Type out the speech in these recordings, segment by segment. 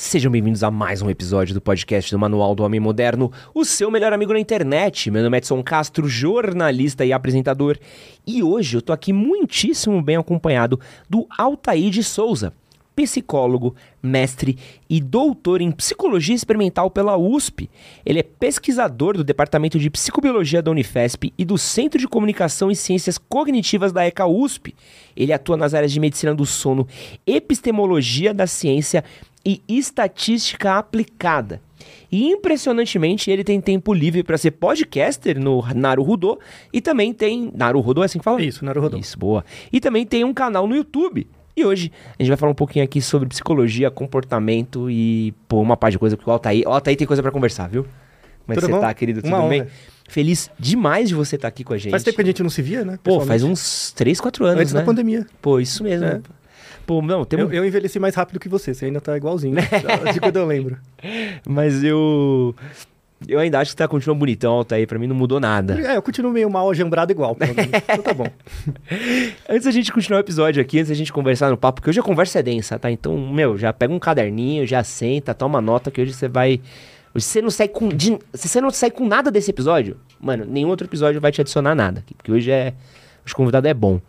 Sejam bem-vindos a mais um episódio do podcast do Manual do Homem Moderno, o seu melhor amigo na internet. Meu nome é Edson Castro, jornalista e apresentador, e hoje eu tô aqui muitíssimo bem acompanhado do Altair de Souza, psicólogo, mestre e doutor em psicologia experimental pela USP. Ele é pesquisador do Departamento de Psicobiologia da Unifesp e do Centro de Comunicação e Ciências Cognitivas da ECA USP. Ele atua nas áreas de medicina do sono, epistemologia da ciência e estatística aplicada. E impressionantemente, ele tem tempo livre para ser podcaster no Naruhodô e também tem Naruhodô é assim que fala? Isso, Naruhodô. Isso, boa. E também tem um canal no YouTube. E hoje a gente vai falar um pouquinho aqui sobre psicologia, comportamento e, pô, uma parte de coisa, porque o Altair, o Altair tem coisa para conversar, viu? Como é que você bom? tá, querido? Tudo Uma bem? Feliz demais de você estar aqui com a gente. Faz tempo que a gente não se via, né? Pô, faz uns 3, 4 anos, Antes né? da pandemia. Pô, isso mesmo. É. Pô, não, tem Eu, eu envelheci mais rápido que você, você ainda tá igualzinho. de quando eu lembro. Mas eu. Eu ainda acho que tá continua bonitão, Altair. Pra mim não mudou nada. É, eu continuo meio mal ajambrado igual, pelo menos. Então tá bom. Antes da gente continuar o episódio aqui, antes da gente conversar no papo, porque hoje a conversa é densa, tá? Então, meu, já pega um caderninho, já senta, toma nota, que hoje você vai. Hoje você não sai com. de- Se você não sai com nada desse episódio, mano, nenhum outro episódio vai te adicionar nada. Porque hoje é. Hoje o convidado é bom.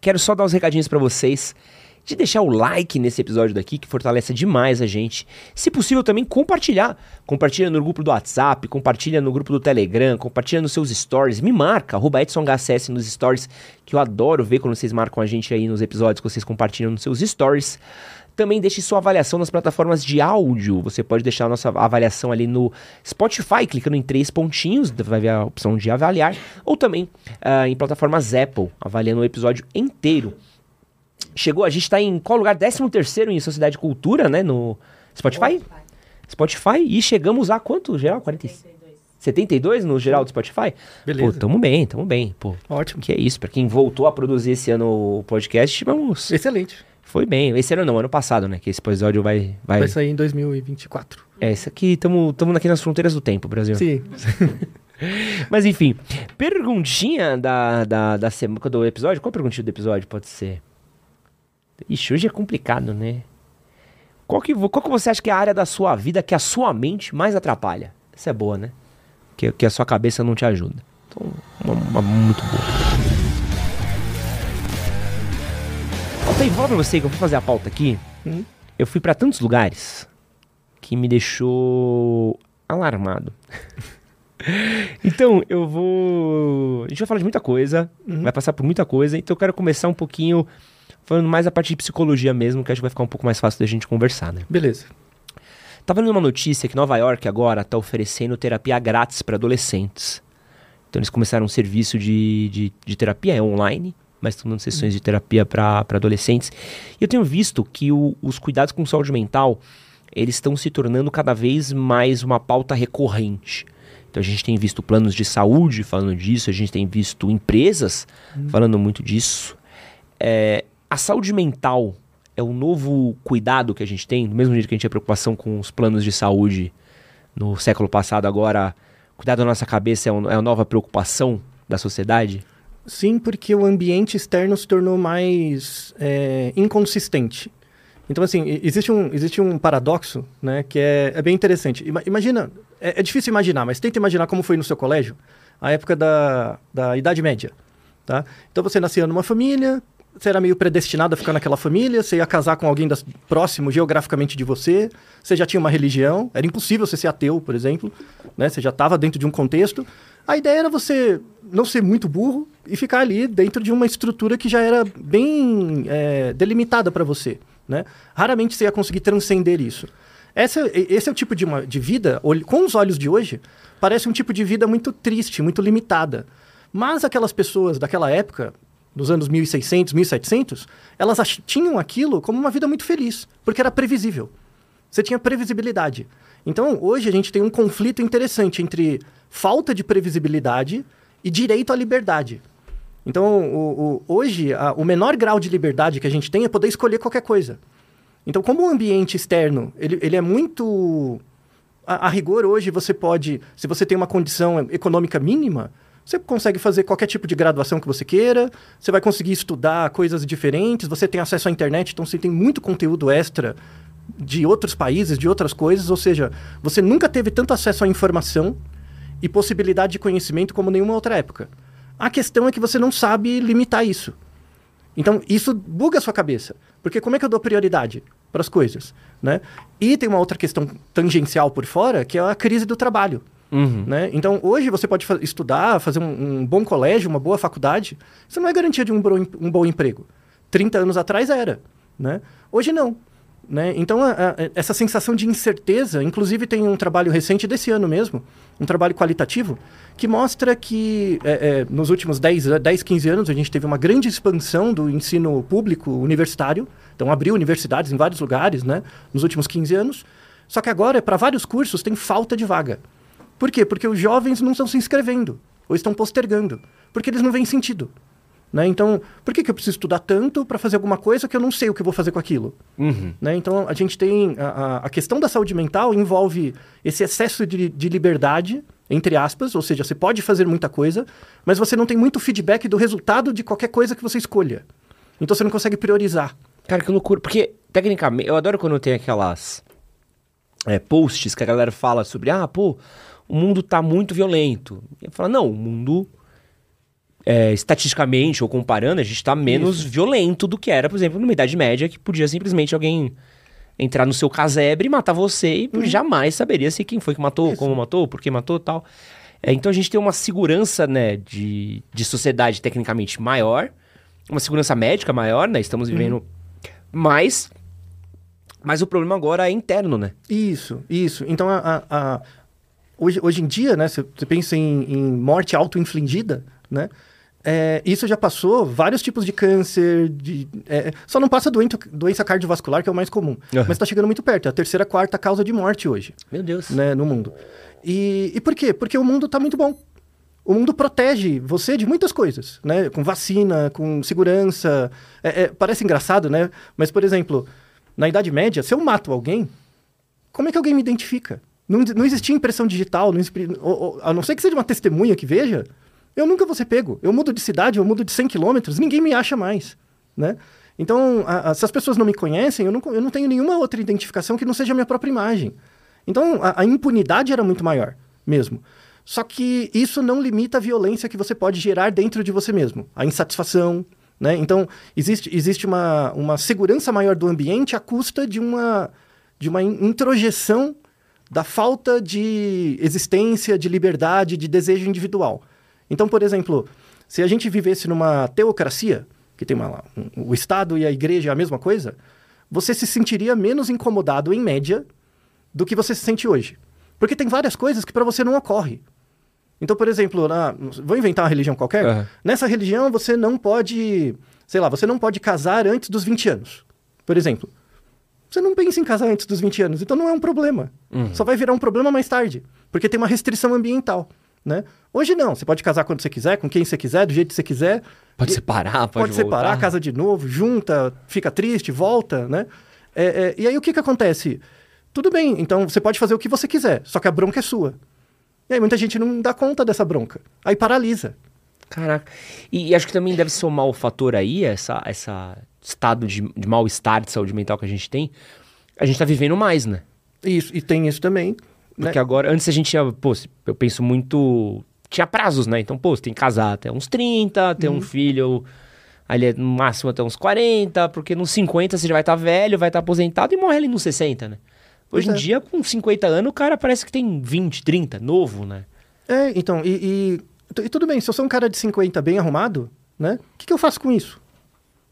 Quero só dar uns recadinhos pra vocês. De deixar o like nesse episódio daqui, que fortalece demais a gente. Se possível, também compartilhar. Compartilha no grupo do WhatsApp, compartilha no grupo do Telegram, compartilha nos seus stories. Me marca, arroba EdsonHCS nos stories, que eu adoro ver quando vocês marcam a gente aí nos episódios que vocês compartilham nos seus stories. Também deixe sua avaliação nas plataformas de áudio. Você pode deixar a nossa avaliação ali no Spotify, clicando em três pontinhos, vai ver a opção de avaliar. Ou também ah, em plataformas Apple, avaliando o episódio inteiro. Chegou, a gente tá em qual lugar? 13 terceiro em Sociedade Cultura, né? No Spotify? Spotify. E chegamos a quanto, geral? 40... 72 no geral do Spotify? Beleza. Pô, tamo bem, tamo bem. Pô, Ótimo. que é isso. Pra quem voltou a produzir esse ano o podcast, vamos... Excelente. Foi bem. Esse ano não, ano passado, né? Que esse episódio vai... vai... Vai sair em 2024. É, esse aqui, tamo, tamo aqui nas fronteiras do tempo, Brasil. Sim. Mas enfim, perguntinha da, da, da semana do episódio. Qual a perguntinha do episódio pode ser? Ixi, hoje é complicado, né? Qual que, qual que você acha que é a área da sua vida que a sua mente mais atrapalha? Essa é boa, né? Que, que a sua cabeça não te ajuda. Então, uma, uma muito boa. Altair, vou falar pra você que eu fui fazer a pauta aqui. Hum. Eu fui pra tantos lugares que me deixou alarmado. Então, eu vou. A gente vai falar de muita coisa, Uhum. vai passar por muita coisa, então eu quero começar um pouquinho falando mais a parte de psicologia mesmo, que acho que vai ficar um pouco mais fácil da gente conversar, né? Beleza. Tava lendo uma notícia que Nova York agora tá oferecendo terapia grátis para adolescentes. Então eles começaram um serviço de, de, de terapia, é online, mas estão dando sessões de terapia para adolescentes. E eu tenho visto que o- os cuidados com saúde mental, eles estão se tornando cada vez mais uma pauta recorrente. Então a gente tem visto planos de saúde falando disso, a gente tem visto empresas falando muito disso. É, a saúde mental é o novo cuidado que a gente tem, do mesmo jeito que a gente tinha preocupação com os planos de saúde no século passado, agora cuidar da nossa cabeça é, um- é a nova preocupação da sociedade? Sim, porque o ambiente externo se tornou mais é, inconsistente. Então, assim, existe um, existe um paradoxo, né, que é, é bem interessante. Ima- imagina, é, é difícil imaginar, mas tenta imaginar como foi no seu colégio, a época da, da Idade Média, tá? Então, você nascia numa família, você era meio predestinado a ficar naquela família, você ia casar com alguém das, próximo geograficamente de você, você já tinha uma religião, era impossível você ser ateu, por exemplo, né? Você já estava dentro de um contexto. A ideia era você não ser muito burro e ficar ali dentro de uma estrutura que já era bem é, delimitada para você, né? Raramente você ia conseguir transcender isso. Essa, esse é o tipo de, uma, de vida, com os olhos de hoje, parece um tipo de vida muito triste, muito limitada. Mas aquelas pessoas daquela época, nos anos 1600, 1700, elas tinham aquilo como uma vida muito feliz, porque era previsível. Você tinha previsibilidade. Então, hoje a gente tem um conflito interessante entre falta de previsibilidade e direito à liberdade. Então, o, o, hoje, a, o menor grau de liberdade que a gente tem é poder escolher qualquer coisa. Então, como o ambiente externo ele, ele é muito. A, a rigor, hoje, você pode. Se você tem uma condição econômica mínima, você consegue fazer qualquer tipo de graduação que você queira, você vai conseguir estudar coisas diferentes, você tem acesso à internet, então você tem muito conteúdo extra de outros países, de outras coisas, ou seja, você nunca teve tanto acesso à informação e possibilidade de conhecimento como nenhuma outra época. A questão é que você não sabe limitar isso. Então, isso buga a sua cabeça. Porque como é que eu dou prioridade para as coisas? Né? E tem uma outra questão tangencial por fora, que é a crise do trabalho. Uhum. Né? Então, hoje você pode fa estudar, fazer um, um, bom colégio, uma boa faculdade. Isso não é garantia de um, um bom emprego. 30 anos atrás era. Né? Hoje não. Né? Então, a, a, essa sensação de incerteza, inclusive tem um trabalho recente desse ano mesmo, um trabalho qualitativo, que mostra que é, é, nos últimos 10, 10, 15 anos a gente teve uma grande expansão do ensino público universitário, então abriu universidades em vários lugares né, nos últimos 15 anos, só que agora, para vários cursos, tem falta de vaga. Por quê? Porque os jovens não estão se inscrevendo ou estão postergando, porque eles não veem sentido. Né? Então, por que, que eu preciso estudar tanto para fazer alguma coisa que eu não sei o que eu vou fazer com aquilo? Uhum. Né? Então, a gente tem. A, a, questão da saúde mental envolve esse excesso de, de liberdade, entre aspas, ou seja, você pode fazer muita coisa, mas você não tem muito feedback do resultado de qualquer coisa que você escolha. Então, você não consegue priorizar. Cara, que loucura. Porque, tecnicamente, eu adoro quando tem aquelas é, posts que a galera fala sobre, ah, pô, o mundo tá muito violento. E fala, não, o mundo, é, estatisticamente ou comparando, a gente tá menos Isso. violento do que era, por exemplo, numa Idade Média, que podia simplesmente alguém entrar no seu casebre e matar você e uhum. jamais saberia se quem foi que matou, Isso. como matou, por que matou tal. É, então a gente tem uma segurança, né, de, de sociedade tecnicamente maior, uma segurança médica maior, né? Estamos vivendo uhum. mais. Mas o problema agora é interno, né? Isso, isso. Então a, a, hoje, hoje em dia, né, você pensa em, em morte auto-infligida, né? É, isso já passou vários tipos de câncer, de, é, só não passa doença, doença cardiovascular, que é o mais comum. Uhum. Mas está chegando muito perto, é a terceira, quarta causa de morte hoje. Meu Deus. Né, no mundo. E, e por quê? Porque o mundo está muito bom. O mundo protege você de muitas coisas, né? Com vacina, com segurança. É, é, parece engraçado, né? Mas, por exemplo, na Idade Média, se eu mato alguém, como é que alguém me identifica? Não, não existia impressão digital, não, a não ser que seja uma testemunha que veja, eu nunca vou ser pego. Eu mudo de cidade, eu mudo de 100 quilômetros, ninguém me acha mais, né? Então, a, a, se as pessoas não me conhecem, eu não, eu não tenho nenhuma outra identificação que não seja a minha própria imagem. Então, a, a impunidade era muito maior, mesmo. Só que isso não limita a violência que você pode gerar dentro de você mesmo. A insatisfação, né? Então, existe, existe uma, uma segurança maior do ambiente à custa de uma, de uma introjeção da falta de existência, de liberdade, de desejo individual. Então, por exemplo, se a gente vivesse numa teocracia, que tem uma, um, o Estado e a igreja é a mesma coisa, você se sentiria menos incomodado, em média, do que você se sente hoje. Porque tem várias coisas que para você não ocorre. Então, por exemplo, na, vou inventar uma religião qualquer. Uhum. Nessa religião, você não pode, sei lá, você não pode casar antes dos 20 anos. Por exemplo. Você não pensa em casar antes dos 20 anos, então não é um problema. Uhum. Só vai virar um problema mais tarde, porque tem uma restrição ambiental. Né? Hoje não, você pode casar quando você quiser, com quem você quiser, do jeito que você quiser. Pode e, separar, pode, pode separar, casa de novo, junta, fica triste, volta, né? É, é, e aí o que, que acontece? Tudo bem, então você pode fazer o que você quiser, só que a bronca é sua. E aí muita gente não dá conta dessa bronca. Aí paralisa. Caraca. E, e acho que também deve somar o fator aí, essa, essa estado de, de mal-estar de saúde mental que a gente tem, a gente tá vivendo mais, né? Isso, e tem isso também. Né? Porque né? agora, antes a gente tinha, pô, eu penso muito. Tinha prazos, né? Então, pô, você tem que casar até uns 30, ter uhum. um filho ali no máximo até uns 40, porque nos 50 você já vai estar velho, vai estar aposentado e morre ali nos 60, né? Hoje Pois em é. dia, com 50 anos, o cara parece que tem 20, 30, novo, né? É, então, e, e, e tudo bem, se eu sou um cara de 50 bem arrumado, né? O que, que eu faço com isso?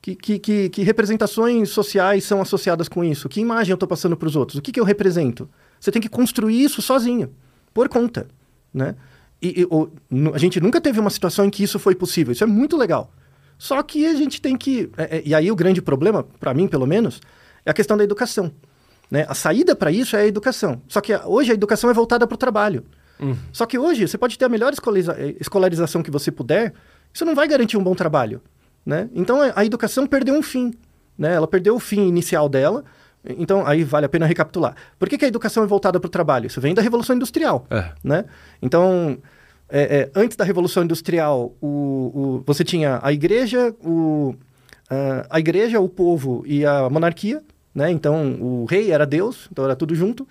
Que, que, que, que representações sociais são associadas com isso? Que imagem eu estou passando para os outros? O que, que eu represento? Você tem que construir isso sozinho, por conta, né? E, e, o- a gente nunca teve uma situação em que isso foi possível. Isso é muito legal. Só que a gente tem que... é, é, e aí o grande problema, para mim pelo menos, é a questão da educação. Né? A saída para isso é a educação. Só que hoje a educação é voltada para o trabalho. Só que hoje você pode ter a melhor eh, escolarização que você puder, isso não vai garantir um bom trabalho. Né? Então a- a educação perdeu um fim. Né? Ela perdeu o fim inicial dela. Então aí vale a pena recapitular. Por que, que a educação é voltada para o trabalho? Isso vem da Revolução Industrial. É. Né? Então, é, é, antes da Revolução Industrial, o, o- você tinha a igreja, o, ah, a igreja, o povo e a monarquia. Né? Então, o rei era Deus, então era tudo junto.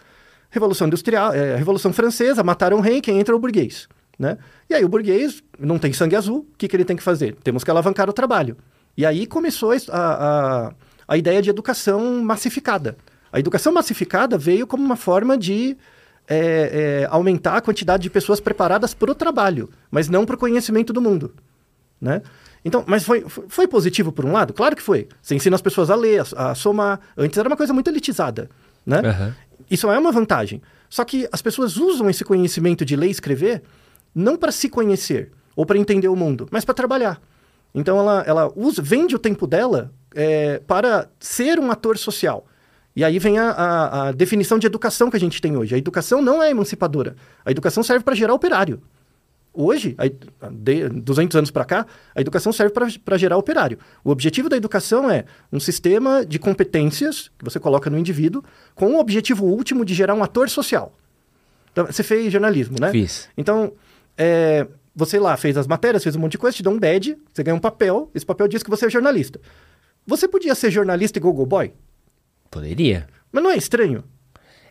Revolução Industrial, é, Revolução Francesa, mataram o rei, quem entra é o burguês. Né? E aí o burguês não tem sangue azul, o que, que ele tem que fazer? Temos que alavancar o trabalho. E aí começou a, a, a ideia de educação massificada. A educação massificada veio como uma forma de é, é, aumentar a quantidade de pessoas preparadas para o trabalho, mas não para o conhecimento do mundo. Né? Então, mas foi, foi positivo por um lado? Claro que foi. Você ensina as pessoas a ler, a, a somar. Antes era uma coisa muito elitizada. Né? Aham. Isso é uma vantagem. Só que as pessoas usam esse conhecimento de ler e escrever não para se conhecer ou para entender o mundo, mas para trabalhar. Então ela, ela usa, vende o tempo dela é, para ser um ator social. E aí vem a, a, a definição de educação que a gente tem hoje. A educação não é emancipadora. A educação serve para gerar operário. Hoje, a, de 200 anos para cá, a educação serve para gerar operário. O objetivo da educação é um sistema de competências que você coloca no indivíduo com o objetivo último de gerar um ator social. Então, você fez jornalismo, né? Fiz. Então, é, você lá fez as matérias, fez um monte de coisa, te dá um badge, você ganha um papel, esse papel diz que você é jornalista. Você podia ser jornalista e gogo boy, Poderia. mas não é estranho?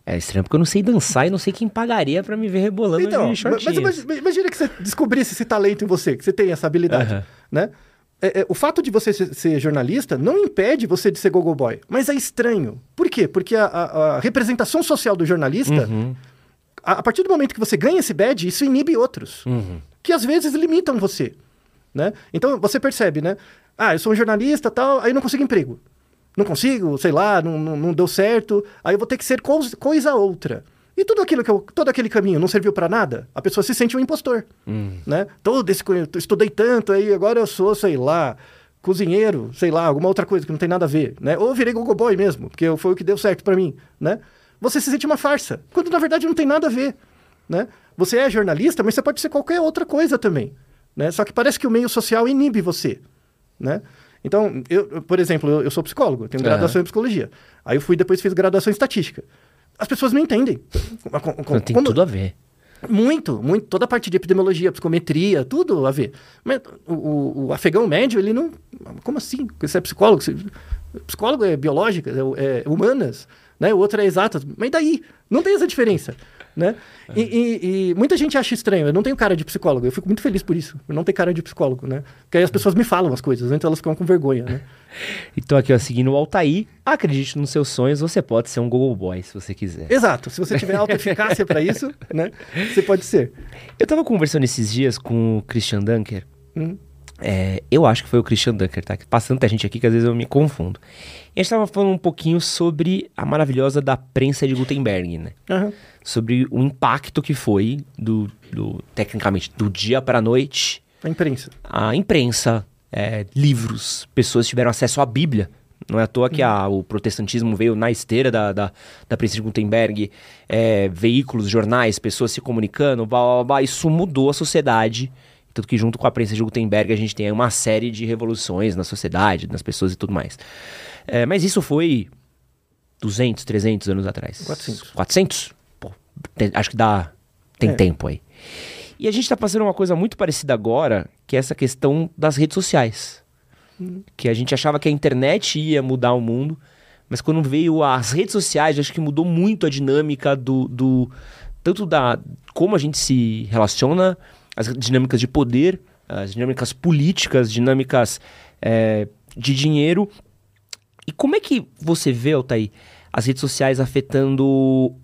É estranho porque eu não sei dançar e não sei quem pagaria pra me ver rebolando Então, de mas shortinhos. imagina, que você descobrisse esse talento em você, que você tem essa habilidade, Aham. né? É, é, o fato de você ser, ser jornalista não impede você de ser gogo boy, mas é estranho. Por quê? Porque a, a- a representação social do jornalista, Uhum. a, a partir do momento que você ganha esse badge, isso inibe outros, Uhum. que às vezes limitam você, né? Então você percebe, né? Ah, eu sou um jornalista tal, aí não consigo emprego. Não consigo, sei lá, não, não, não deu certo, aí eu vou ter que ser coisa, outra. E tudo aquilo que eu, todo aquele caminho não serviu para nada, a pessoa se sente um impostor, né? Todo esse estudei tanto aí, agora eu sou, sei lá, cozinheiro, sei lá, alguma outra coisa que não tem nada a ver, né? Ou virei gogo boy mesmo, porque foi o que deu certo para mim, né? Você se sente uma farsa, quando na verdade não tem nada a ver, né? Você é jornalista, mas você pode ser qualquer outra coisa também, né? Só que parece que o meio social inibe você, né? Então, eu, por exemplo, eu, eu sou psicólogo, tenho graduação em psicologia. Aí eu fui depois fiz graduação em estatística. As pessoas não entendem. Com- com- com- Tem quando- tudo a ver. muito, muito. Toda a parte de epidemiologia, psicometria, tudo a ver. Mas o, o- o afegão médio, ele não. Como assim? Você é psicólogo? Você- psicólogo é biológica, é, é humanas, né? O outro é exatas. Mas daí? Não tem essa diferença. Né? E, e- e muita gente acha estranho. Eu não tenho cara de psicólogo. Eu fico muito feliz por isso. Eu não tenho cara de psicólogo, né? Porque aí as pessoas me falam as coisas, antes elas ficam com vergonha, né? Então aqui, ó, seguindo o Altair, acredite nos seus sonhos, você pode ser um Google Boy, se você quiser. Exato. Se você tiver alta eficácia para isso, né? Você pode ser. Eu tava conversando esses dias com o Christian Dunker. Hum. É, eu acho que foi o Christian Dunker, tá? Que Passa tanta gente aqui que às vezes eu me confundo. E a gente tava falando um pouquinho sobre a maravilhosa da prensa de Gutenberg, né? Aham. Sobre o impacto que foi do, do tecnicamente, do dia para a noite, A imprensa. a imprensa, é, livros, pessoas tiveram acesso à Bíblia. Não é à toa que a- o protestantismo veio na esteira da, da, da prensa de Gutenberg, é, veículos, jornais, pessoas se comunicando, blá, blá, blá, isso mudou a sociedade. Tanto que junto com a prensa de Gutenberg a gente tem aí uma série de revoluções na sociedade, nas pessoas e tudo mais. É, mas isso foi 200, 300 anos atrás. 400. 400? Pô, tem- acho que dá. Tem É. tempo aí. E a gente tá passando uma coisa muito parecida agora, que é essa questão das redes sociais. Que a gente achava que a internet ia mudar o mundo, mas quando veio as redes sociais, acho que mudou muito a dinâmica do. do tanto da. como a gente se relaciona, as dinâmicas de poder, as dinâmicas políticas, dinâmicas é, de dinheiro. E como é que você vê, Altair, as redes sociais afetando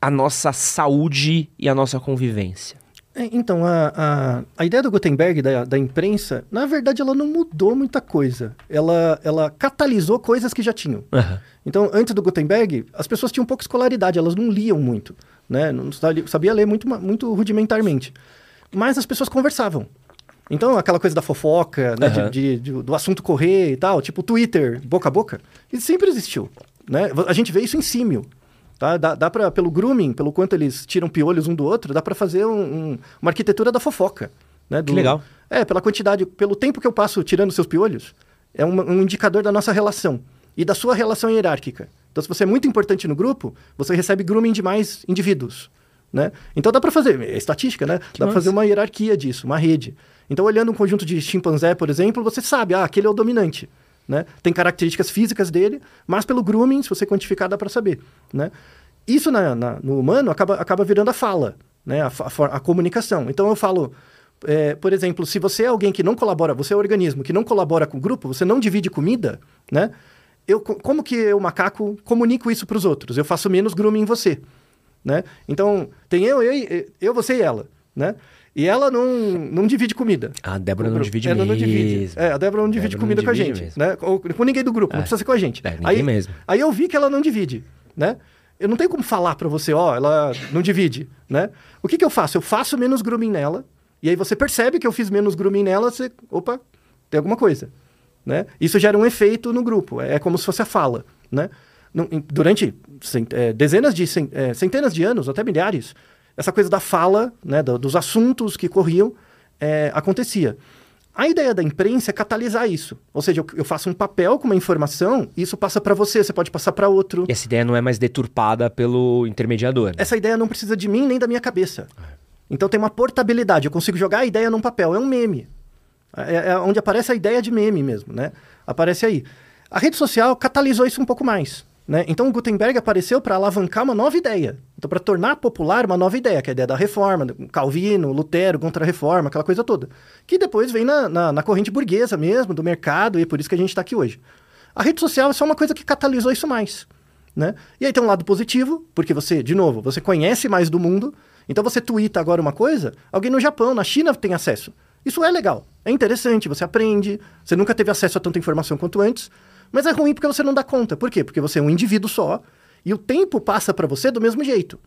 a nossa saúde e a nossa convivência? É, então, a, a, a, ideia do Gutenberg, da, da imprensa, na verdade, ela não mudou muita coisa. Ela, ela catalisou coisas que já tinham. Uhum. Então, antes do Gutenberg, as pessoas tinham pouca escolaridade, elas não liam muito, né? Não sabia ler muito, muito rudimentarmente. Mas as pessoas conversavam. Então, aquela coisa da fofoca, né? Uhum. De, de, de, do assunto correr e tal, tipo Twitter, boca a boca, isso sempre existiu. Né? A gente vê isso em símio. Tá? Dá, dá pra, pelo grooming, pelo quanto eles tiram piolhos um do outro, dá para fazer um, um, uma arquitetura da fofoca. Né? Do, que legal. É, pela quantidade, pelo tempo que eu passo tirando seus piolhos, é um, um indicador da nossa relação e da sua relação hierárquica. Então, se você é muito importante no grupo, você recebe grooming de mais indivíduos. Né? Então dá para fazer, é estatística, né? Que dá para fazer uma hierarquia disso, uma rede. Então, olhando um conjunto de chimpanzé, por exemplo, você sabe, ah, aquele é o dominante. Né? Tem características físicas dele, mas pelo grooming, se você quantificar, dá para saber. Né? Isso na, na, no humano acaba, acaba virando a fala, né? a, a, a comunicação. Então eu falo, é, por exemplo, se você é alguém que não colabora, você é um organismo que não colabora com o grupo, você não divide comida, né? Eu, como que eu, macaco, comunico isso para os outros? Eu faço menos grooming em você, né? Então, tem eu, eu, eu, você e ela, né? E ela não, não divide comida. A Débora não divide ela mesmo. Não divide. É, a Débora não divide Débora comida não com a gente. Mesmo. Né? Ou, com ninguém do grupo, é. não precisa ser com a gente. É, aí, mesmo. Aí eu vi que ela não divide, né? Eu não tenho como falar para você, ó, ela não divide, né? O que, que eu faço? Eu faço menos grooming nela, e aí você percebe que eu fiz menos grooming nela, você, opa, tem alguma coisa, né? Isso gera um efeito no grupo, é como se fosse a fala, né? Durante é, dezenas de, é, centenas de anos, até milhares, essa coisa da fala, né, dos assuntos que corriam, é, acontecia. A ideia da imprensa é catalisar isso. Ou seja, eu, eu faço um papel com uma informação e isso passa para você, você pode passar para outro. E essa ideia não é mais deturpada pelo intermediador. Né? Essa ideia não precisa de mim nem da minha cabeça. Então tem uma portabilidade. Eu consigo jogar a ideia num papel. É um meme. É, é onde aparece a ideia de meme mesmo, né? Aparece aí. A rede social catalisou isso um pouco mais. Né? Então, Gutenberg apareceu para alavancar uma nova ideia. Então, para tornar popular uma nova ideia, que é a ideia da reforma, Calvino, Lutero, contra-reforma, aquela coisa toda. Que depois vem na, na, na, corrente burguesa mesmo, do mercado, e é por isso que a gente está aqui hoje. A rede social é só uma coisa que catalisou isso mais. Né? E aí tem um lado positivo, porque você, de novo, você conhece mais do mundo. Então, você twitta agora uma coisa, alguém no Japão, na China tem acesso. Isso é legal, é interessante, você aprende, você nunca teve acesso a tanta informação quanto antes. Mas é ruim porque você não dá conta. Por quê? Porque você é um indivíduo só e o tempo passa para você do mesmo jeito.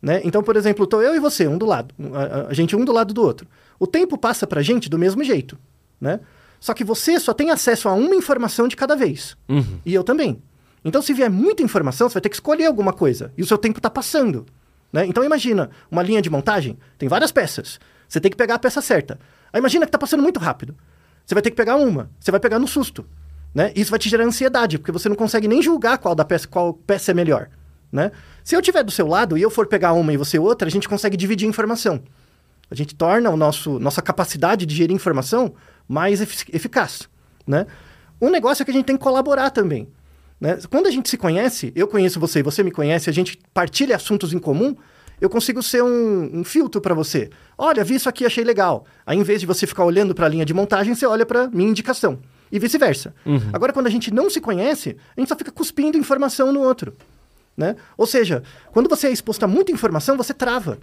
Né? Então, por exemplo, estou eu e você, um do lado, a, a, gente um do lado do outro. O tempo passa para a gente do mesmo jeito. Né? Só que você só tem acesso a uma informação de cada vez. Uhum. E eu também. Então, se vier muita informação, você vai ter que escolher alguma coisa. E o seu tempo está passando. Né? Então, imagina uma linha de montagem, tem várias peças. Você tem que pegar a peça certa. Aí imagina que está passando muito rápido. Você vai ter que pegar uma. Você vai pegar no susto. Né? Isso vai te gerar ansiedade, porque você não consegue nem julgar qual da peça, qual peça é melhor. Né? Se eu estiver do seu lado e eu for pegar uma e você outra, a gente consegue dividir informação. A gente torna o nosso, nossa capacidade de gerir informação mais efic eficaz. Né? Um negócio é que a gente tem que colaborar também. Né? Quando a gente se conhece, eu conheço você e você me conhece, a gente partilha assuntos em comum, eu consigo ser um, um filtro para você. Olha, vi isso aqui, achei legal. Aí, em vez de você ficar olhando para a linha de montagem, você olha para minha indicação e vice-versa. Uhum. Agora, quando a gente não se conhece, a gente só fica cuspindo informação no outro. Né? Ou seja, quando você é exposto a muita informação, você trava.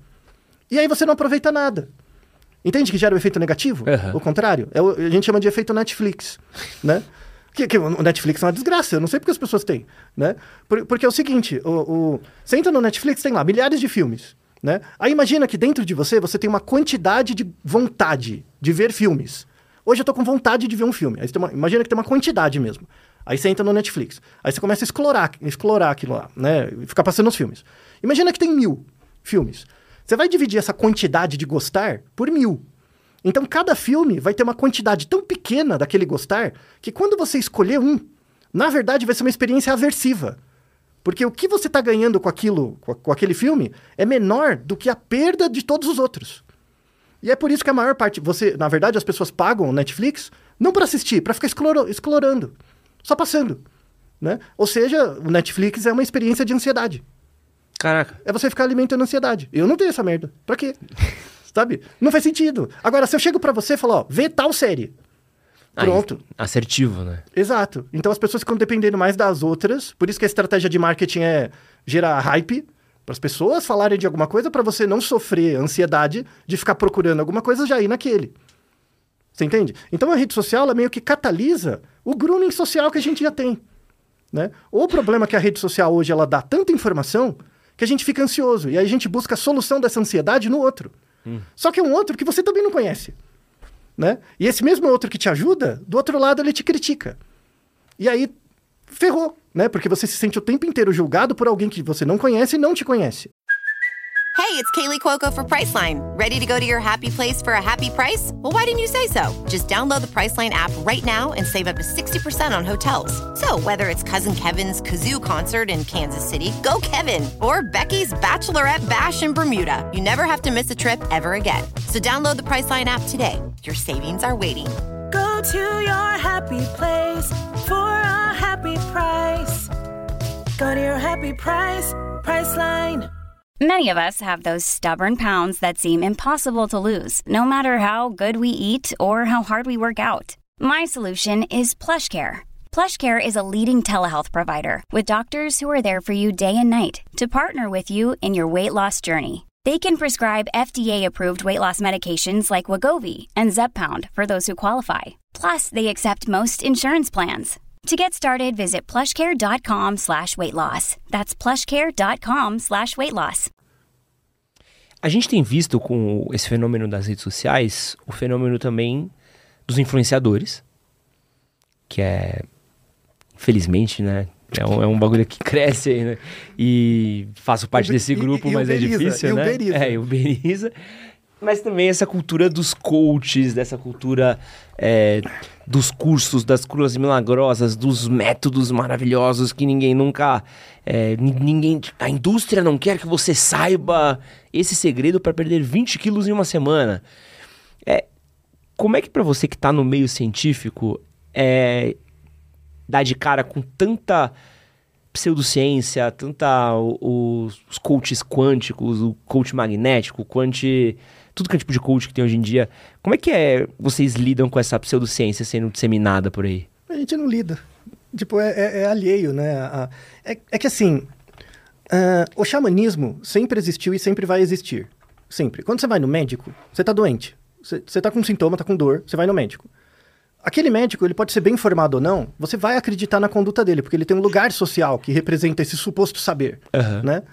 E aí você não aproveita nada. Entende que gera o um efeito negativo? Uhum. O contrário. É o, a gente chama de efeito Netflix. né? Que, que, o Netflix é uma desgraça, eu não sei porque as pessoas têm. Né? Por, porque é o seguinte: o, o, você entra no Netflix, tem lá milhares de filmes. Né? Aí imagina que dentro de você você tem uma quantidade de vontade de ver filmes. Hoje eu tô com vontade de ver um filme. Aí uma, imagina que tem uma quantidade mesmo. Aí você entra no Netflix. Aí você começa a explorar, explorar aquilo lá, né? Ficar passando os filmes. Imagina que tem mil filmes. Você vai dividir essa quantidade de gostar por mil. Então cada filme vai ter uma quantidade tão pequena daquele gostar que quando você escolher um, na verdade vai ser uma experiência aversiva. Porque o que você está ganhando com aquilo, com aquele filme, é menor do que a perda de todos os outros. E é por isso que a maior parte, você, na verdade, as pessoas pagam o Netflix não para assistir, para ficar explorando, só passando, né? Ou seja, o Netflix é uma experiência de ansiedade. Caraca. É você ficar alimentando a ansiedade. Eu não tenho essa merda. Pra quê? Sabe? Não faz sentido. Agora, se eu chego pra você e falo, ó, vê tal série. Pronto. assertivo, né? Exato. Então as pessoas ficam dependendo mais das outras. Por isso que a estratégia de marketing é gerar hype para as pessoas falarem de alguma coisa para você não sofrer ansiedade de ficar procurando alguma coisa já ir naquele. Você entende? Então a rede social ela meio que catalisa o grooming social que a gente já tem. Né? O problema é que a rede social hoje ela dá tanta informação que a gente fica ansioso. E aí a gente busca a solução dessa ansiedade no outro. Só que é um outro que você também não conhece. Né? E esse mesmo outro que te ajuda, do outro lado ele te critica. E aí ferrou, né? Porque você se sente o tempo inteiro julgado por alguém que você não conhece e não te conhece. Hey, it's Kaylee Cuoco for Priceline. Ready to go to your happy place for a happy price? Well, why didn't you say so? Just download the Priceline app right now and save up to 60% on hotels. So, whether it's Cousin Kevin's Kazoo concert in Kansas City, go Kevin, or Becky's Bachelorette Bash in Bermuda, you never have to miss a trip ever again. So, download the Priceline app today. Your savings are waiting. Go to your happy place for a happy price. Go to your happy price, Priceline. Many of us have those stubborn pounds that seem impossible to lose, no matter how good we eat or how hard we work out. My solution is PlushCare. PlushCare is a leading telehealth provider with doctors who are there for you day and night to partner with you in your weight loss journey. They can prescribe FDA-approved weight loss medications like Wagovi and Zepbound for those who qualify. Plus, they accept most insurance plans. To get started, visit plushcare.com slash weight loss. That's plushcare.com slash weight loss. A gente tem visto com esse fenômeno das redes sociais o fenômeno também dos influenciadores, que é, infelizmente, né? É um, é um bagulho que cresce aí, né? E faço parte E- desse e- grupo, e mas é uberiza, difícil, e né? uberiza. É, uberiza. Mas também essa cultura dos coaches, dessa cultura é, dos cursos, das curas milagrosas, dos métodos maravilhosos que ninguém nunca. é, nin- ninguém. A indústria não quer que você saiba esse segredo para perder 20 quilos em uma semana. É, como é que pra você que tá no meio científico é dar de cara com tanta pseudociência, tanta os, os coaches quânticos, o coach magnético, o tudo que é tipo de coach que tem hoje em dia. Como é que é vocês lidam com essa pseudociência sendo disseminada por aí? A gente não lida. Tipo, é, é- é alheio, né? É, é que assim, ah, o xamanismo sempre existiu e sempre vai existir. Sempre. Quando você vai no médico, você tá doente. Você, você tá com sintoma, tá com dor, você vai no médico. Aquele médico, ele pode ser bem informado ou não, você vai acreditar na conduta dele, porque ele tem um lugar social que representa esse suposto saber, Aham. né?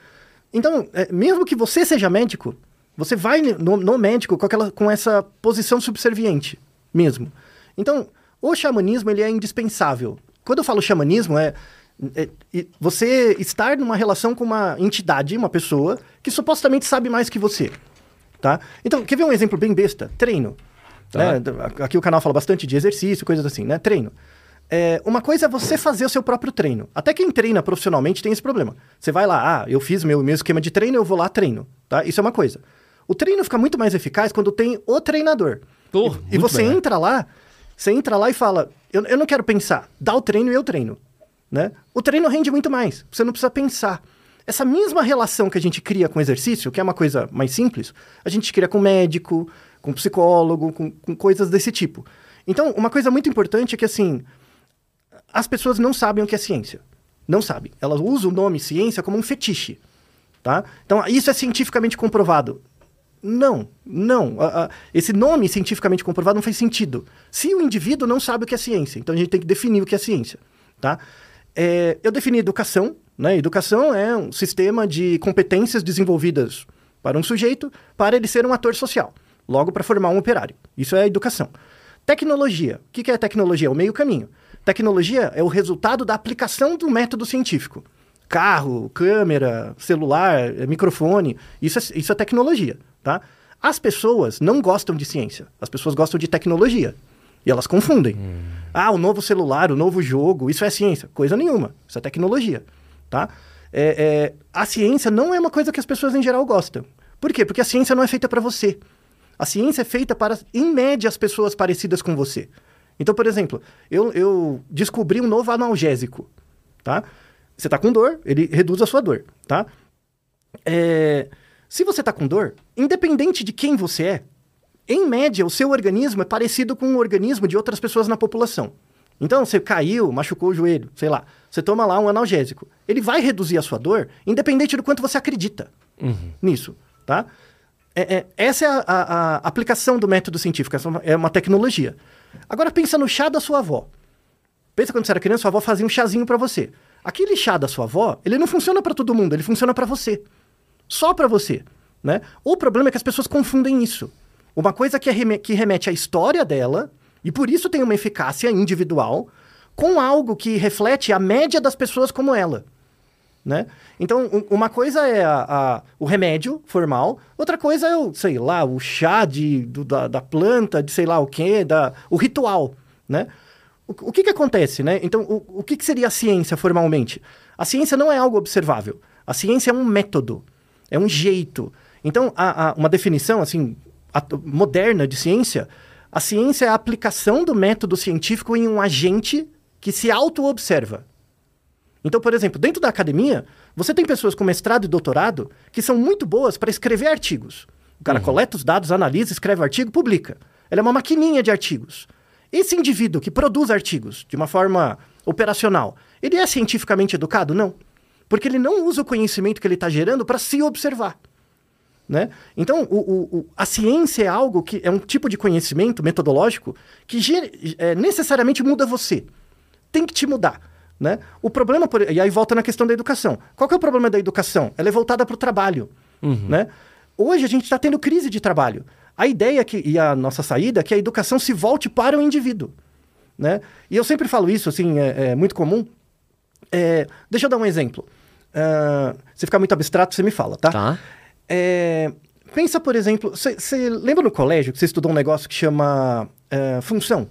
Então, é, mesmo que você seja médico, você vai no, no médico com, aquela, com essa posição subserviente, mesmo. Então, o xamanismo, ele é indispensável. Quando eu falo xamanismo, é, é- e você estar numa relação com uma entidade, uma pessoa, que supostamente sabe mais que você, tá? Então, quer ver um exemplo bem besta? Treino. Tá. né? Aqui o canal fala bastante de exercício, coisas assim, né? Treino. É, uma coisa é você fazer o seu próprio treino. Até quem treina profissionalmente tem esse problema. Você vai lá, ah, eu fiz meu, meu esquema de treino, eu vou lá, treino. Tá? Isso é uma coisa. O treino fica muito mais eficaz quando tem o treinador. Pô, e, e você melhor. entra lá, você entra lá e fala, eu, eu não quero pensar, dá o treino e eu treino. Né? O treino rende muito mais, você não precisa pensar. Essa mesma relação que a gente cria com exercício, que é uma coisa mais simples, a gente cria com médico, com psicólogo, com, com coisas desse tipo. Então, uma coisa muito importante é que, assim, as pessoas não sabem o que é ciência. Não sabem. Elas usam o nome ciência como um fetiche. Tá? Então, isso é cientificamente comprovado. Não, não. Esse nome cientificamente comprovado não faz sentido. Se o indivíduo não sabe o que é ciência, então a gente tem que definir o que é ciência. Tá? É, eu defini educação. Né? Educação é um sistema de competências desenvolvidas para um sujeito para ele ser um ator social. Logo, para formar um operário. Isso é educação. Tecnologia. O que é tecnologia? É o meio caminho. Tecnologia é o resultado da aplicação do método científico. Carro, câmera, celular, eh, microfone, isso é, isso é tecnologia, tá? As pessoas não gostam de ciência, as pessoas gostam de tecnologia. E elas confundem. Ah, o novo celular, o novo jogo, isso é ciência. Coisa nenhuma, isso é tecnologia, tá? É, é, a ciência não é uma coisa que as pessoas em geral gostam. Por quê? Porque a ciência não é feita para você. A ciência é feita para, em média, as pessoas parecidas com você. Então, por exemplo, eu, eu descobri um novo analgésico, tá? Você tá com dor, ele reduz a sua dor, tá? É, Se você está com dor, independente de quem você é, em média, o seu organismo é parecido com o organismo de outras pessoas na população. Então, você caiu, machucou o joelho, sei lá, você toma lá um analgésico. Ele vai reduzir a sua dor, independente do quanto você acredita nisso, tá? É- é- essa é a, a- a aplicação do método científico, essa é uma- é uma tecnologia. Agora pensa no chá da sua avó. Pensa quando você era criança, sua avó fazia um chazinho pra você. Aquele chá da sua avó, ele não funciona pra todo mundo, ele funciona pra você. Só pra você, né? O problema é que as pessoas confundem isso. Uma coisa que, reme- que remete à história dela, e por isso tem uma eficácia individual, com algo que reflete a média das pessoas como ela. Né? Então, um- uma coisa é a- a- o remédio formal, outra coisa é o, sei lá, o chá de, do- da, da planta, de sei lá o quê, da, o ritual, né? O, o que que acontece, né? Então, o, o que que seria a ciência formalmente? A ciência não é algo observável. A ciência é um método, é um jeito. Então, a- uma definição, assim, moderna de ciência, a ciência é a aplicação do método científico em um agente que se auto-observa. Então, por exemplo, dentro da academia, você tem pessoas com mestrado e doutorado que são muito boas para escrever artigos. O cara coleta os dados, analisa, escreve o artigo, publica. Ela é uma maquininha de artigos. Esse indivíduo que produz artigos de uma forma operacional, ele é cientificamente educado? Não. Porque ele não usa o conhecimento que ele está gerando para se observar. Né? Então, o- o- a ciência é algo que é um tipo de conhecimento metodológico que é, necessariamente muda você tem que te mudar. Né? O problema, por- e aí volta na questão da educação. Qual que é o problema da educação? Ela é voltada para o trabalho. Né? Hoje a gente está tendo crise de trabalho. A ideia que, e a nossa saída é que a educação se volte para o indivíduo. Né? E eu sempre falo isso, assim, é, é muito comum. É, deixa eu dar um exemplo. Ah, se ficar muito abstrato, você me fala, tá? Tá. É, pensa, por exemplo, você lembra no colégio que você estudou um negócio que chama é, função?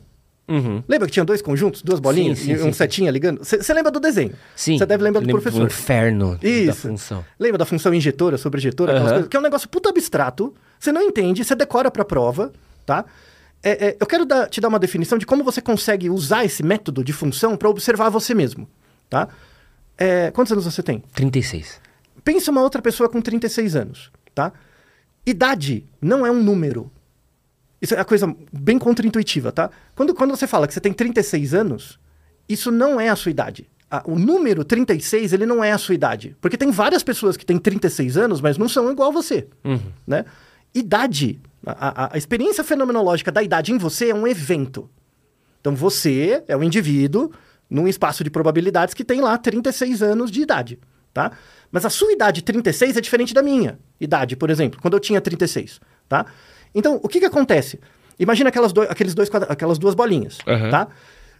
Uhum. Lembra que tinha dois conjuntos, duas bolinhas Sim, sim, e um sim, setinha ligando? Você lembra do desenho? Sim. Você deve lembrar do professor. inferno da Isso. função. Lembra da função injetora, sobrejetora, Aham. coisas? Que é um negócio puta abstrato, você não entende, você decora pra prova, tá? É, é, eu quero dar- te dar uma definição de como você consegue usar esse método de função para observar você mesmo, tá? É, quantos anos você tem? 36. Pensa uma outra pessoa com 36 anos, tá? Idade não é um número. Isso é a coisa bem contraintuitiva, tá? Quando, quando você fala que você tem 36 anos, isso não é a sua idade. O número 36, ele não é a sua idade. Porque tem várias pessoas que têm 36 anos, mas não são igual a você, né? Idade, a, a- a experiência fenomenológica da idade em você é um evento. Então você é um indivíduo num espaço de probabilidades que tem lá 36 anos de idade, tá? Mas a sua idade 36 é diferente da minha idade, por exemplo, quando eu tinha 36, tá? Então, o que que acontece? Imagina aquelas, do- aqueles dois, aquelas duas bolinhas, Aham. tá?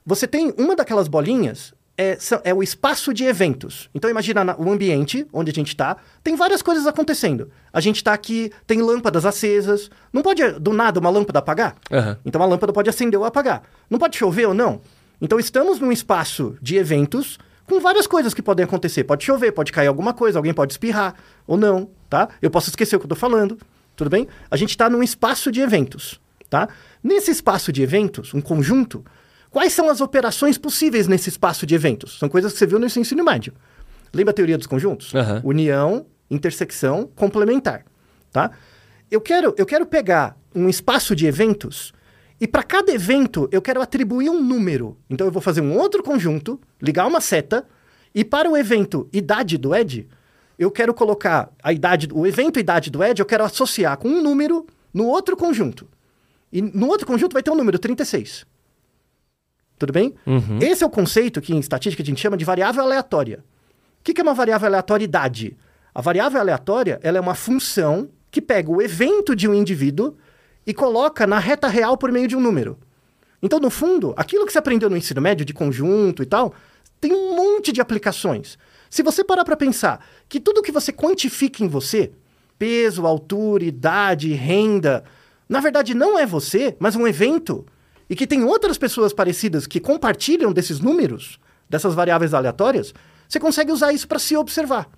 Você tem uma daquelas bolinhas é, é o espaço de eventos. Então imagina na- o ambiente onde a gente está, tem várias coisas acontecendo. A gente está aqui, tem lâmpadas acesas. Não pode do nada uma lâmpada apagar? Aham. Então a lâmpada pode acender ou apagar. Não pode chover ou não. Então estamos num espaço de eventos com várias coisas que podem acontecer. Pode chover, pode cair alguma coisa, alguém pode espirrar ou não, tá? Eu posso esquecer o que eu tô falando, tudo bem? A gente está num espaço de eventos, tá? Nesse espaço de eventos, um conjunto, quais são as operações possíveis nesse espaço de eventos? São coisas que você viu no ensino médio. Lembra a teoria dos conjuntos? Aham. União, intersecção, complementar, tá? Eu quero, eu quero pegar um espaço de eventos e para cada evento eu quero atribuir um número. Então eu vou fazer um outro conjunto, ligar uma seta e para o evento idade do Ed, eu quero colocar a idade, o evento idade do Ed, eu quero associar com um número no outro conjunto. E no outro conjunto vai ter um número 36. Tudo bem? Esse é o conceito que em estatística a gente chama de variável aleatória. O que que é uma variável aleatória idade? A variável aleatória ela é uma função que pega o evento de um indivíduo e coloca na reta real por meio de um número. Então, no fundo, aquilo que você aprendeu no ensino médio de conjunto e tal, tem um monte de aplicações. Se você parar para pensar que tudo que você quantifica em você, peso, altura, idade, renda, na verdade não é você, mas um evento, e que tem outras pessoas parecidas que compartilham desses números, dessas variáveis aleatórias, você consegue usar isso para se observar.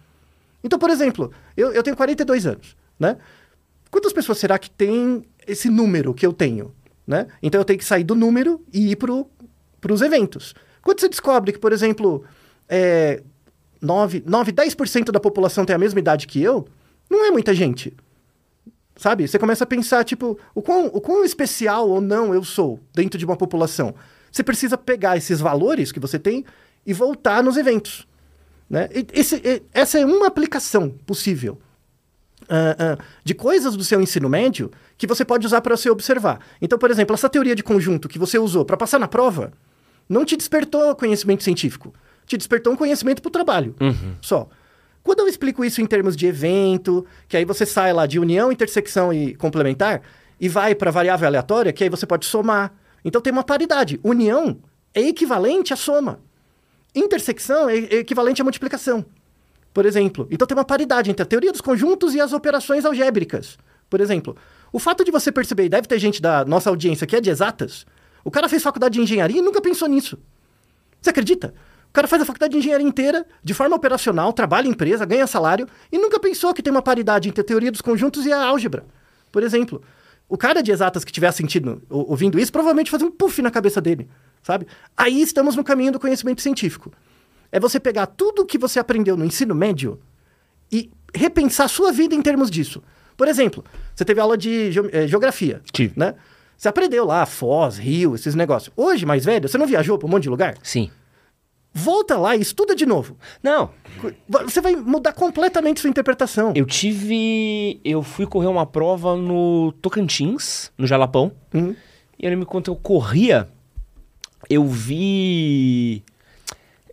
Então, por exemplo, eu, eu tenho 42 anos, né? Quantas pessoas será que tem esse número que eu tenho, né? Então eu tenho que sair do número e ir para os eventos. Quando você descobre que, por exemplo, é, 9, 9 10% da população tem a mesma idade que eu, Não é muita gente. Sabe? Você começa a pensar, tipo, o quão, o quão especial ou não eu sou dentro de uma população. Você precisa pegar esses valores que você tem e voltar nos eventos. Né? Esse- essa é uma aplicação possível ah, ah, de coisas do seu ensino médio que você pode usar para você observar. Então, por exemplo, essa teoria de conjunto que você usou para passar na prova não te despertou conhecimento científico, te despertou um conhecimento para o trabalho. Só. Quando eu explico isso em termos de evento, que aí você sai lá de união, intersecção e complementar e vai para variável aleatória, que aí você pode somar. Então tem uma paridade. União é equivalente à soma. Intersecção é é equivalente à multiplicação. Por exemplo, então tem uma paridade entre a teoria dos conjuntos e as operações algébricas. Por exemplo, o fato de você perceber, e deve ter gente da nossa audiência que é de exatas, o cara fez faculdade de engenharia e nunca pensou nisso. Você acredita? O cara faz a faculdade de engenharia inteira, de forma operacional, trabalha em empresa, ganha salário, e nunca pensou que tem uma paridade entre a teoria dos conjuntos e a álgebra. Por exemplo, o cara de exatas que tiver sentido ou- ouvindo isso, provavelmente faz um puff na cabeça dele, sabe? Aí estamos no caminho do conhecimento científico. É você pegar tudo que você aprendeu no ensino médio e repensar a sua vida em termos disso. Por exemplo, você teve aula de eh, geografia, Tive. né? Você aprendeu lá, Foz, Rio, esses negócios. Hoje, mais velho, você não viajou para um monte de lugar? Sim. Volta lá e estuda de novo. Não, Você vai mudar completamente sua interpretação. eu tive. Eu fui correr uma prova no Tocantins, no Jalapão. Uhum. E eu lembro quando eu corria, eu vi.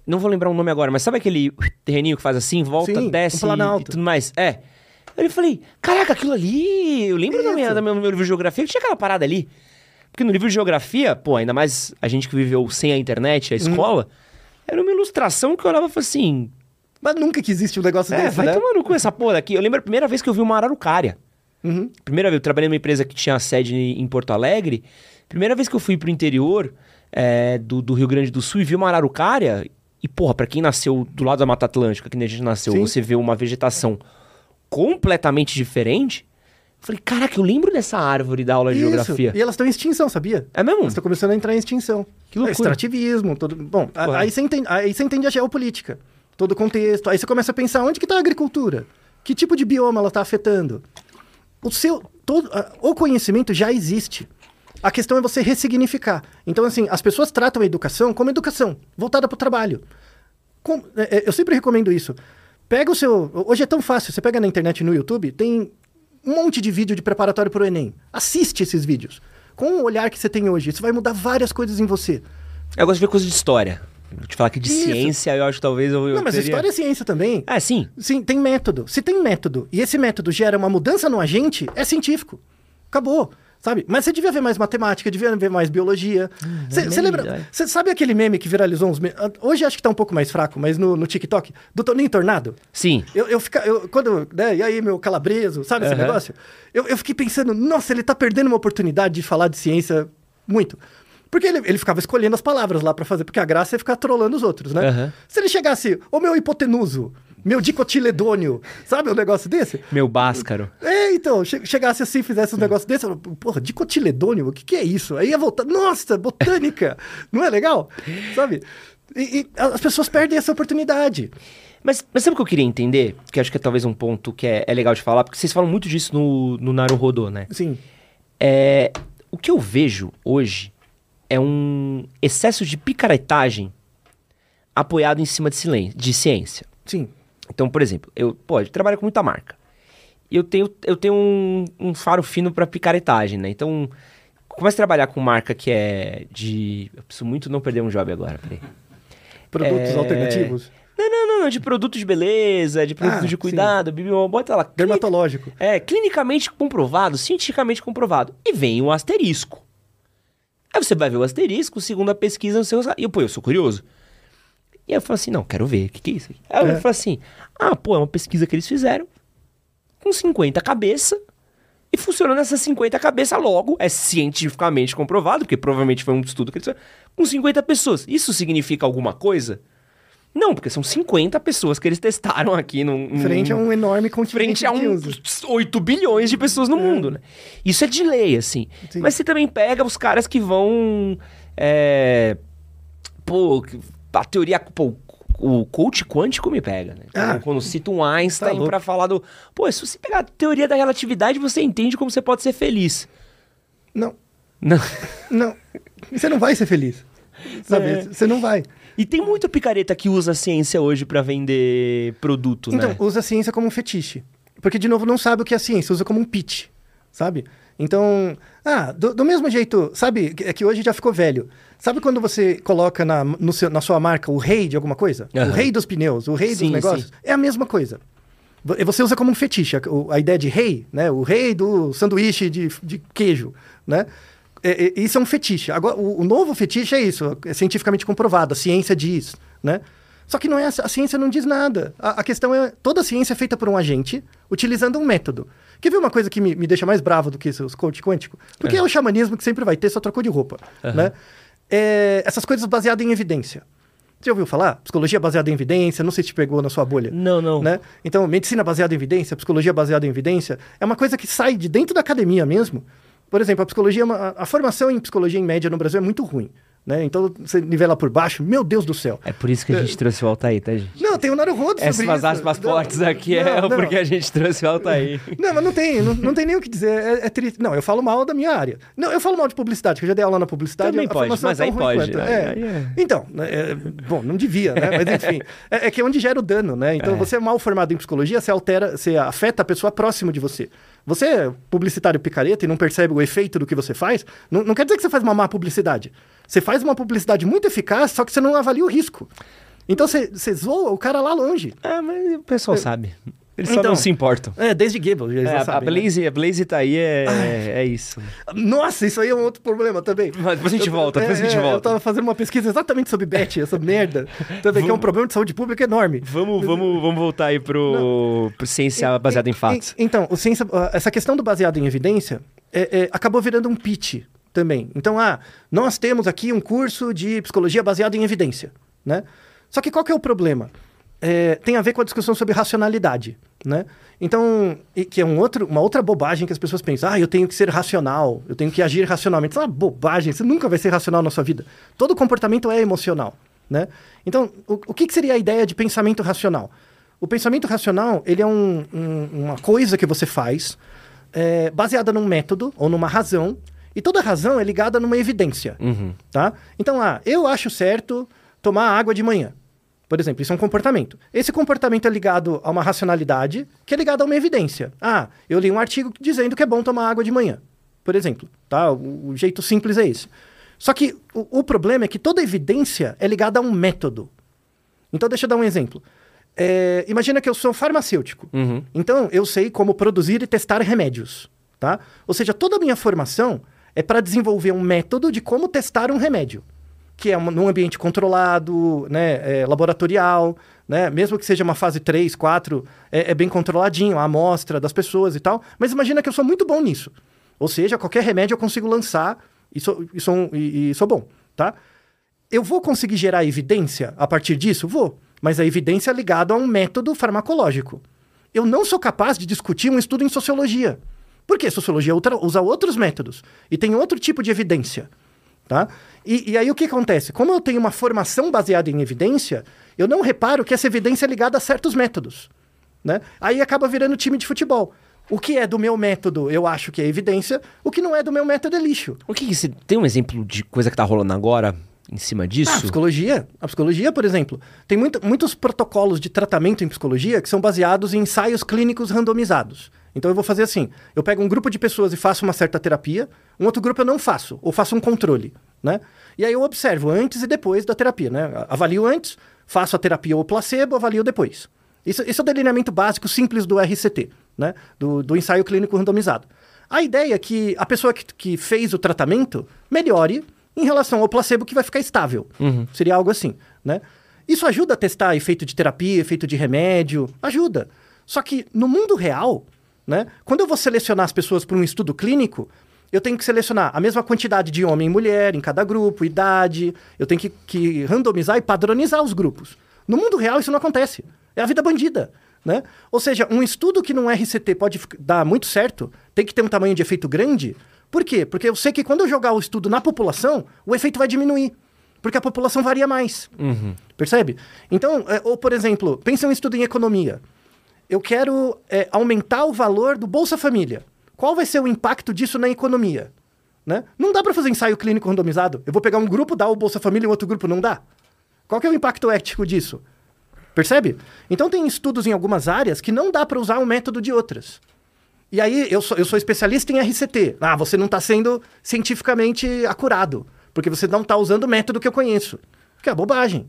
Não vou lembrar o nome agora, mas sabe aquele terreninho que faz assim, volta, Sim, um desce e, planalto. e tudo mais? É. Eu falei, caraca, aquilo ali. Eu lembro da minha, Isso. da minha, do meu livro de geografia que tinha aquela parada ali. Porque no livro de geografia, pô, ainda mais a gente que viveu sem a internet, a escola, era uma ilustração que eu olhava e falava assim. Mas nunca que existe um negócio É, desse, vai né? tomar no cu essa porra daqui. Eu lembro a primeira vez que eu vi uma araucária. Uhum. Primeira vez, eu trabalhei numa empresa que tinha sede em Porto Alegre. Primeira vez que eu fui pro interior é, do, do Rio Grande do Sul e vi uma araucária. E, porra, pra quem nasceu do lado da Mata Atlântica, que nem a gente nasceu, Sim. você vê uma vegetação completamente diferente. Falei, caraca, eu lembro dessa árvore da aula de Isso. geografia. E elas estão em extinção, sabia? É mesmo? Elas estão começando a entrar em extinção. Que loucura. Extrativismo, todo... Bom, a- aí você, entende, aí você entende a geopolítica, todo o contexto. Aí você começa a pensar onde que está a agricultura? Que tipo de bioma ela está afetando? O seu... Todo, a- o conhecimento já existe. A questão é você ressignificar. Então, assim, as pessoas tratam a educação como educação, voltada para o trabalho. Com- é, é, eu sempre recomendo isso. Pega o seu. Hoje é tão fácil. Você pega na internet no YouTube, tem um monte de vídeo de preparatório para o Enem. Assiste esses vídeos. Com o olhar que você tem hoje, isso vai mudar várias coisas em você. Eu gosto de ver coisa de história. Vou te falar que de Isso. ciência eu acho que talvez eu. Não, mas teria... história é ciência também. É, sim. Sim, tem método. Se tem método e esse método gera uma mudança no agente, é científico. Acabou. Sabe? Mas você devia ver mais matemática, devia ver mais biologia. Você é você lembra? Você sabe aquele meme que viralizou uns. me- Hoje acho que tá um pouco mais fraco, mas no, no TikTok, do Toninho Tornado? Sim. Eu, eu fica, eu, quando, né, e aí, meu calabreso, sabe esse Aham. negócio? Eu, eu fiquei pensando, nossa, ele tá perdendo uma oportunidade de falar de ciência muito. Porque ele, ele ficava escolhendo as palavras lá pra fazer, porque a graça é ficar trolando os outros, né? Aham. Se ele chegasse, ô meu hipotenuso, meu dicotiledônio, sabe um negócio desse? Meu báscaro. É, então, che- chegasse assim, fizesse um negócio desse, eu, porra, dicotiledônio, o que, que é isso? Aí ia voltar, nossa, botânica, não é legal? Sabe? E, e as pessoas perdem essa oportunidade. Mas, mas sabe o que eu queria entender? Que acho que é talvez um ponto que é, é legal de falar, porque vocês falam muito disso no, no Naruhodô, né? Sim. É, o que eu vejo hoje é um excesso de picaretagem apoiado em cima de, silen- de ciência. Sim. Então, por exemplo, eu, eu trabalho com muita marca. E eu tenho, eu tenho um, um faro fino pra picaretagem, né? Então, começo a trabalhar com marca que é de... Eu preciso muito não perder um job agora, peraí. Produtos É, alternativos. Não, não, não, não, de produto de beleza, de produto Ah, de cuidado, bibi, bota lá. clini- Dermatológico. É, clinicamente comprovado, cientificamente comprovado. E vem o asterisco. Aí você vai ver o asterisco, segundo a pesquisa, no seu... E eu, pô, eu sou curioso. E aí eu falo assim, não, quero ver, o que, que é isso aqui? Aí eu É. falo assim, ah, pô, é uma pesquisa que eles fizeram com 50 cabeças e funciona nessas 50 cabeças logo, é cientificamente comprovado, porque provavelmente foi um estudo que eles fizeram, com 50 pessoas. Isso significa alguma coisa? Não, porque são 50 pessoas que eles testaram aqui num... num- Frente a um enorme continente frente a um uso. 8 bilhões de pessoas no mundo, né? Isso é de lei, assim. Sim. Mas você também pega os caras que vão. É, pô, a teoria. Pô, o coach quântico me pega, né? Então, Ah, quando cito um Einstein tá pra falar do. Pô, se você pegar a teoria da relatividade, você entende como você pode ser feliz. Não, Não. não. Você não vai ser feliz. Sabe? É. Você não vai. E tem muito picareta que usa a ciência hoje pra vender produto, Então, né? usa a ciência como um fetiche. Porque, de novo, não sabe o que é ciência, usa como um pitch, sabe? Então, ah, do, do mesmo jeito, sabe, é que hoje já ficou velho. Sabe quando você coloca na, no seu- na sua marca o rei de alguma coisa? Aham. O rei dos pneus, o rei Sim, dos negócios? sim. É a mesma coisa. Vo- Você usa como um fetiche, a, a ideia de rei, né? O rei do sanduíche de, de queijo, né? É- é- isso é um fetiche. Agora, o, o novo fetiche é isso, é cientificamente comprovado, a ciência diz, né? Só que não é, a ciência não diz nada. A, a questão é, toda a ciência é feita por um agente, utilizando um método. Quer ver uma coisa que me, me deixa mais bravo do que isso, os coach quântico? Porque é. o xamanismo que sempre vai ter, só trocou de roupa, né? É, essas coisas baseadas em evidência. Você já ouviu falar? Psicologia baseada em evidência, não sei se te pegou na sua bolha. Não, não. Né? Então, medicina baseada em evidência, psicologia baseada em evidência, é uma coisa que sai de dentro da academia mesmo. Por exemplo, a psicologia, é a, a formação em psicologia em média no Brasil é muito ruim. Né? Então, você nivela por baixo, meu Deus do céu. É por isso que a gente trouxe o Altair, tá, gente? Não, tem o Naruhodo sobre Essas isso. as passaportes Não, aqui é não, não. porque a gente trouxe o Altair. Não, mas não tem, não, não tem nem o que dizer. É, é triste. Não, eu falo mal da minha área. Não, eu falo mal de publicidade, que eu já dei aula na publicidade. Também pode, mas é tão aí pode. Aí- É. é. Então, né, é, bom, não devia, né? Mas enfim. é, é que é onde gera o dano, né? Então, você é mal formado em psicologia, você altera, você afeta a pessoa próximo de você. Você é publicitário picareta e não percebe o efeito do que você faz, não, não quer dizer que você faz uma má publicidade. Você faz uma publicidade muito eficaz, só que você não avalia o risco. Então, você, zoa o cara lá longe. Ah, mas o pessoal sabe. Eles só Então, não se importam. É, desde Goebbels, eles É, a, sabem, né? Blaze, a Blaze tá aí, é, é isso. Nossa, isso aí é um outro problema também. Mas depois a gente Eu- volta, depois a gente é, volta. Eu tava fazendo uma pesquisa exatamente sobre Bet, essa merda. Também que é um problema de saúde pública enorme. Vamos, vamos, vamos voltar aí pro, pro ciência baseada em fatos. Então, o ciência, essa questão do baseado em evidência é- é, acabou virando um pitch também. Então, ah, nós temos aqui um curso de psicologia baseado em evidência, né? Só que qual que é o problema? É, tem a ver com a discussão sobre racionalidade, né? Então, e- que é um outro, uma outra bobagem que as pessoas pensam, ah, eu tenho que ser racional, eu tenho que agir racionalmente. Isso é uma bobagem, você nunca vai ser racional na sua vida. Todo comportamento é emocional, né? Então, o, o que, que seria a ideia de pensamento racional? O pensamento racional, ele é um- um- uma coisa que você faz é, baseada num método ou numa razão, e toda razão é ligada numa evidência, tá? Então, ah, eu acho certo tomar água de manhã. Por exemplo, isso é um comportamento. Esse comportamento é ligado a uma racionalidade, que é ligada a uma evidência. Ah, eu li um artigo dizendo que é bom tomar água de manhã, por exemplo, tá? O, o jeito simples é esse. Só que o, o problema é que toda evidência é ligada a um método. Então, deixa eu dar um exemplo. É, imagina que eu sou farmacêutico. Então, eu sei como produzir e testar remédios, tá? Ou seja, toda a minha formação é para desenvolver um método de como testar um remédio, que é um, num ambiente controlado, né, é, laboratorial, né? Mesmo que seja uma fase 3, 4, é, é bem controladinho, a amostra das pessoas e tal. Mas imagina que eu sou muito bom nisso. Ou seja, qualquer remédio eu consigo lançar e sou, e sou, e- e sou bom, tá? Eu vou conseguir gerar evidência a partir disso? Vou. Mas a evidência é ligada a um método farmacológico. Eu não sou capaz de discutir um estudo em sociologia. Por quê? Sociologia usa outros métodos e tem outro tipo de evidência. Tá? E, e aí o que acontece? Como eu tenho uma formação baseada em evidência, eu não reparo que essa evidência é ligada a certos métodos. Né? Aí acaba virando time de futebol. O que é do meu método, eu acho que é evidência. O que não é do meu método é lixo. O que, que você tem um exemplo de coisa que tá rolando agora em cima Ah, a disso? psicologia. A psicologia, por exemplo, tem muito- muitos protocolos de tratamento em psicologia que são baseados em ensaios clínicos randomizados. Então eu vou fazer assim: eu pego um grupo de pessoas e faço uma certa terapia, um outro grupo eu não faço, ou faço um controle, né? E aí eu observo antes e depois da terapia, né? Avalio antes, faço a terapia ou placebo, avalio depois. Isso, isso é o delineamento básico simples do RCT, né? Do, do ensaio clínico randomizado. A ideia é que a pessoa que, que fez o tratamento melhore em relação ao placebo que vai ficar estável. Seria algo assim, né? Isso ajuda a testar efeito de terapia, efeito de remédio, ajuda. Só que no mundo real, né? Quando eu vou selecionar as pessoas para um estudo clínico, eu tenho que selecionar a mesma quantidade de homem e mulher em cada grupo, idade, eu tenho que, que randomizar e padronizar os grupos. No mundo real isso não acontece. É a vida bandida. Né? Ou seja, um estudo que num RCT pode dar muito certo, tem que ter um tamanho de efeito grande. Por quê? Porque eu sei que quando eu jogar o estudo na população, o efeito vai diminuir. Porque a população varia mais. Percebe? Então, é, ou por exemplo, pensa um estudo em economia. Eu quero é, aumentar o valor do Bolsa Família. Qual vai ser o impacto disso na economia? Né? Não dá para fazer ensaio clínico randomizado. Eu vou pegar um grupo, dar o Bolsa Família e outro grupo não dá. Qual é o impacto ético disso? Percebe? Então tem estudos em algumas áreas que não dá para usar um método de outras. E aí eu sou, eu sou especialista em RCT. Ah, você não está sendo cientificamente acurado, porque você não está usando o método que eu conheço. Que é bobagem.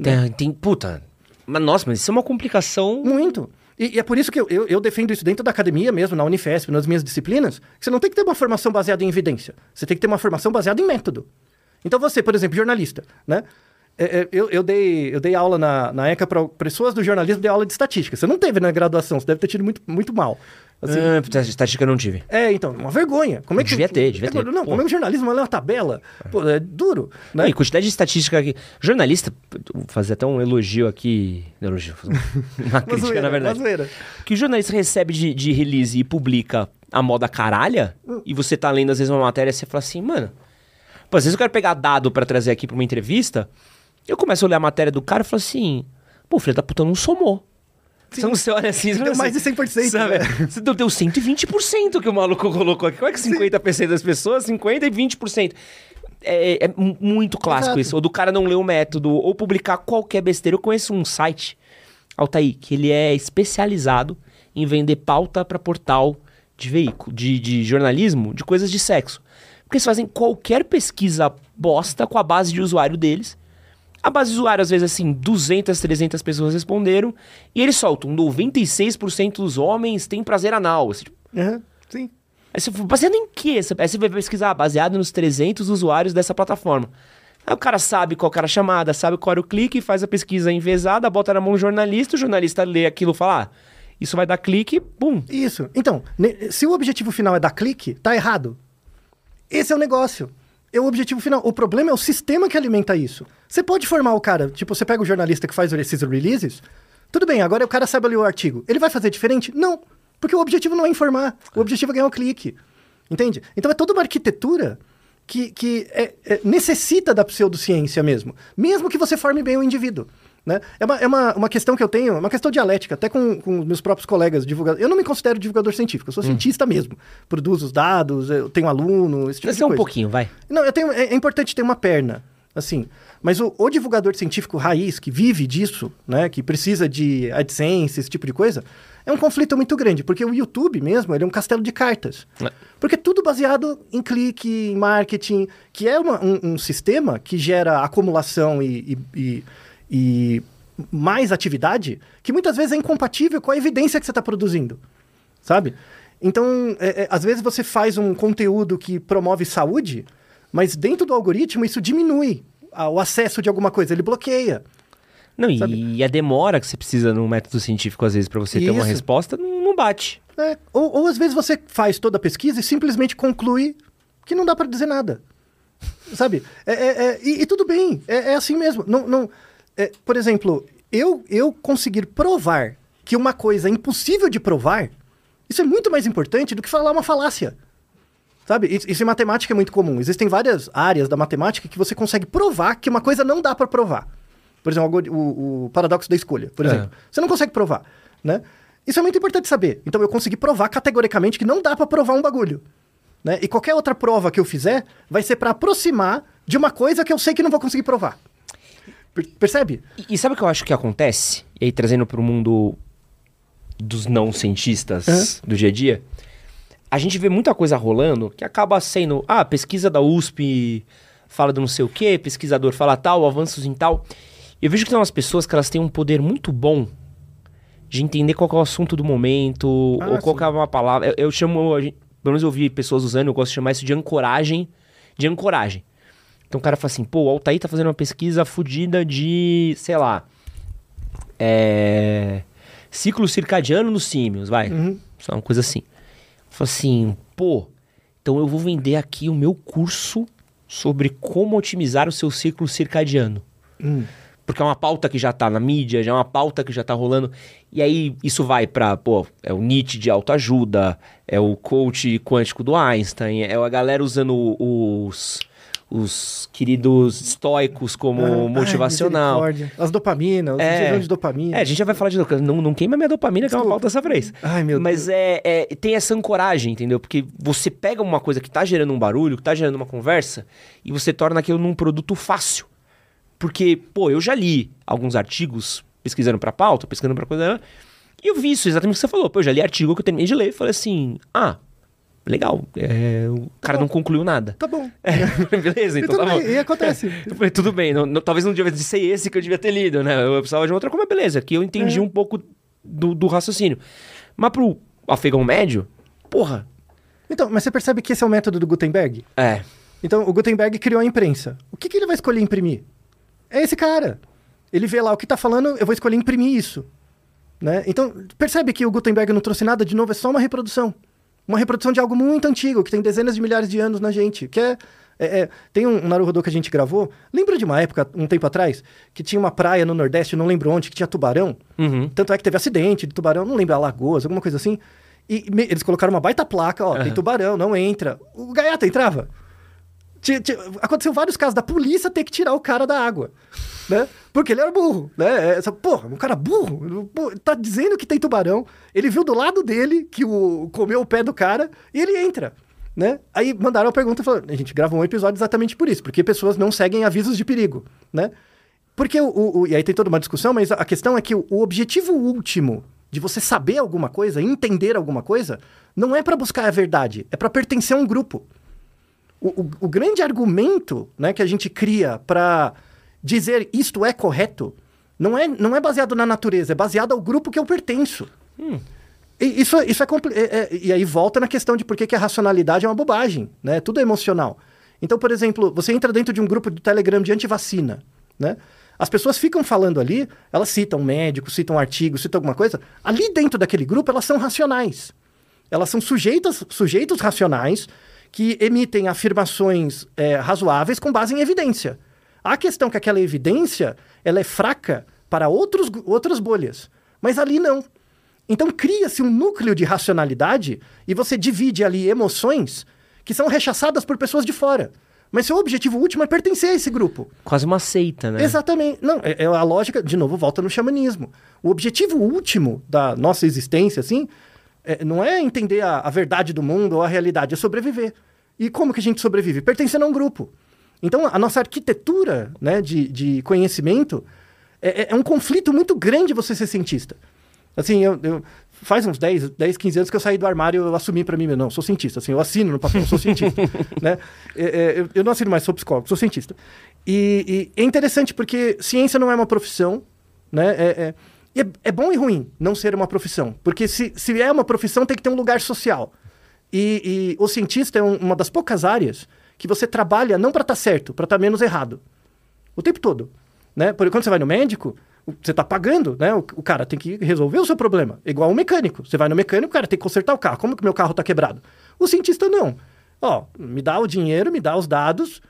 Tem, tem- puta. Mas nossa, mas isso é uma complicação. Muito. E, e é por isso que eu, eu, eu defendo isso dentro da academia mesmo, na Unifesp, nas minhas disciplinas, você não tem que ter uma formação baseada em evidência. Você tem que ter uma formação baseada em método. Então você, por exemplo, jornalista, né? É, é, eu, eu, dei, eu dei aula na, na ECA para pessoas do jornalismo, dei aula de estatística. Você não teve na graduação, você deve ter tido muito, muito mal. Assim, Ah, estatística eu não tive. É, então, uma vergonha. Como é que, Devia ter, devia é, ter. Não, Pô. como é que o jornalismo é uma tabela? Pô, é duro, né? Não, e quantidade de estatística aqui. Jornalista, vou fazer até um elogio aqui. Elogio, fazer um- uma crítica, zoeira, na verdade. Que o jornalista recebe de, de release e publica a moda caralha, e você tá lendo às vezes uma matéria e você fala assim, mano. Pô, às vezes eu quero pegar dado pra trazer aqui pra uma entrevista, eu começo a ler a matéria do cara e falo assim, pô, filho da puta não somou. Então você olha assim, você Deu mais assim, de 100%, Sabe? né? Você deu, deu 120% que o maluco colocou aqui. Como é que 50% das pessoas, 50% e 20%? É, é mu- muito clássico Exato. isso. Ou do cara não ler o método, ou publicar qualquer besteira. Eu conheço um site, Altair, que ele é especializado em vender pauta para portal de veículo, de, de jornalismo, de coisas de sexo. Porque eles fazem qualquer pesquisa bosta com a base de usuário deles. A base de usuário, às vezes, assim, 200, 300 pessoas responderam. E eles soltam 96% dos homens têm prazer anal. Assim, tipo, Aham, sim. Aí você baseado em quê? Aí você vai pesquisar, baseado nos 300 usuários dessa plataforma. Aí o cara sabe qual era a chamada, sabe qual era o clique, faz a pesquisa envezada, bota na mão do jornalista, o jornalista lê aquilo e fala, ah, isso vai dar clique, bum. Isso. Então, se o objetivo final é dar clique, tá errado. Esse é o negócio. É o objetivo final. O problema é o sistema que alimenta isso. Você pode formar o cara, tipo, você pega o jornalista que faz esses releases, tudo bem, agora o cara sabe ler o artigo. Ele vai fazer diferente? Não. Porque o objetivo não é informar. O objetivo é ganhar o clique. Entende? Então é toda uma arquitetura que, que é- é- necessita da pseudociência mesmo. Mesmo que você forme bem o indivíduo. Né? É, uma, é uma, uma questão que eu tenho, uma questão dialética, até com, com meus próprios colegas divulgadores. Eu não me considero divulgador científico, eu sou cientista mesmo. Produzo os dados, eu tenho aluno, esse tipo de é um coisa. pouquinho, vai. Não, eu tenho, é, é importante ter uma perna, assim. Mas o, o divulgador científico raiz, que vive disso, né, que precisa de AdSense, esse tipo de coisa, é um conflito muito grande, porque o YouTube mesmo, ele é um castelo de cartas. É. Porque é tudo baseado em clique, em marketing, que é uma- um, um sistema que gera acumulação e, e- e- e mais atividade, que muitas vezes é incompatível com a evidência que você está produzindo sabe? Então, é- é, às vezes você faz um conteúdo que promove saúde, mas dentro do algoritmo isso diminui a- o acesso de alguma coisa, ele bloqueia. Não, e, Sabe? e a demora que você precisa no método científico, às vezes, pra você ter uma Isso. resposta, não, não bate. É, ou, ou às vezes você faz toda a pesquisa e simplesmente conclui que não dá para dizer nada. Sabe? É, é- é- e, e tudo bem, é, é assim mesmo. Não, não, é, por exemplo, eu, eu conseguir provar que uma coisa é impossível de provar, isso é muito mais importante do que falar uma falácia. Sabe? Isso, em matemática é muito comum. Existem várias áreas da matemática que você consegue provar que uma coisa não dá para provar. Por exemplo, o, o paradoxo da escolha, por É. exemplo. Você não consegue provar, né? Isso é muito importante saber. Então eu consegui provar categoricamente que não dá para provar um bagulho. Né? E qualquer outra prova que eu fizer vai ser para aproximar de uma coisa que eu sei que não vou conseguir provar. Per- percebe? E, e sabe o que eu acho que acontece? E aí, trazendo pro mundo dos não cientistas do dia a dia, a gente vê muita coisa rolando que acaba sendo, ah, pesquisa da USP fala do não sei o quê, pesquisador fala tal, avanços em tal. Eu vejo que tem umas pessoas que elas têm um poder muito bom de entender qual é o assunto do momento, Ah, ou qual sim. é uma palavra. Eu, eu chamo, a gente- pelo menos eu vi pessoas usando, eu gosto de chamar isso de ancoragem, de ancoragem. Então o cara fala assim, pô, o Altair tá fazendo uma pesquisa fodida de, sei lá, é, ciclo circadiano nos símios, vai. Só uma coisa assim. Fala assim, pô, então eu vou vender aqui o meu curso sobre como otimizar o seu ciclo circadiano. Porque é uma pauta que já tá na mídia, já é uma pauta que já tá rolando. E aí isso vai pra, pô, é o Nietzsche de autoajuda, é o coach quântico do Einstein, é a galera usando os, os queridos estoicos como Ah, ai, motivacional. misericórdia. As dopamina, os É. de dopamina. É, a gente já vai falar de dopamina. Não, não queima minha dopamina, que é uma pauta dessa vez. Ai, meu Mas Deus. é, é, tem essa ancoragem, entendeu? Porque você pega uma coisa que tá gerando um barulho, que tá gerando uma conversa, e você torna aquilo num produto fácil. Porque, pô, eu já li alguns artigos pesquisando pra pauta, pesquisando pra coisa, e eu vi isso exatamente o que você falou. Pô, eu já li artigo que eu terminei de ler e falei assim: ah, legal, é, o cara bom. não concluiu nada. Tá bom. Beleza, E então tá bom. bem, e acontece. Tudo bem, não- não- talvez não devia ser esse que eu devia ter lido, né? Eu precisava de outra coisa, mas beleza, aqui eu entendi É. um pouco do, do raciocínio. Mas pro afegão médio, porra, Então, mas você percebe que esse é o método do Gutenberg? é. Então, o Gutenberg criou a imprensa. O que, que ele vai escolher imprimir? É esse cara. Ele vê lá o que tá falando, eu vou escolher imprimir isso. Né? Então, percebe que o Gutenberg não trouxe nada de novo, é só uma reprodução. Uma reprodução de algo muito antigo, que tem dezenas de milhares de anos na gente. Que é, é- é- tem um, um Naruhodô que a gente gravou. Lembra de uma época, um tempo atrás, que tinha uma praia no Nordeste, não lembro onde, que tinha tubarão? Uhum. Tanto é que teve acidente de tubarão, não lembro, Alagoas, alguma coisa assim. E me- eles colocaram uma baita placa, ó, tem tubarão, não entra. O gaiato entrava. Ti- ti- aconteceu vários casos da polícia ter que tirar o cara da água, né? Porque ele era burro, né? É, Essa, porra, um cara burro, tá dizendo que tem tubarão, ele viu do lado dele que o comeu o pé do cara e ele entra, né? Aí mandaram a pergunta falaram, a gente gravou um episódio exatamente por isso, porque pessoas não seguem avisos de perigo, né? Porque o, o- o- e aí tem toda uma discussão, mas a, a questão é que o, o objetivo último de você saber alguma coisa, entender alguma coisa, não é para buscar a verdade, é para pertencer a um grupo. O, o- o grande argumento né, que a gente cria para dizer isto é correto não é, não é baseado na natureza, é baseado ao grupo que eu pertenço. E isso, isso é, é- é- E aí volta na questão de por que, que a racionalidade é uma bobagem, né? Tudo é emocional. Então, por exemplo, você entra dentro de um grupo de Telegram de antivacina, né? As pessoas ficam falando ali, elas citam médicos, citam artigos, citam alguma coisa. Ali dentro daquele grupo, elas são racionais. Elas são sujeitas, sujeitos racionais que emitem afirmações é, razoáveis com base em evidência. A questão é que aquela evidência ela é fraca para outros, outras bolhas, mas ali não. Então cria-se um núcleo de racionalidade e você divide ali emoções que são rechaçadas por pessoas de fora. Mas seu objetivo último é pertencer a esse grupo. Quase uma seita, né? Exatamente. Não, é, é a lógica, de novo, volta no xamanismo. O objetivo último da nossa existência, assim, é- não é entender a, a verdade do mundo ou a realidade, é sobreviver. E como que a gente sobrevive? Pertencendo a um grupo. Então, a nossa arquitetura né, de, de conhecimento é, é- é um conflito muito grande você ser cientista. Assim, eu, eu- faz uns 10, 10, 15 anos que eu saí do armário, eu assumi pra mim mesmo, não, sou cientista, assim, eu assino no papel, sou cientista, né? É, é, eu, eu não assino mais, sou psicólogo, sou cientista. E, e é interessante porque ciência não é uma profissão, né? É, é, é bom e ruim não ser uma profissão, porque se, se é uma profissão tem que ter um lugar social. E, e o cientista é um- uma das poucas áreas que você trabalha não para estar certo, para estar menos errado. O tempo todo. Né? Porque quando você vai no médico, você está pagando, né? O, o cara tem que resolver o seu problema. Igual um mecânico. Você vai no mecânico, o cara tem que consertar o carro. Como que meu carro está quebrado? O cientista não. Ó, me dá o dinheiro, me dá os dados.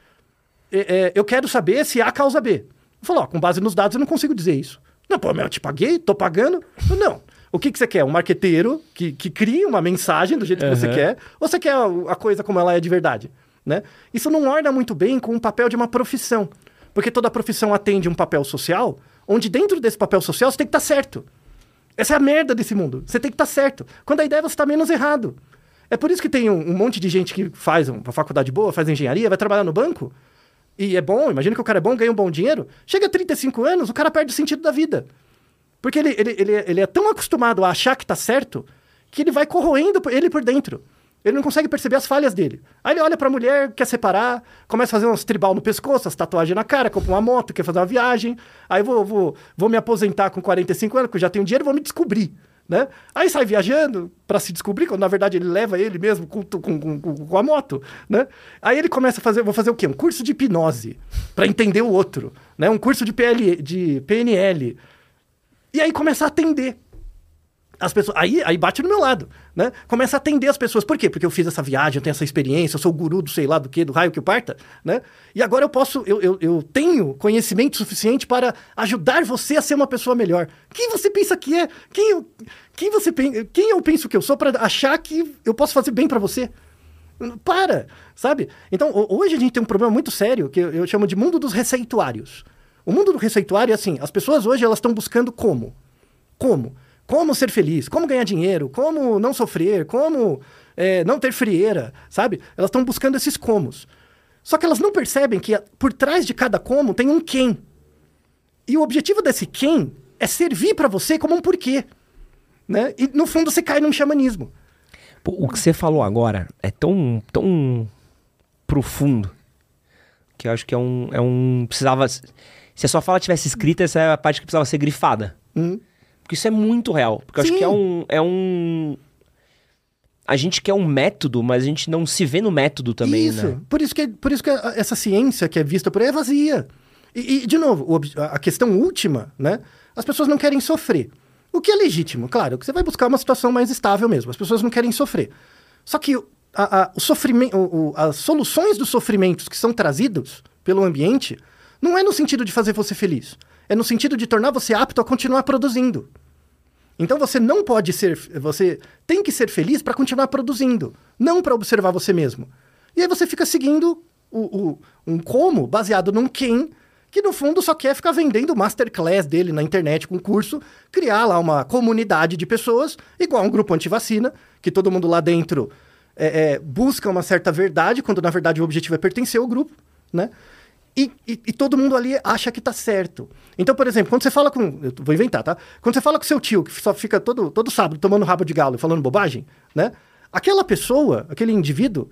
é, é, eu quero saber se A causa B. Eu falo, ó, com base nos dados eu não consigo dizer isso. Não, pô, mas eu te paguei, tô pagando. Eu, Não. O que, que você quer? Um marqueteiro que, que crie uma mensagem do jeito que você quer? Ou você quer a, a coisa como ela é de verdade? Né? Isso não orna muito bem com o papel de uma profissão. Porque toda profissão atende um papel social, onde dentro desse papel social você tem que estar certo. Essa é a merda desse mundo. Você tem que estar certo. Quando a ideia é você está menos errado. É por isso que tem um, um monte de gente que faz uma faculdade boa, faz engenharia, vai trabalhar no banco, e é bom, imagina que o cara é bom, ganha um bom dinheiro. Chega a 35 anos, o cara perde o sentido da vida. Porque ele, ele, ele, ele é tão acostumado a achar que tá certo, que ele vai corroendo ele por dentro. Ele não consegue perceber as falhas dele. Aí ele olha pra mulher, quer separar, começa a fazer uns tribal no pescoço, as tatuagens na cara, compra uma moto, quer fazer uma viagem. Aí vou, vou, vou me aposentar com 45 anos, eu já tenho dinheiro, vou me descobrir. Né? Aí sai viajando para se descobrir, quando na verdade ele leva ele mesmo com, com, com- com a moto. Né? Aí ele começa a fazer, vou fazer o quê? Um curso de hipnose para entender o outro. Né? Um curso de, PL, de PNL. E aí começa a atender. As pessoas, aí, aí bate no meu lado, né? Começa a atender as pessoas. Por quê? Porque eu fiz essa viagem, eu tenho essa experiência, eu sou o guru do sei lá do que, do raio que parta, né? E agora eu posso, eu, eu, eu tenho conhecimento suficiente para ajudar você a ser uma pessoa melhor. Quem você pensa que é? Quem eu, quem você quem eu penso que eu sou para achar que eu posso fazer bem para você? Para, sabe? Então, ho- hoje a gente tem um problema muito sério que eu, eu chamo de mundo dos receituários. O mundo do receituário é assim, as pessoas hoje elas estão buscando como? Como? Como ser feliz? Como ganhar dinheiro? Como não sofrer? Como é, não ter frieira? Sabe? Elas estão buscando esses comos. Só que elas não percebem que por trás de cada como tem um quem. E o objetivo desse quem é servir para você como um porquê. Né? E no fundo você cai num xamanismo. Pô, o que você falou agora é tão, tão profundo que eu acho que é um, é um. Precisava. Se a sua fala tivesse escrita, essa é a parte que precisava ser grifada. Hum. Porque isso é muito real. Porque eu acho que é um, é um. A gente quer um método, mas a gente não se vê no método também, isso. né? Por isso que, por isso que a- essa ciência que é vista por aí é vazia. E, e, de novo, a questão última, né? As pessoas não querem sofrer. O que é legítimo, claro, que você vai buscar uma situação mais estável mesmo. As pessoas não querem sofrer. Só que a- a- o sofrimento, o- as soluções dos sofrimentos que são trazidos pelo ambiente não é no sentido de fazer você feliz. É no sentido de tornar você apto a continuar produzindo. Então você não pode ser, você tem que ser feliz para continuar produzindo, não para observar você mesmo. E aí você fica seguindo o, o- um como baseado num quem, que no fundo só quer ficar vendendo masterclass dele na internet com curso, criar lá uma comunidade de pessoas, igual um grupo antivacina, que todo mundo lá dentro é, é, busca uma certa verdade, quando na verdade o objetivo é pertencer ao grupo, né? E, e- e todo mundo ali acha que tá certo. Então, por exemplo, quando você fala com. Eu vou inventar, tá? Quando você fala com seu tio, que só fica todo, todo sábado tomando rabo de galo e falando bobagem, né? Aquela pessoa, aquele indivíduo,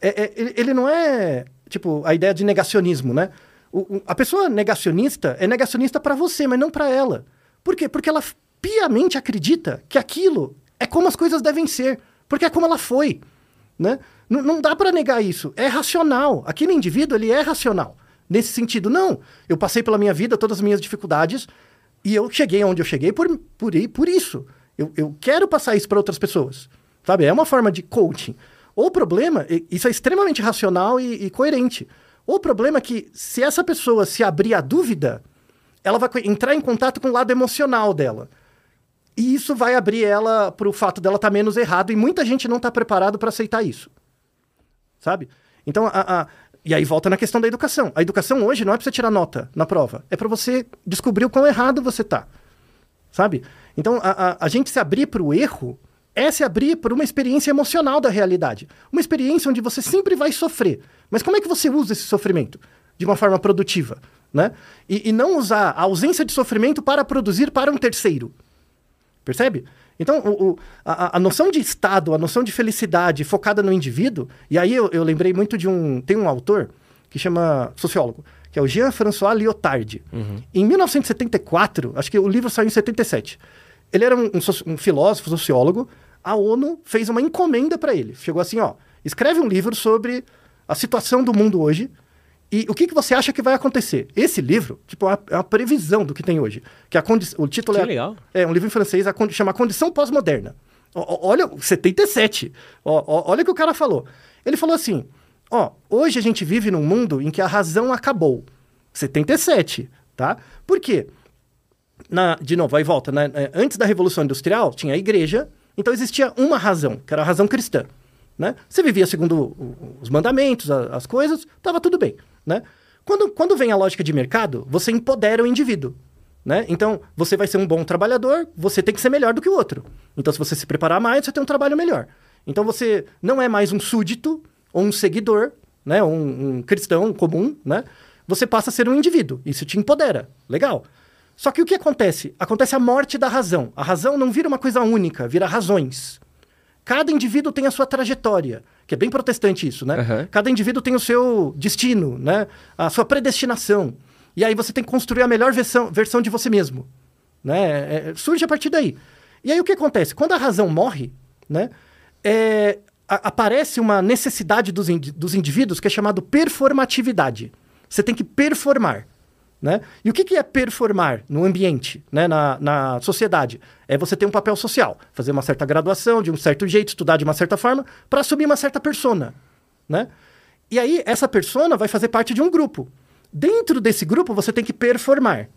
é- é- ele, ele não é. Tipo, a ideia de negacionismo, né? O- o- a pessoa negacionista é negacionista para você, mas não para ela. Por quê? Porque ela piamente acredita que aquilo é como as coisas devem ser. Porque é como ela foi né? Não, dá para negar isso. É racional. Aquele indivíduo, ele é racional. Nesse sentido, não. Eu passei pela minha vida todas as minhas dificuldades e eu cheguei onde eu cheguei por, por, por isso. Eu, eu quero passar isso para outras pessoas. Sabe? É uma forma de coaching. O problema, isso é extremamente racional e, e coerente. O problema é que se essa pessoa se abrir à dúvida, ela vai entrar em contato com o lado emocional dela. E isso vai abrir ela para o fato dela estar menos errado. E muita gente não está preparado para aceitar isso. Sabe? Então, a, a- e aí volta na questão da educação. A educação hoje não é para você tirar nota na prova. É para você descobrir o quão errado você tá. Sabe? Então, a, a, a gente se abrir para o erro é se abrir para uma experiência emocional da realidade. Uma experiência onde você sempre vai sofrer. Mas como é que você usa esse sofrimento? De uma forma produtiva. Né? E, e não usar a ausência de sofrimento para produzir para um terceiro. Percebe? Então, o, o- a, a noção de estado, a noção de felicidade focada no indivíduo, e aí eu, eu lembrei muito de um. Tem um autor que chama sociólogo, que é o Jean-François Lyotard. Em 1974, acho que o livro saiu em 77. Ele era um, um um filósofo, sociólogo. A ONU fez uma encomenda para ele. Chegou assim: ó, escreve um livro sobre a situação do mundo hoje e o que, que você acha que vai acontecer? Esse livro, tipo, é uma, é uma previsão do que tem hoje. Que a condi- o título Que é. legal. É um livro em francês, a condi- chama Condição Pós-Moderna. Olha, 77. Ó, ó, olha o que o cara falou. Ele falou assim: ó, hoje a gente vive num mundo em que a razão acabou. 77, tá? Por quê? Na, de novo, aí volta, né? É, Antes da Revolução Industrial, tinha a igreja, então existia uma razão, que era a razão cristã. Né? Você vivia segundo os mandamentos, as coisas, estava tudo bem. Né? Quando, quando vem a lógica de mercado, você empodera o indivíduo. Né? Então, você vai ser um bom trabalhador, você tem que ser melhor do que o outro. Então, se você se preparar mais, você tem um trabalho melhor. Então, você não é mais um súdito ou um seguidor, né? um, um cristão comum, né? Você passa a ser um indivíduo. Isso te empodera. Legal. Só que o que acontece? Acontece a morte da razão. A razão não vira uma coisa única, vira razões. Cada indivíduo tem a sua trajetória, que é bem protestante isso, né? Aham. Cada indivíduo tem o seu destino, né? A sua predestinação. E aí você tem que construir a melhor versão, versão de você mesmo, né? É, surge a partir daí. E aí o que acontece? Quando a razão morre, né? é, a- aparece uma necessidade dos, dos indivíduos que é chamado performatividade. Você tem que performar. Né? E o que, que é performar no ambiente, né? na, na sociedade? É você ter um papel social, fazer uma certa graduação de um certo jeito, estudar de uma certa forma, para assumir uma certa persona. Né? E aí, essa persona vai fazer parte de um grupo. Dentro desse grupo, você tem que performar.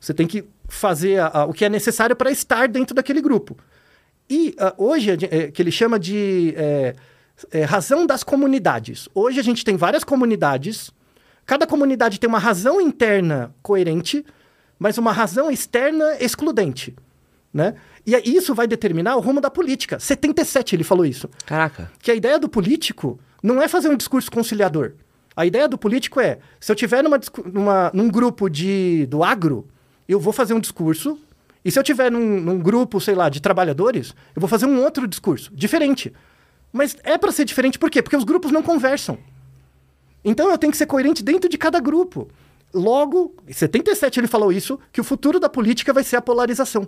Você tem que fazer a- a- o que é necessário para estar dentro daquele grupo. E ah, hoje, a gen- é, que ele chama de é, é, razão das comunidades. Hoje a gente tem várias comunidades, cada comunidade tem uma razão interna coerente, mas uma razão externa excludente, né? E isso vai determinar o rumo da política. 77 ele falou isso. Caraca. Que a ideia do político não é fazer um discurso conciliador. A ideia do político é, se eu tiver numa, numa- num grupo de, do agro, eu vou fazer um discurso, e se eu tiver num, num grupo, sei lá, de trabalhadores, eu vou fazer um outro discurso, diferente. Mas é para ser diferente por quê? Porque os grupos não conversam. Então eu tenho que ser coerente dentro de cada grupo. Logo, em 77 ele falou isso, que o futuro da política vai ser a polarização.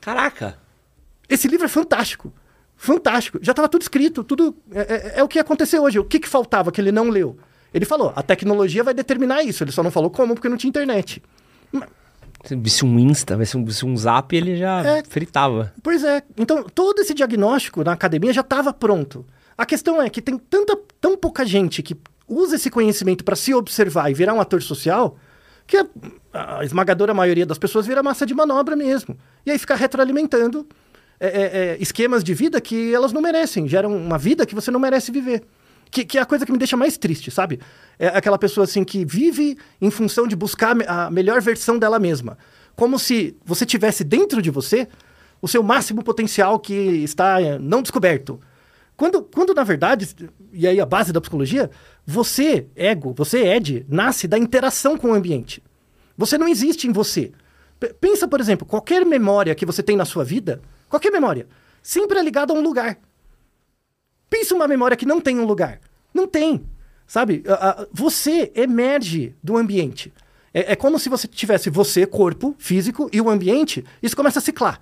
Caraca. Esse livro é fantástico. Fantástico. Já estava tudo escrito, tudo. É, é- é o que aconteceu hoje. O que, que faltava que ele não leu? Ele falou: a tecnologia vai determinar isso. Ele só não falou como, porque não tinha internet. Se um Insta, se um, visse um Zap, ele já É. fritava. Pois é. Então, todo esse diagnóstico na academia já estava pronto. A questão é que tem tanta, tão pouca gente que usa esse conhecimento para se observar e virar um ator social que a, a esmagadora maioria das pessoas vira massa de manobra mesmo. E aí fica retroalimentando é, é, é, esquemas de vida que elas não merecem. Geram uma vida que você não merece viver. Que, que é a coisa que me deixa mais triste, sabe? É aquela pessoa assim que vive em função de buscar a me- a melhor versão dela mesma. Como se você tivesse dentro de você o seu máximo potencial que está eh, não descoberto. Quando, quando na verdade, e aí a base da psicologia, você, ego, você, Ed, nasce da interação com o ambiente. Você não existe em você. P- pensa, por exemplo, qualquer memória que você tem na sua vida, qualquer memória, sempre é ligada a um lugar. Pensa uma memória que não tem um lugar. Não tem. Sabe? A- a- Você emerge do ambiente. É, é como se você tivesse você, corpo, físico, e o ambiente, isso começa a ciclar.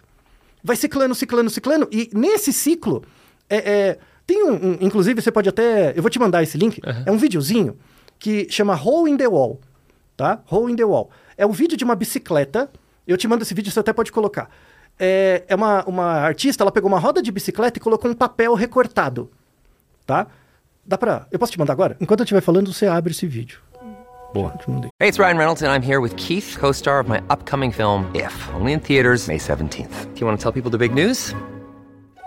Vai ciclando, ciclando, ciclando, e nesse ciclo, é, é, tem um, um- Inclusive, você pode até. Eu vou te mandar esse link. É um videozinho que chama Hole in the Wall. Tá? Hole in the Wall. É um vídeo de uma bicicleta. Eu te mando esse vídeo, você até pode colocar. É, é uma, uma artista, ela pegou uma roda de bicicleta e colocou um papel recortado. Tá? Dá pra. Eu posso te mandar agora? Enquanto eu estiver falando, você abre esse vídeo. Boa. Te mandei. Hey, it's Ryan Reynolds, and I'm here with Keith, co star of my upcoming film, If, only in theaters, May 17th. Do you want to tell people the big news?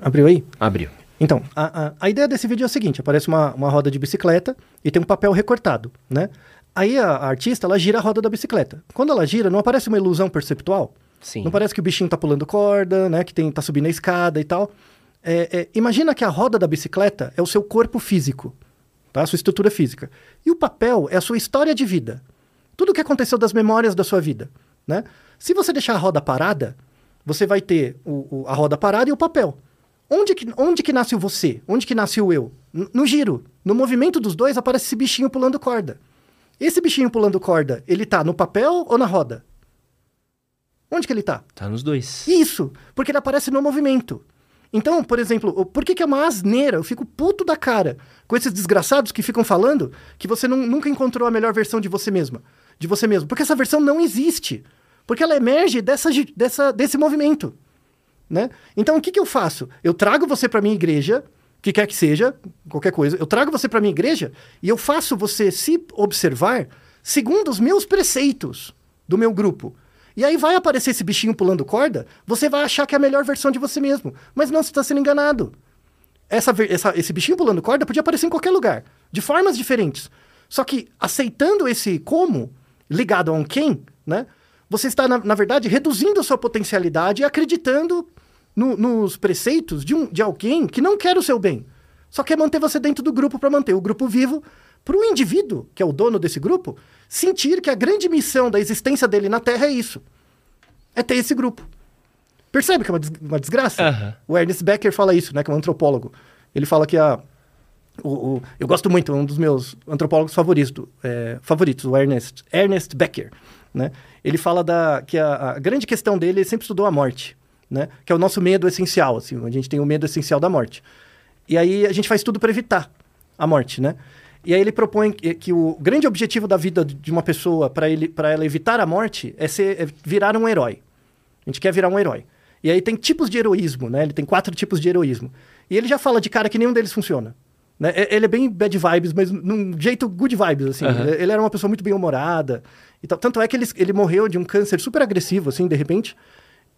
Abriu aí? Abriu. Então, a, a, a ideia desse vídeo é o seguinte: aparece uma, uma roda de bicicleta e tem um papel recortado, né? Aí a, a artista, ela gira a roda da bicicleta. Quando ela gira, não aparece uma ilusão perceptual? Sim. Não parece que o bichinho tá pulando corda, né? Que tem, tá subindo a escada e tal. É, é, imagina que a roda da bicicleta é o seu corpo físico, tá? A sua estrutura física. E o papel é a sua história de vida. Tudo o que aconteceu das memórias da sua vida, né? Se você deixar a roda parada, você vai ter o, o- a roda parada e o papel. Onde que, onde que nasce o você? Onde que nasce o eu? N- no giro. No movimento dos dois aparece esse bichinho pulando corda. Esse bichinho pulando corda, ele tá no papel ou na roda? Onde que ele tá? Tá nos dois. Isso, porque ele aparece no movimento. Então, por exemplo, por que, que é uma asneira? Eu fico puto da cara com esses desgraçados que ficam falando que você nun- nunca encontrou a melhor versão de você mesma. De você mesmo. Porque essa versão não existe. Porque ela emerge dessa, dessa, desse movimento. Né? Então, o que, que eu faço? Eu trago você para minha igreja, que quer que seja, qualquer coisa. Eu trago você para minha igreja e eu faço você se observar segundo os meus preceitos do meu grupo. E aí vai aparecer esse bichinho pulando corda, você vai achar que é a melhor versão de você mesmo. Mas não, você está sendo enganado. Essa, essa- esse bichinho pulando corda podia aparecer em qualquer lugar, de formas diferentes. Só que aceitando esse como, ligado a um quem, né? Você está, na, na verdade, reduzindo a sua potencialidade e acreditando no- nos preceitos de, um, de alguém que não quer o seu bem. Só quer manter você dentro do grupo para manter o grupo vivo, para o indivíduo, que é o dono desse grupo, sentir que a grande missão da existência dele na Terra é isso. É ter esse grupo. Percebe que é uma, des- uma desgraça? Aham. O Ernest Becker fala isso, né? Que é um antropólogo. Ele fala que a... O, o- eu gosto muito, é um dos meus antropólogos favoritos, é, favoritos o Ernest, Ernest Becker, né? Ele fala da, que a, a grande questão dele, ele sempre estudou a morte, né? Que é o nosso medo essencial, assim. A gente tem o medo essencial da morte. E aí a gente faz tudo para evitar a morte, né? E aí ele propõe que, que o grande objetivo da vida de uma pessoa para ele para ela evitar a morte é ser é virar um herói. A gente quer virar um herói. E aí tem tipos de heroísmo, né? Ele tem quatro tipos de heroísmo. E ele já fala de cara que nenhum deles funciona. Né? Ele é bem bad vibes, mas num jeito good vibes, assim. Aham. Ele, ele era uma pessoa muito bem-humorada. Tanto é que ele, ele morreu de um câncer super agressivo, assim, de repente.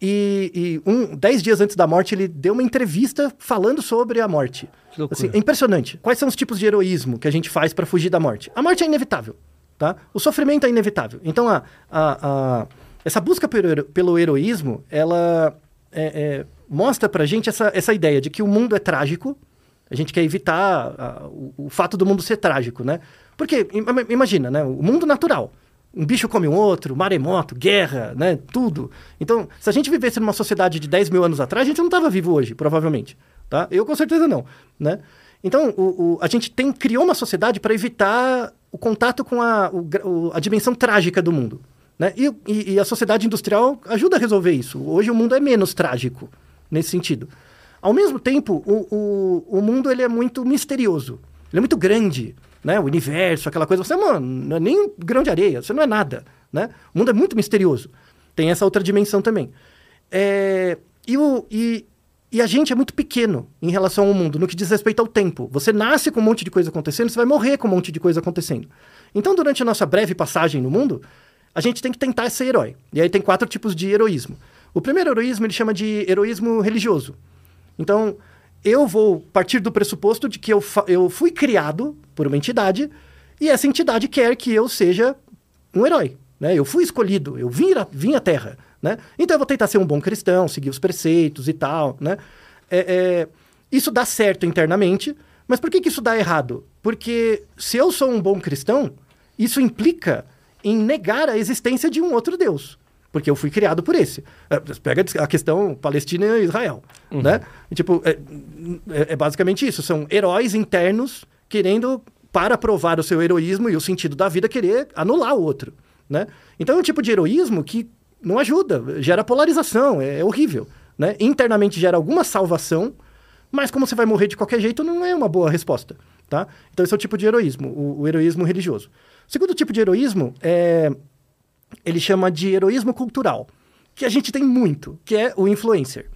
E, e um, dez dias antes da morte, ele deu uma entrevista falando sobre a morte. Assim, é impressionante. Quais são os tipos de heroísmo que a gente faz para fugir da morte? A morte é inevitável, tá? O sofrimento é inevitável. Então, a, a, a- essa busca pelo, pelo heroísmo, ela é, é, mostra pra gente essa, essa ideia de que o mundo é trágico, a gente quer evitar a- o, o fato do mundo ser trágico, né? Porque, im- imagina, né? O mundo natural. Um bicho come um outro, maremoto, guerra, né? Tudo. Então, se a gente vivesse numa sociedade de 10 mil anos atrás, a gente não estava vivo hoje, provavelmente. Tá? Eu com certeza não, né? Então, o, o- a gente tem, criou uma sociedade para evitar o contato com a, o o- a dimensão trágica do mundo. Né? E, e- e a sociedade industrial ajuda a resolver isso. Hoje o mundo é menos trágico nesse sentido. Ao mesmo tempo, o, o, o mundo ele é muito misterioso. Ele é muito grande, né? O universo, aquela coisa. Você, mano, não é nem um grão de areia, você não é nada, né? O mundo é muito misterioso. Tem essa outra dimensão também. É, e, o, e, e a gente é muito pequeno em relação ao mundo, no que diz respeito ao tempo. Você nasce com um monte de coisa acontecendo, você vai morrer com um monte de coisa acontecendo. Então, durante a nossa breve passagem no mundo, a gente tem que tentar ser herói. E aí tem quatro tipos de heroísmo. O primeiro heroísmo ele chama de heroísmo religioso. Então, eu vou partir do pressuposto de que eu, eu fui criado por uma entidade e essa entidade quer que eu seja um herói. Né? Eu fui escolhido, eu vim, a- vim à Terra. Né? Então, eu vou tentar ser um bom cristão, seguir os preceitos e tal. Né? É, é, isso dá certo internamente, mas por que, que isso dá errado? Porque se eu sou um bom cristão, isso implica em negar a existência de um outro Deus. Porque eu fui criado por esse. É, Pega a questão Palestina e Israel. Né? E, tipo, é, é- é basicamente isso. São heróis internos querendo, para provar o seu heroísmo e o sentido da vida, querer anular o outro. Né? Então é um tipo de heroísmo que não ajuda, gera polarização, é, é horrível. Né? Internamente gera alguma salvação, mas como você vai morrer de qualquer jeito, não é uma boa resposta. Tá? Então esse é o tipo de heroísmo, o, o heroísmo religioso. O segundo tipo de heroísmo é ele chama de heroísmo cultural, que a gente tem muito, que é o influencer.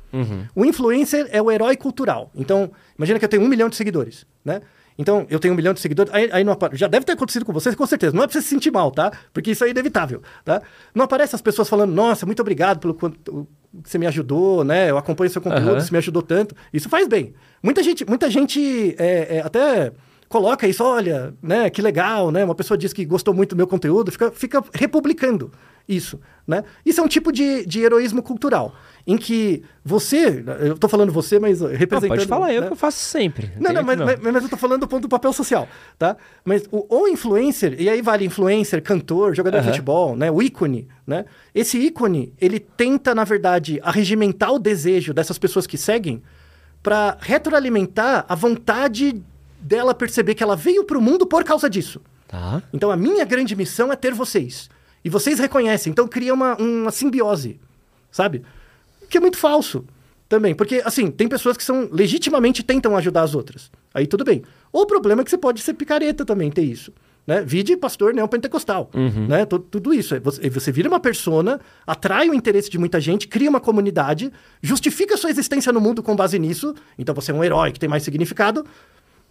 O influencer é o herói cultural. Então, imagina que eu tenho um milhão de seguidores, né? Então, eu tenho um milhão de seguidores, aí, aí não já deve ter acontecido com vocês, com certeza. Não é pra você se sentir mal, tá? Porque isso é inevitável, tá? Não aparece as pessoas falando, nossa, muito obrigado pelo quanto você me ajudou, né? Eu acompanho seu conteúdo, você me ajudou tanto. Isso faz bem. Muita gente, muita gente é, é, até coloca isso, olha, né, que legal, né? Uma pessoa diz que gostou muito do meu conteúdo, fica, fica republicando isso, né? Isso é um tipo de, de heroísmo cultural, em que você, eu tô falando você, mas Não, representando... pode falar, eu né? que eu faço sempre. Não, não, mas, mas, mas eu tô falando do ponto do papel social, tá? Mas o, o influencer, e aí vale influencer, cantor, jogador de futebol, né? O ícone, né? Esse ícone, ele tenta, na verdade, arregimentar o desejo dessas pessoas que seguem para retroalimentar a vontade dela perceber que ela veio pro mundo por causa disso. Tá. Então a minha grande missão é ter vocês. E vocês reconhecem, então cria uma, uma simbiose, sabe? Que é muito falso também. Porque, assim, tem pessoas que são legitimamente tentam ajudar as outras. Aí tudo bem. O problema é que você pode ser picareta também, ter isso. Né? Vide pastor neopentecostal. Né? Tu- Tudo isso. É Você, você vira uma persona, atrai o interesse de muita gente, cria uma comunidade, justifica sua existência no mundo com base nisso. Então você é um herói que tem mais significado.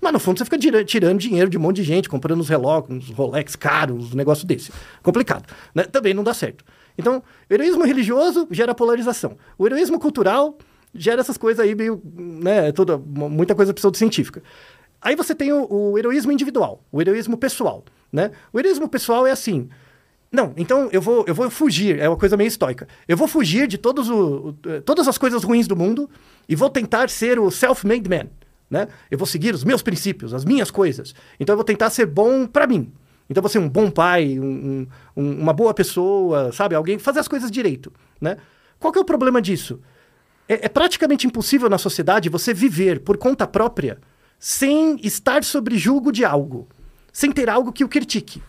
Mas no fundo você fica tira- tirando dinheiro de um monte de gente, comprando uns relógios, uns Rolex caros, uns negócios desse. Complicado. né? Também não dá certo. Então, o heroísmo religioso gera polarização. O heroísmo cultural gera essas coisas aí meio, né, toda, muita coisa pseudocientífica. Aí você tem o, o heroísmo individual, o heroísmo pessoal, né? O heroísmo pessoal é assim, não, então eu vou, eu vou fugir, é uma coisa meio estoica. Eu vou fugir de todos o- todas as coisas ruins do mundo e vou tentar ser o self-made man. Né? Eu vou seguir os meus princípios, as minhas coisas. Então eu vou tentar ser bom para mim. Então vou ser um bom pai, um- um- uma boa pessoa, sabe? Alguém fazer as coisas direito, né? Qual que é o problema disso? É, é praticamente impossível na sociedade você viver por conta própria sem estar sob julgo de algo, sem ter algo que o critique.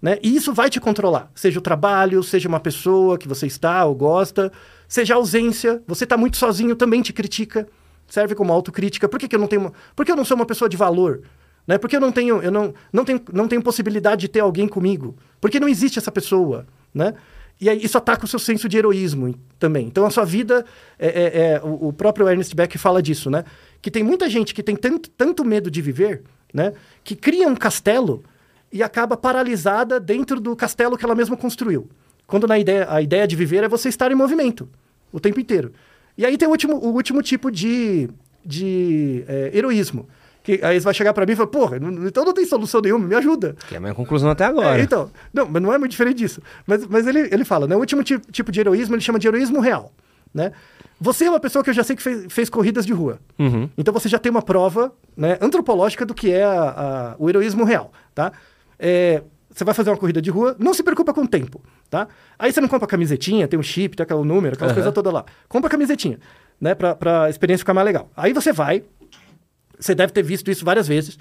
Né? E isso vai te controlar. Seja o trabalho, seja uma pessoa que você está ou gosta, seja a ausência. Você está muito sozinho, também te critica. Serve como autocrítica. Por que, que eu não tenho. Por que eu não sou uma pessoa de valor? Né? Por que eu não tenho, eu não, não, tenho, não tenho possibilidade de ter alguém comigo? Porque não existe essa pessoa. Né? E aí isso ataca o seu senso de heroísmo também. Então a sua vida. É, é- é- o, o próprio Ernest Beck fala disso, né? Que tem muita gente que tem tanto, tanto medo de viver, né? Que cria um castelo e acaba paralisada dentro do castelo que ela mesma construiu. Quando na ideia, a ideia de viver é você estar em movimento o tempo inteiro. E aí tem o último, o último tipo de, de é, heroísmo. Que aí você vai chegar pra mim e falar, porra, não- então não tem solução nenhuma, me ajuda. Que é a minha conclusão até agora. É, então, não, mas não é muito diferente disso. Mas, mas ele, ele fala, né? O último ti- tipo de heroísmo ele chama de heroísmo real, né? Você é uma pessoa que eu já sei que fez, fez corridas de rua. Uhum. Então você já tem uma prova né, antropológica do que é a- a- o heroísmo real, tá? É, você vai fazer uma corrida de rua, não se preocupa com o tempo, tá? Aí você não compra camisetinha, tem um chip, tem aquele número, aquelas Aham. coisas todas lá. Compra camisetinha, né? Pra, pra experiência ficar mais legal. Aí você vai, você deve ter visto isso várias vezes.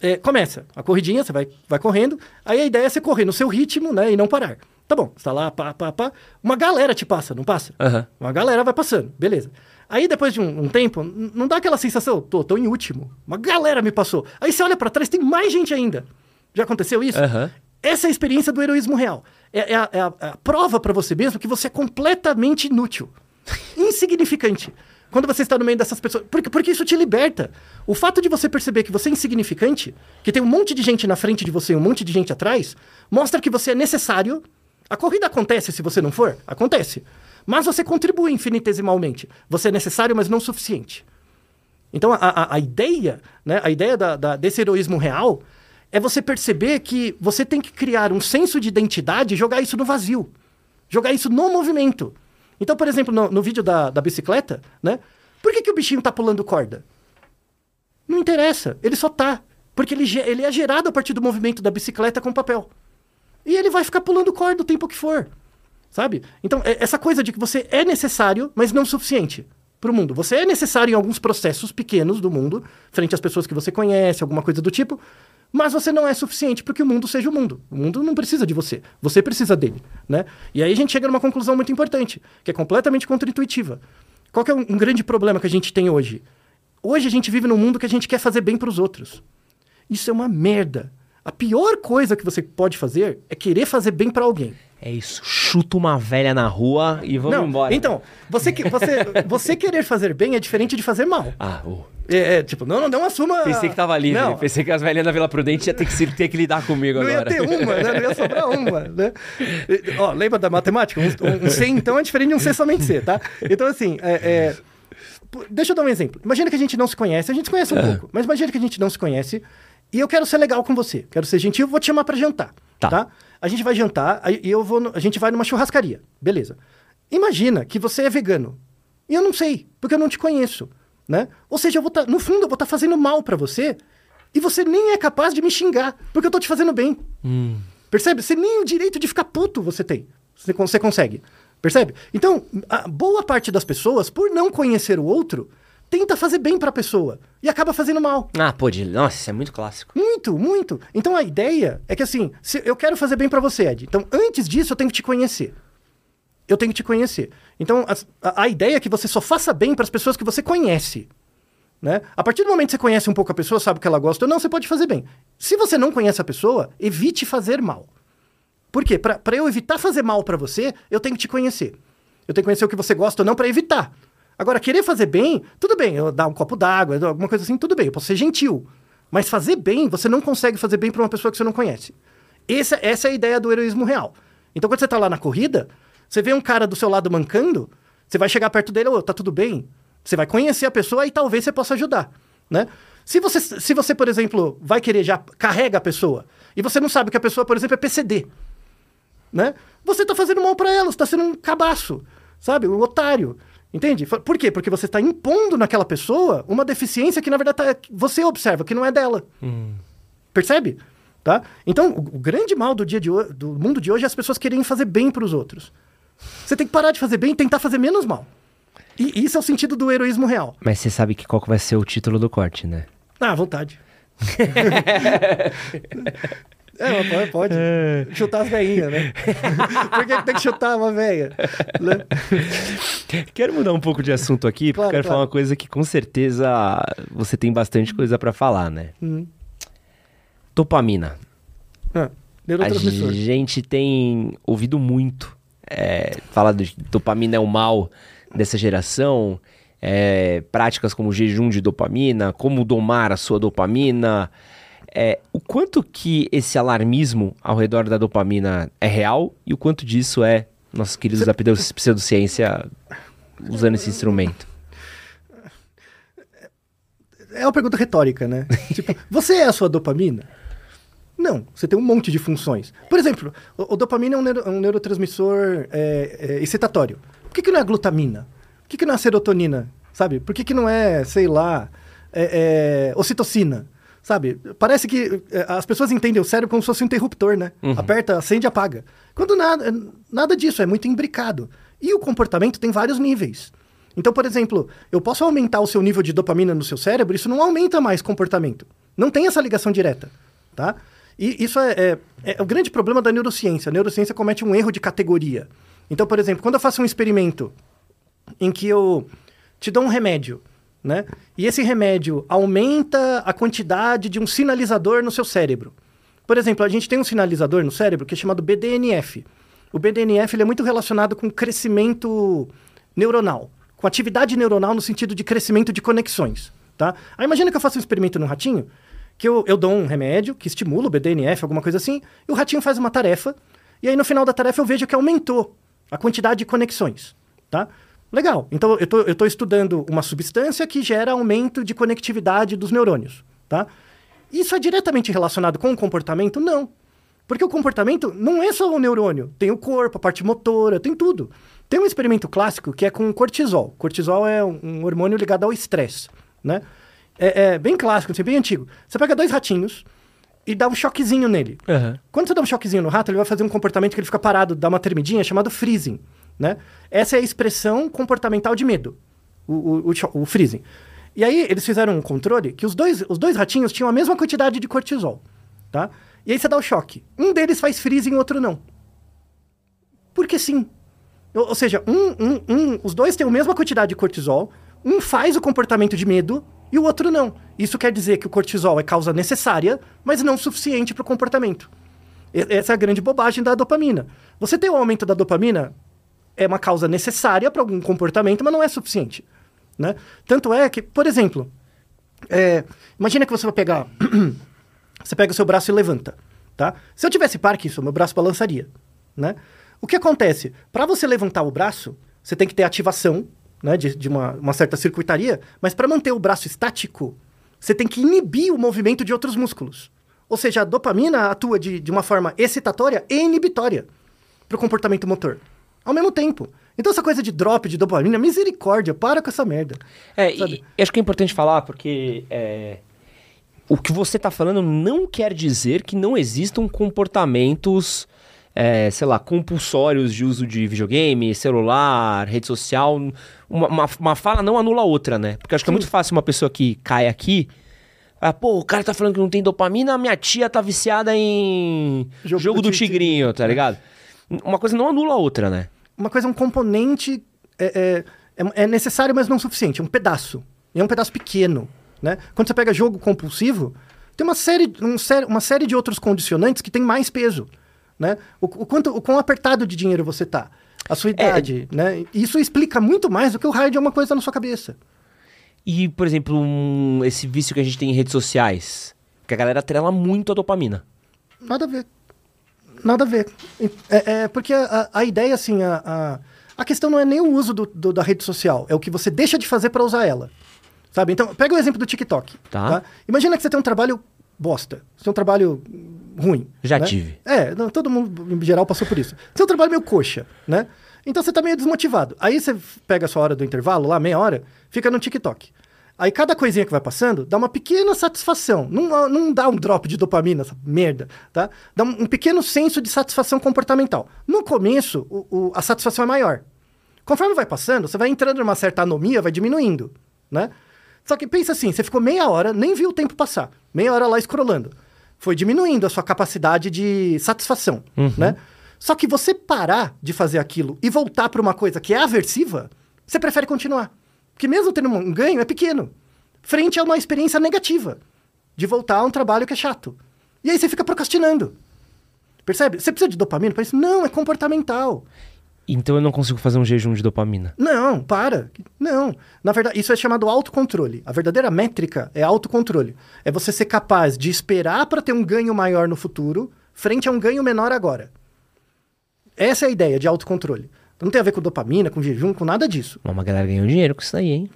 É, começa a corridinha, você vai, vai correndo. Aí a ideia é você correr no seu ritmo, né? E não parar. Tá bom, você tá lá, pá, pá, pá. Uma galera te passa, não passa? Aham. Uma galera vai passando, beleza. Aí depois de um, um tempo, não dá aquela sensação, tô, tô em último. Uma galera me passou. Aí você olha pra trás, tem mais gente ainda. Já aconteceu isso? Aham. Essa é a experiência do heroísmo real. É, é a, é a- é a prova pra você mesmo que você é completamente inútil. Insignificante. Quando você está no meio dessas pessoas. Porque, porque isso te liberta. O fato de você perceber que você é insignificante, que tem um monte de gente na frente de você e um monte de gente atrás, mostra que você é necessário. A corrida acontece se você não for? Acontece. Mas você contribui infinitesimalmente. Você é necessário, mas não suficiente. Então, a, a, a ideia, né, a ideia da, da- desse heroísmo real é você perceber que você tem que criar um senso de identidade e jogar isso no vazio. Jogar isso no movimento. Então, por exemplo, no, no vídeo da, da bicicleta, né? Por que, que o bichinho tá pulando corda? Não interessa, ele só tá. Porque ele, ele é gerado a partir do movimento da bicicleta com papel. E ele vai ficar pulando corda o tempo que for. Sabe? Então, é- essa coisa de que você é necessário, mas não suficiente para o mundo. Você é necessário em alguns processos pequenos do mundo, frente às pessoas que você conhece, alguma coisa do tipo, mas você não é suficiente para que o mundo seja o mundo. O mundo não precisa de você. Você precisa dele, né? E aí a gente chega numa conclusão muito importante, que é completamente contraintuitiva. Qual é um, um grande problema que a gente tem hoje? Hoje a gente vive num mundo que a gente quer fazer bem para os outros. Isso é uma merda. A pior coisa que você pode fazer é querer fazer bem para alguém. É isso. Chuta uma velha na rua e vamos Não, embora. Então, você, que- você, você querer fazer bem é diferente de fazer mal. Ah, ô. É, é, tipo, não, não, não assuma. Pensei que tava livre. Não, Pensei que as velhinhas da Vila Prudente ia ter que, ter que lidar comigo não ia agora. ter uma, né? Não ia sobrar uma, né? E, Ó, lembra da matemática? Um, um, um C, então, é diferente de um C somente C, tá? Então, assim, é, é, deixa eu dar um exemplo. Imagina que a gente não se conhece, a gente se conhece um pouco, mas imagina que a gente não se conhece e eu quero ser legal com você, quero ser gentil, vou te chamar pra jantar, Tá. tá? A gente vai jantar e eu vou, no- a gente vai numa churrascaria, beleza. Imagina que você é vegano e eu não sei, porque eu não te conheço, né? Ou seja, eu vou tá, no fundo eu vou estar fazendo mal pra você e você nem é capaz de me xingar, porque eu tô te fazendo bem. Percebe? Você nem o direito de ficar puto você tem. Você, você consegue. Percebe? Então, a boa parte das pessoas, por não conhecer o outro, tenta fazer bem pra pessoa e acaba fazendo mal. Ah, pô, de... nossa, isso é muito clássico. Muito, muito. Então a ideia é que assim, se eu quero fazer bem pra você, Ed. Então, antes disso, eu tenho que te conhecer. Eu tenho que te conhecer. Então, a, a ideia é que você só faça bem para as pessoas que você conhece. Né? A partir do momento que você conhece um pouco a pessoa, sabe o que ela gosta ou não, você pode fazer bem. Se você não conhece a pessoa, evite fazer mal. Por quê? Pra eu evitar fazer mal pra você, eu tenho que te conhecer. Eu tenho que conhecer o que você gosta ou não pra evitar. Agora, querer fazer bem, tudo bem, eu dar um copo d'água, alguma coisa assim, tudo bem, eu posso ser gentil. Mas fazer bem, você não consegue fazer bem pra uma pessoa que você não conhece. Essa, essa é a ideia do heroísmo real. Então, quando você tá lá na corrida, você vê um cara do seu lado mancando, você vai chegar perto dele, ô, tá tudo bem? Você vai conhecer a pessoa e talvez você possa ajudar, né? Se você, se você, por exemplo, vai querer já carrega a pessoa e você não sabe que a pessoa, por exemplo, é PCD, né? Você tá fazendo mal pra ela, você tá sendo um cabaço, sabe? Um otário. Entende? Por quê? Porque você está impondo naquela pessoa uma deficiência que, na verdade, tá- você observa que não é dela. Percebe? Tá? Então, o, o grande mal do dia de do mundo de hoje é as pessoas quererem fazer bem para os outros. Você tem que parar de fazer bem e tentar fazer menos mal. E isso é o sentido do heroísmo real. Mas você sabe que qual que vai ser o título do corte, né? Ah, à vontade. é, pode. pode. Chutar as veinhas, né? Por que tem que chutar uma veia? Né? Quero mudar um pouco de assunto aqui, porque Claro, eu quero claro. falar uma coisa que com certeza você tem bastante coisa pra falar, né? Hum. Dopamina. Ah, A gente tem ouvido muito é, falar de dopamina é o mal dessa geração, é, práticas como jejum de dopamina, como domar a sua dopamina. É, o quanto que esse alarmismo ao redor da dopamina é real e o quanto disso é nossos queridos da pseudo- pseudociência usando esse instrumento. É uma pergunta retórica, né? tipo, você é a sua dopamina? Não, você tem um monte de funções. Por exemplo, o, o dopamina é um, neuro- um neurotransmissor é, é, excitatório. Por que, que não é a glutamina? Por que, que não é a serotonina? Sabe? Por que, que não é, sei lá, é, é, ocitocina? Sabe? Parece que é, as pessoas entendem o cérebro como se fosse um interruptor, né? Aperta, acende apaga. Quando nada, nada disso, é muito imbricado. E o comportamento tem vários níveis. Então, por exemplo, eu posso aumentar o seu nível de dopamina no seu cérebro, isso não aumenta mais comportamento. Não tem essa ligação direta, tá? E isso é, é- é o grande problema da neurociência. A neurociência comete um erro de categoria. Então, por exemplo, quando eu faço um experimento em que eu te dou um remédio, né? E esse remédio aumenta a quantidade de um sinalizador no seu cérebro. Por exemplo, a gente tem um sinalizador no cérebro que é chamado BDNF. O BDNF é muito relacionado com crescimento neuronal, com atividade neuronal no sentido de crescimento de conexões, tá? Aí imagina que eu faço um experimento no ratinho, que eu, eu dou um remédio que estimula o BDNF, alguma coisa assim, e o ratinho faz uma tarefa, e aí no final da tarefa eu vejo que aumentou a quantidade de conexões, tá? Legal. Então eu tô estudando uma substância que gera aumento de conectividade dos neurônios, tá? Isso é diretamente relacionado com o comportamento? Não. Porque o comportamento não é só o neurônio, tem o corpo, a parte motora, tem tudo. Tem um experimento clássico que é com cortisol. Cortisol é um, um hormônio ligado ao estresse, né? É, é bem clássico, assim, bem antigo. Você pega dois ratinhos e dá um choquezinho nele. Quando você dá um choquezinho no rato, ele vai fazer um comportamento que ele fica parado, dá uma tremidinha, chamado freezing, né? Essa é a expressão comportamental de medo, o, o, o, o freezing. E aí eles fizeram um controle que os dois, os dois ratinhos tinham a mesma quantidade de cortisol, tá? E aí você dá o choque. Um deles faz freezing, o outro não. Porque sim. Ou, ou seja, um, um, um, os dois têm a mesma quantidade de cortisol, um faz o comportamento de medo e o outro não. Isso quer dizer que o cortisol é causa necessária, mas não suficiente para o comportamento. Essa é a grande bobagem da dopamina. Você ter o aumento da dopamina é uma causa necessária para algum comportamento, mas não é suficiente. Né? Tanto é que, por exemplo, é, imagina que você vai pegar. você pega o seu braço e levanta. Tá? Se eu tivesse Parkinson, meu braço balançaria. Né? O que acontece? Para você levantar o braço, você tem que ter ativação né, de, de uma, uma certa circuitaria, mas para manter o braço estático, você tem que inibir o movimento de outros músculos. Ou seja, a dopamina atua de, de uma forma excitatória e inibitória para o comportamento motor. Ao mesmo tempo. Então, essa coisa de drop de dopamina, misericórdia, para com essa merda. É, Sabe? e acho que é importante falar porque é, o que você está falando não quer dizer que não existam comportamentos, é, sei lá, compulsórios de uso de videogame, celular, rede social. Uma, uma, uma fala não anula a outra, né? Porque acho que é muito fácil uma pessoa que cai aqui. Ah, pô, o cara tá falando que não tem dopamina, minha tia tá viciada em Jogo jogo, do do, ti- tigrinho, tá ligado? Uma coisa não anula a outra, né? Uma coisa, um componente é, é, é- é necessário, mas não suficiente. É um pedaço. E é um pedaço pequeno. Né? Quando você pega jogo compulsivo, tem uma série, um uma série de outros condicionantes que tem mais peso. Né? O, o quanto, o quão apertado de dinheiro você tá. A sua idade, né? Isso explica muito mais do que o raio de uma coisa na sua cabeça. E, por exemplo, um- esse vício que a gente tem em redes sociais, que a galera atrela muito a dopamina. Nada a ver. Nada a ver. É, é porque a, a ideia, assim, a, a, a questão não é nem o uso do, do- da rede social, é o que você deixa de fazer para usar ela. Sabe? Então, pega o exemplo do TikTok. Tá. Imagina que você tem um trabalho bosta. Você tem um trabalho ruim. Já né? tive. É, não, todo mundo, em geral, passou por isso. Um trabalho meio coxa, né? Então você tá meio desmotivado. Aí você pega a sua hora do intervalo, lá, meia hora, fica no TikTok. Aí cada coisinha que vai passando dá uma pequena satisfação. Não, não dá um drop de dopamina, essa merda, tá? Dá um, um pequeno senso de satisfação comportamental. No começo, o- o- a satisfação é maior. Conforme vai passando, você vai entrando numa certa anomia, vai diminuindo, né? Só que pensa assim, você ficou meia hora, nem viu o tempo passar. Meia hora lá scrollando. Foi diminuindo a sua capacidade de satisfação, né? Só que você parar de fazer aquilo e voltar para uma coisa que é aversiva, você prefere continuar. Porque mesmo tendo um ganho, é pequeno. Frente a uma experiência negativa. De voltar a um trabalho que é chato. E aí você fica procrastinando. Percebe? Você precisa de dopamina para isso? Não, é comportamental. Então eu não consigo fazer um jejum de dopamina. Não, para. Não. Na verdade, isso é chamado autocontrole. A verdadeira métrica é autocontrole. É você ser capaz de esperar para ter um ganho maior no futuro, frente a um ganho menor agora. Essa é a ideia de autocontrole. Não tem a ver com dopamina, com jejum, com nada disso. Mas Uma galera ganhou dinheiro com isso aí, hein?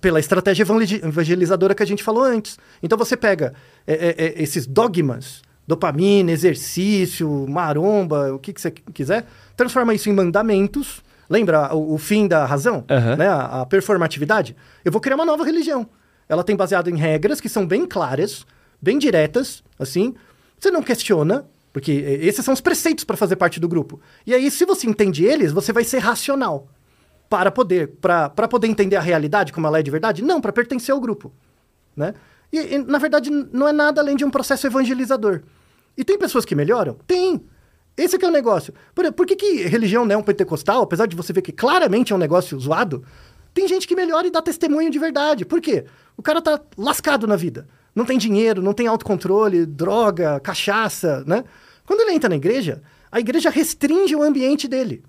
Pela estratégia evangeli- evangelizadora que a gente falou antes. Então você pega é, é, é, esses dogmas, dopamina, exercício, maromba, o que, que você quiser, transforma isso em mandamentos. Lembra o, o fim da razão? Aham. Né? A, a performatividade? Eu vou criar uma nova religião. Ela tem baseado em regras que são bem claras, bem diretas, assim. Você não questiona, porque eh, esses são os preceitos para fazer parte do grupo. E aí, se você entende eles, você vai ser racional para poder para poder entender a realidade como ela é de verdade? Não, para pertencer ao grupo, né? E, e, na verdade não é nada além de um processo evangelizador. E tem pessoas que melhoram? Tem. Esse é o negócio. Por, por que, que religião não pentecostal, apesar de você ver que claramente é um negócio zoado, tem gente que melhora e dá testemunho de verdade. Por quê? O cara tá lascado na vida. Não tem dinheiro, não tem autocontrole, droga, cachaça, né? Quando ele entra na igreja, a igreja restringe o ambiente dele.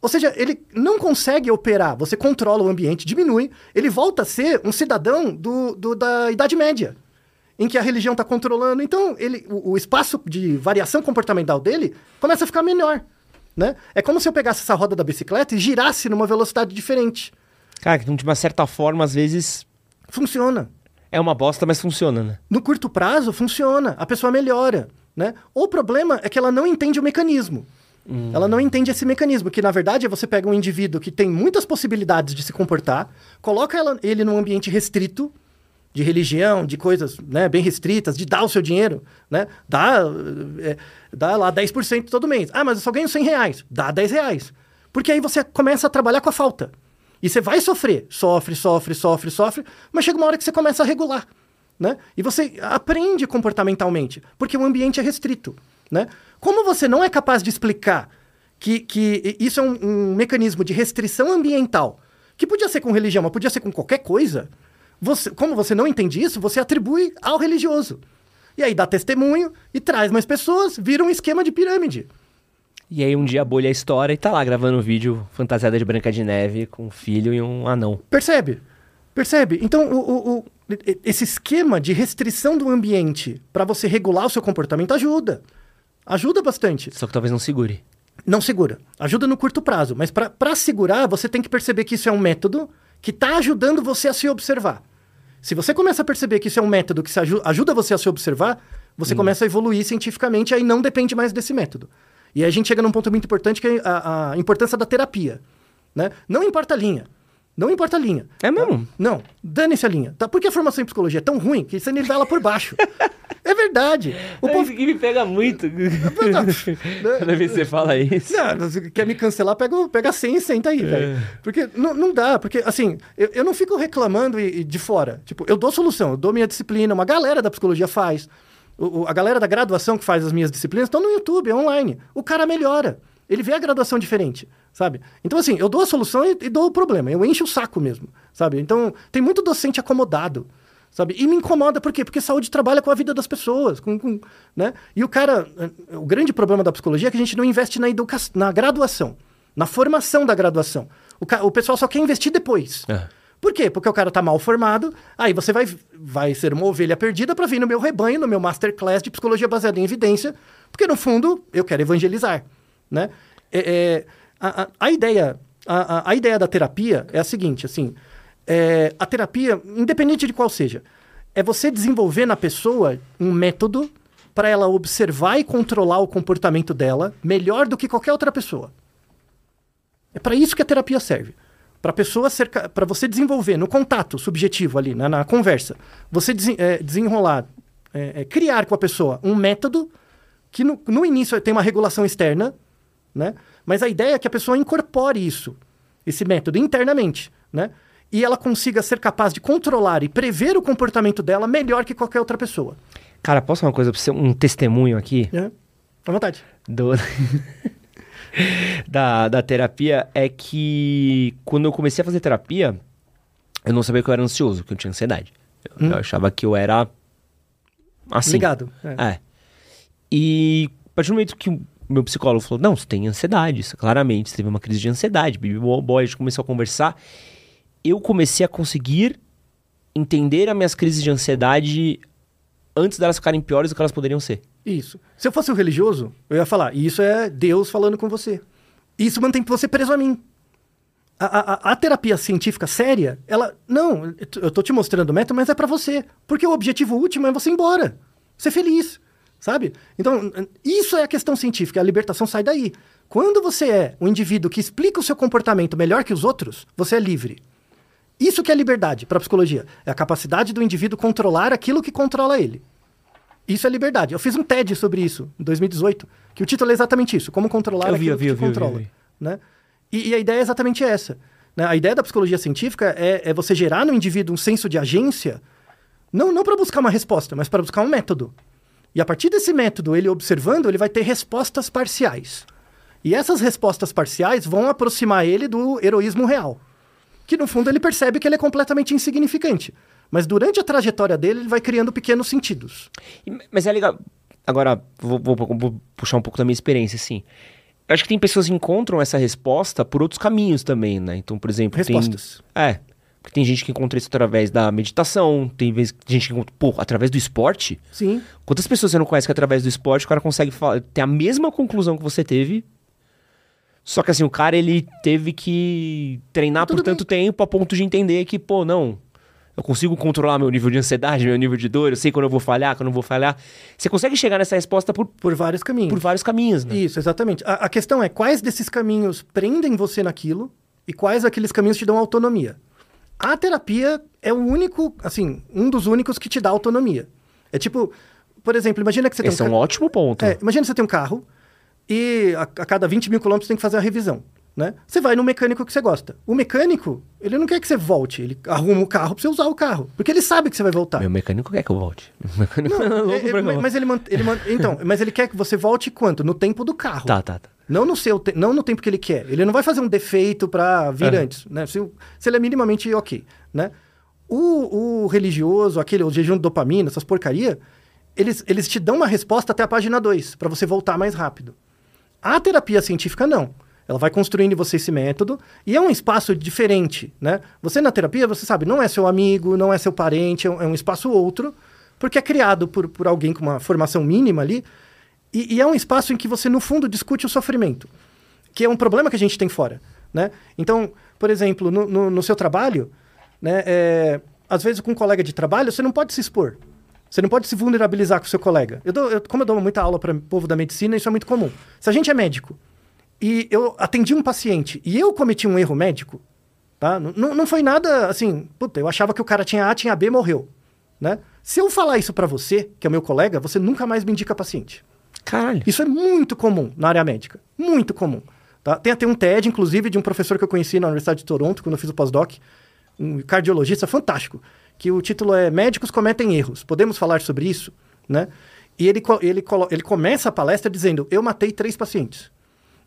Ou seja, ele não consegue operar, você controla o ambiente, diminui, ele volta a ser um cidadão do, do- da Idade Média, em que a religião está controlando. Então, ele, o, o espaço de variação comportamental dele começa a ficar menor. Né? É como se eu pegasse essa roda da bicicleta e girasse numa velocidade diferente. Cara, que de uma certa forma, às vezes, Funciona. é uma bosta, mas funciona, né? No curto prazo, funciona. A pessoa melhora. Né? O problema é que ela não entende o mecanismo. Ela não entende esse mecanismo, que na verdade é você pega um indivíduo que tem muitas possibilidades de se comportar, coloca ela- ele num ambiente restrito, de religião, de coisas né, bem restritas, de dar o seu dinheiro, né? Dá, é, dá lá 10% todo mês. Ah, mas eu só ganho 100 reais. Dá 10 reais. Porque aí você começa a trabalhar com a falta. E você vai sofrer. Sofre, sofre, sofre, sofre. Mas chega uma hora que você começa a regular. Né? E você aprende comportamentalmente. Porque o ambiente é restrito. Né? Como você não é capaz de explicar que, que isso é um, um mecanismo de restrição ambiental, que podia ser com religião, mas podia ser com qualquer coisa, você, como você não entende isso, você atribui ao religioso. E aí dá testemunho e traz mais pessoas, vira um esquema de pirâmide. E aí um dia a bolha estoura e tá lá gravando um vídeo fantasiada de Branca de Neve com um filho e um anão. Percebe? Percebe? Então, o, o- o- esse esquema de restrição do ambiente para você regular o seu comportamento ajuda. Ajuda bastante. Só que talvez não segure. Não segura. Ajuda no curto prazo. Mas para segurar, você tem que perceber que isso é um método que está ajudando você a se observar. Se você começa a perceber que isso é um método que aju- ajuda você a se observar, você começa a evoluir cientificamente, aí não depende mais desse método. E aí a gente chega num ponto muito importante, que é a, a importância da terapia. Né? Não importa a linha. Não importa a linha. É mesmo? Não, dane-se a linha. Tá? Por que a formação em psicologia é tão ruim que você nivela por baixo? é verdade. O povo... que me pega muito. Toda vez que você fala isso. Não, quer me cancelar, pega, pega 100 e senta aí, velho. Porque não, não dá, porque assim, eu, eu não fico reclamando e, e de fora. Tipo, eu dou solução, eu dou minha disciplina, uma galera da psicologia faz. O- o- a galera da graduação que faz as minhas disciplinas estão no YouTube, é online. O cara melhora. Ele vê a graduação diferente, sabe? Então, assim, eu dou a solução e, e dou o problema. Eu encho o saco mesmo, sabe? Então, tem muito docente acomodado, sabe? E me incomoda, por quê? Porque saúde trabalha com a vida das pessoas, com, com- né? E o cara... eh, O grande problema da psicologia é que a gente não investe na, educa na graduação, na formação da graduação. O, ca- o pessoal só quer investir depois. É. Por quê? Porque o cara tá mal formado, aí você vai, vai ser uma ovelha perdida para vir no meu rebanho, no meu masterclass de psicologia baseada em evidência, porque no fundo eu quero evangelizar, né? É, é, a, a- a ideia, a, a- ideia da terapia é a seguinte, assim, é, a terapia, independente de qual seja, é você desenvolver na pessoa um método para ela observar e controlar o comportamento dela melhor do que qualquer outra pessoa. É para isso que a terapia serve. Para pessoa para você desenvolver no contato subjetivo ali, na, na conversa, você desen, é, desenrolar, é, é, criar com a pessoa um método que no, no início tem uma regulação externa, né? Mas a ideia é que a pessoa incorpore isso, esse método internamente, né? E ela consiga ser capaz de controlar e prever o comportamento dela melhor que qualquer outra pessoa. Cara, posso uma coisa pra você? Um testemunho aqui? É. À vontade. Do... da, da terapia é que quando eu comecei a fazer terapia, eu não sabia que eu era ansioso, que eu tinha ansiedade. Eu, hum. eu achava que eu era assim. Ligado. É. é. E a partir do momento que meu psicólogo falou, não, você tem ansiedade, isso, claramente, você teve uma crise de ansiedade, bibi boy, a gente começou a conversar, eu comecei a conseguir entender as minhas crises de ansiedade antes delas ficarem piores do que elas poderiam ser. Isso. Se eu fosse um religioso, eu ia falar, isso é Deus falando com você. Isso mantém você preso a mim. A, a, a, terapia científica séria, ela. Não, eu tô te mostrando o método, mas é para você. Porque o objetivo último é você ir embora. Ser feliz. Sabe? Então, isso é a questão científica. A libertação sai daí. Quando você é um indivíduo que explica o seu comportamento melhor que os outros, você é livre. Isso que é liberdade para a psicologia. É a capacidade do indivíduo controlar aquilo que controla ele. Isso é liberdade. Eu fiz um TED sobre isso em 2018, que o título é exatamente isso: como controlar vi, aquilo vi, que vi, controla. Né? E, e, a ideia é exatamente essa. Né? A ideia da psicologia científica é, é, você gerar no indivíduo um senso de agência, não, não para buscar uma resposta, mas para buscar um método. E a partir desse método, ele observando, ele vai ter respostas parciais. E essas respostas parciais vão aproximar ele do heroísmo real. Que no fundo ele percebe que ele é completamente insignificante. Mas durante a trajetória dele, ele vai criando pequenos sentidos. Mas é legal. Agora, vou, vou, vou puxar um pouco da minha experiência, assim. Eu acho que tem pessoas que encontram essa resposta por outros caminhos também, né? Então, por exemplo. Respostas. Tem... É. Porque tem gente que encontra isso através da meditação, tem gente que encontra, pô, através do esporte. Sim. Quantas pessoas você não conhece que através do esporte o cara consegue ter a mesma conclusão que você teve? Só que assim, o cara ele teve que treinar Tudo por tanto bem. tempo a ponto de entender que, pô, não, eu consigo controlar meu nível de ansiedade, meu nível de dor, eu sei quando eu vou falhar, quando eu vou falhar. Você consegue chegar nessa resposta por, por vários caminhos. Por vários caminhos, né? Isso, exatamente. A, a questão é quais desses caminhos prendem você naquilo e quais aqueles caminhos te dão autonomia. A terapia é o único, assim, um dos únicos que te dá autonomia. É tipo, por exemplo, imagina que você Esse tem um, é um ótimo ponto. É, imagina que você tem um carro e a, a cada 20 mil quilômetros tem que fazer a revisão né? Você vai no mecânico que você gosta. O mecânico, ele não quer que você volte, ele arruma o carro pra você usar o carro, porque ele sabe que você vai voltar. Meu mecânico quer que eu volte. Não, é é, pra mas, mas ele, man, ele man, então, mas ele quer que você volte quanto? No tempo do carro. Tá, tá, tá. Não no seu, te, não no tempo que ele quer. Ele não vai fazer um defeito para vir uhum. antes, né? Se, se ele é minimamente ok, né? O, o religioso, aquele o jejum de dopamina, essas porcaria, eles, eles te dão uma resposta até a página 2, para você voltar mais rápido. A terapia científica não. Ela vai construindo em você esse método e é um espaço diferente, né? Você na terapia, você sabe, não é seu amigo, não é seu parente, é um, é um espaço outro, porque é criado por, por alguém com uma formação mínima ali e, e, é um espaço em que você, no fundo, discute o sofrimento, que é um problema que a gente tem fora, né? Então, por exemplo, no, no, no seu trabalho, né, é, às vezes com um colega de trabalho, você não pode se expor. Você não pode se vulnerabilizar com o seu colega. Eu dou, eu, como eu dou muita aula para o povo da medicina, isso é muito comum. Se a gente é médico e eu atendi um paciente e eu cometi um erro médico, tá? Não, não foi nada assim, puta, eu achava que o cara tinha A, tinha B, morreu, né? Se eu falar isso para você, que é meu colega, você nunca mais me indica paciente. Caralho. Isso é muito comum na área médica. Muito comum. Tá? Tem até um TED, inclusive, de um professor que eu conheci na Universidade de Toronto, quando eu fiz o pós-doc, um cardiologista fantástico, que o título é Médicos cometem erros. Podemos falar sobre isso? Né? E ele, ele, ele começa a palestra dizendo: Eu matei três pacientes.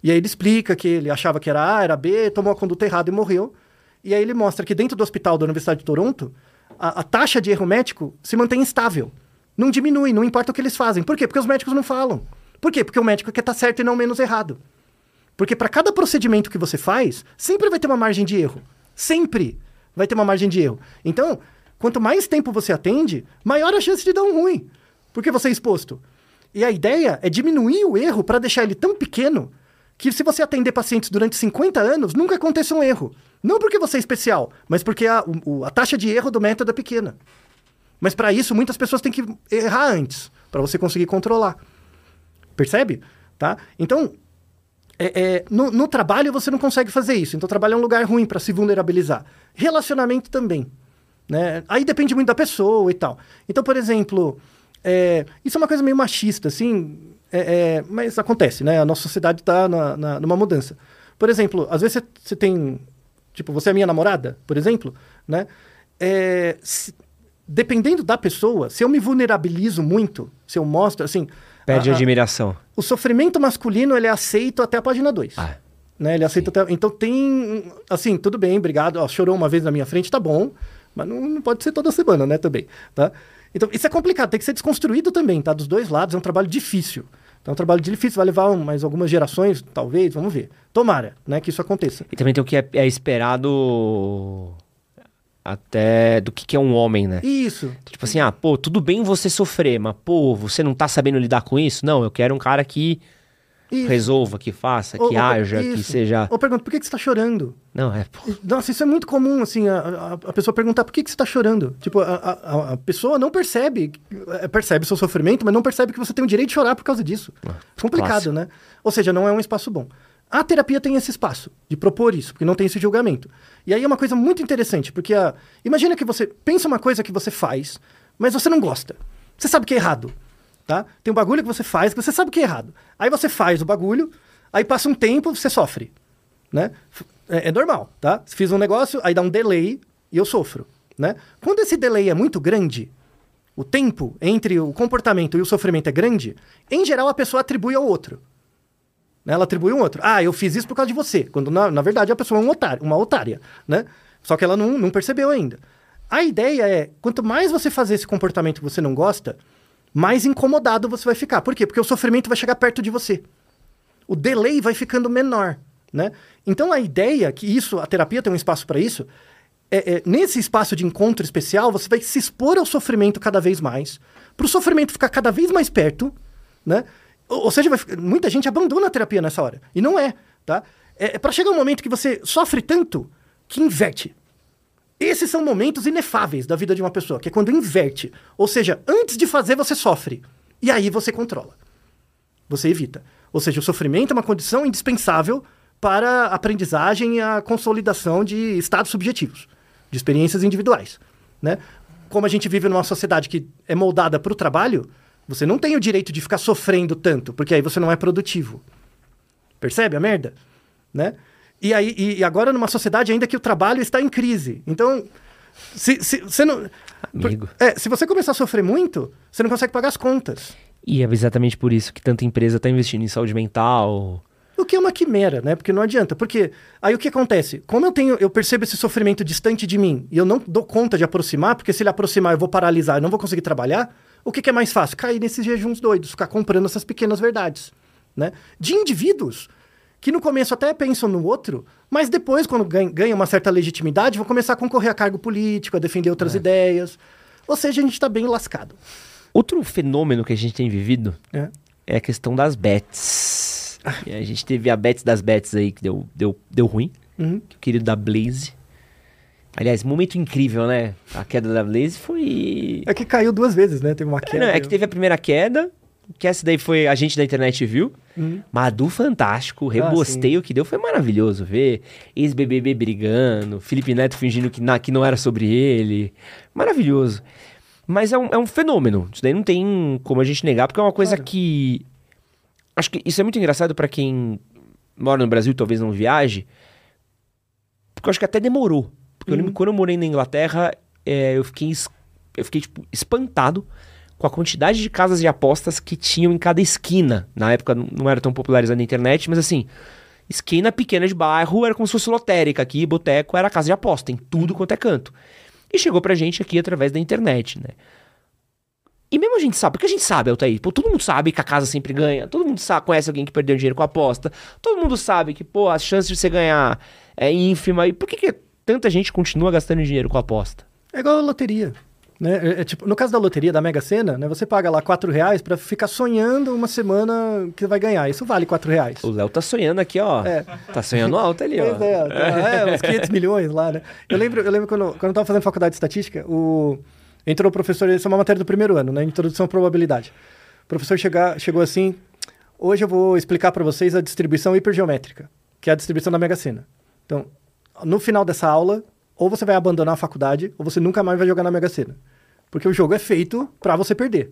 E aí ele explica que ele achava que era A, era B, tomou a conduta errada e morreu. E aí ele mostra que dentro do hospital da Universidade de Toronto, a, a taxa de erro médico se mantém estável. Não diminui, não importa o que eles fazem. Por quê? Porque os médicos não falam. Por quê? Porque o médico quer estar tá certo e não menos errado. Porque para cada procedimento que você faz, sempre vai ter uma margem de erro. Sempre vai ter uma margem de erro. Então, quanto mais tempo você atende, maior a chance de dar um ruim. Porque você é exposto. E a ideia é diminuir o erro para deixar ele tão pequeno que se você atender pacientes durante 50 anos, nunca aconteça um erro. Não porque você é especial, mas porque a, o, a taxa de erro do método é pequena. Mas para isso, muitas pessoas têm que errar antes, para você conseguir controlar. Percebe? Tá? Então, é, é, no, no trabalho você não consegue fazer isso. Então, trabalho é um lugar ruim para se vulnerabilizar. Relacionamento também. Né? Aí depende muito da pessoa e tal. Então, por exemplo, é, isso é uma coisa meio machista, assim, é, é, mas acontece, né? A nossa sociedade está numa mudança. Por exemplo, às vezes você tem. Tipo, você é minha namorada, por exemplo, né? É, se- dependendo da pessoa, se eu me vulnerabilizo muito, se eu mostro, assim. Perde a- a- admiração. o sofrimento masculino ele é aceito até a página 2. Ah. Né? Ele aceita até. Então tem. Assim, tudo bem, obrigado. Ó, chorou uma vez na minha frente, tá bom. Mas não, não pode ser toda semana, né? Também. Tá? Então, isso é complicado, tem que ser desconstruído também, tá? Dos dois lados, é um trabalho difícil. Então, é um trabalho difícil, vai levar mais algumas gerações, talvez, vamos ver. Tomara, né, que isso aconteça. E também tem o que é, é esperado até do que, que é um homem, né? Isso. Tipo assim, ah, pô, tudo bem você sofrer, mas pô, você não tá sabendo lidar com isso? Não, eu quero um cara que isso. resolva, que faça, que Ou- haja, que isso. seja. Ou pergunta, por que, que você tá chorando? Não, é, pô. Nossa, isso é muito comum, assim, a, a, a pessoa perguntar por que, que você tá chorando. Tipo, a, a, pessoa não percebe, é, percebe seu sofrimento, mas não percebe que você tem o direito de chorar por causa disso. Complicado, clássico. né? Ou seja, não é um espaço bom. A terapia tem esse espaço de propor isso, porque não tem esse julgamento. E aí é uma coisa muito interessante, porque a, imagina que você pensa uma coisa que você faz, mas você não gosta. Você sabe que é errado, tá? Tem um bagulho que você faz que você sabe que é errado. Aí você faz o bagulho, aí passa um tempo, você sofre né? É, é normal, tá? Fiz um negócio, aí dá um delay e eu sofro, né? Quando esse delay é muito grande, o tempo entre o comportamento e o sofrimento é grande, em geral a pessoa atribui ao outro. Né? Ela atribui um outro. Ah, eu fiz isso por causa de você. Quando na, na verdade a pessoa é um otário, uma otária, né? Só que ela não, não percebeu ainda. A ideia é, quanto mais você fazer esse comportamento que você não gosta, mais incomodado você vai ficar. Por quê? Porque o sofrimento vai chegar perto de você o delay vai ficando menor, né? Então a ideia que isso, a terapia tem um espaço para isso, é, é, nesse espaço de encontro especial você vai se expor ao sofrimento cada vez mais, para o sofrimento ficar cada vez mais perto, né? Ou, seja, vai muita gente abandona a terapia nessa hora e não é, tá? É, para chegar um momento que você sofre tanto que inverte. Esses são momentos inefáveis da vida de uma pessoa, que é quando inverte. Ou seja, antes de fazer, você sofre. E aí você controla. Você evita. Ou seja, o sofrimento é uma condição indispensável para a aprendizagem e a consolidação de estados subjetivos, de experiências individuais. Né? Como a gente vive numa sociedade que é moldada para o trabalho, você não tem o direito de ficar sofrendo tanto, porque aí você não é produtivo. Percebe a merda? Né? E, aí, e, agora numa sociedade ainda que o trabalho está em crise. Então, se, se, você não... Amigo. É, se você começar a sofrer muito, você não consegue pagar as contas. E é exatamente por isso que tanta empresa tá investindo em saúde mental. O que é uma quimera, né? Porque não adianta. Porque aí o que acontece? Como eu tenho, eu percebo esse sofrimento distante de mim e eu não dou conta de aproximar, porque se ele aproximar eu vou paralisar, eu não vou conseguir trabalhar. O que, que é mais fácil? Cair nesses jejuns doidos, ficar comprando essas pequenas verdades, né? De indivíduos que no começo até pensam no outro, mas depois, quando ganha, ganha uma certa legitimidade, vão começar a concorrer a cargo político, a defender outras ideias. Ou seja, a gente está bem lascado. Outro fenômeno que a gente tem vivido É. é a questão das bets. E a gente teve a bets das bets aí que deu, deu, deu ruim. Uhum. Que o querido da Blaze. Aliás, momento incrível, né? A queda da Blaze foi. É que caiu duas vezes, né? Teve uma É, queda. não, é que teve a primeira queda, que essa daí foi a gente da internet viu. Uhum. Do Fantástico, rebosteio que deu foi maravilhoso ver. Ex-BBB brigando, Felipe Neto fingindo que, na, que não era sobre ele. Maravilhoso. Mas é um, é um fenômeno. Isso daí não tem como a gente negar, porque é uma coisa que. Acho que isso é muito engraçado pra quem mora no Brasil e talvez não viaje. Porque eu acho que até demorou. Porque eu lembro que quando eu morei na Inglaterra, é, eu fiquei, eu fiquei tipo, espantado com a quantidade de casas de apostas que tinham em cada esquina. Na época não- não era tão popularizada na internet, mas assim, esquina pequena de bairro era como se fosse lotérica. Aqui, boteco era casa de aposta, em tudo quanto é canto. E chegou pra gente aqui através da internet, né? E mesmo a gente sabe, porque a gente sabe, Altair, pô, todo mundo sabe que a casa sempre ganha, todo mundo sabe, conhece alguém que perdeu dinheiro com a aposta, todo mundo sabe que, pô, as chances de você ganhar é ínfima, e por que, que tanta gente continua gastando dinheiro com a aposta? É igual a loteria. Né? É, é tipo, no caso da loteria da Mega Sena, né, você paga lá 4 reais pra ficar sonhando uma semana que vai ganhar. Isso vale 4 reais. O Léo tá sonhando aqui, ó. É. Tá sonhando alto ali, ó. Pois é, tá- é, uns 500 milhões lá, né? Eu lembro, eu lembro quando, quando eu tava fazendo faculdade de estatística, o... entrou o professor, isso é uma matéria do primeiro ano, né? Introdução à probabilidade. O professor chega, chegou assim, Hoje eu vou explicar para vocês a distribuição hipergeométrica, que é a distribuição da Mega Sena. Então, no final dessa aula, ou você vai abandonar a faculdade, ou você nunca mais vai jogar na Mega Sena. Porque o jogo é feito para você perder.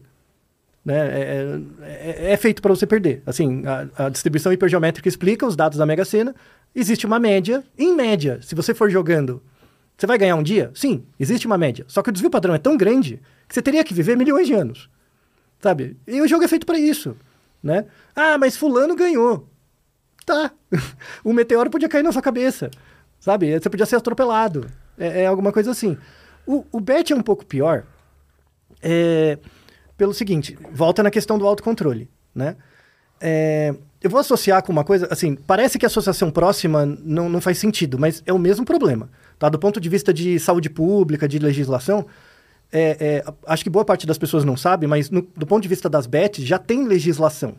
Né? É, é, é feito para você perder. Assim, a, a, distribuição hipergeométrica explica os dados da Mega Sena. Existe uma média. Em média, se você for jogando, você vai ganhar um dia? Sim, existe uma média. Só que o desvio padrão é tão grande que você teria que viver milhões de anos. Sabe? E o jogo é feito para isso. Né? Ah, mas fulano ganhou. Tá. o meteoro podia cair na sua cabeça. Sabe? Você podia ser atropelado. É, é alguma coisa assim. O, o bet é um pouco pior. É, pelo seguinte, volta na questão do autocontrole, né? É, eu vou associar com uma coisa, assim, parece que a associação próxima não, não faz sentido, mas é o mesmo problema, tá? Do ponto de vista de saúde pública, de legislação, é, é, acho que boa parte das pessoas não sabe, mas no, do ponto de vista das bets, já tem legislação.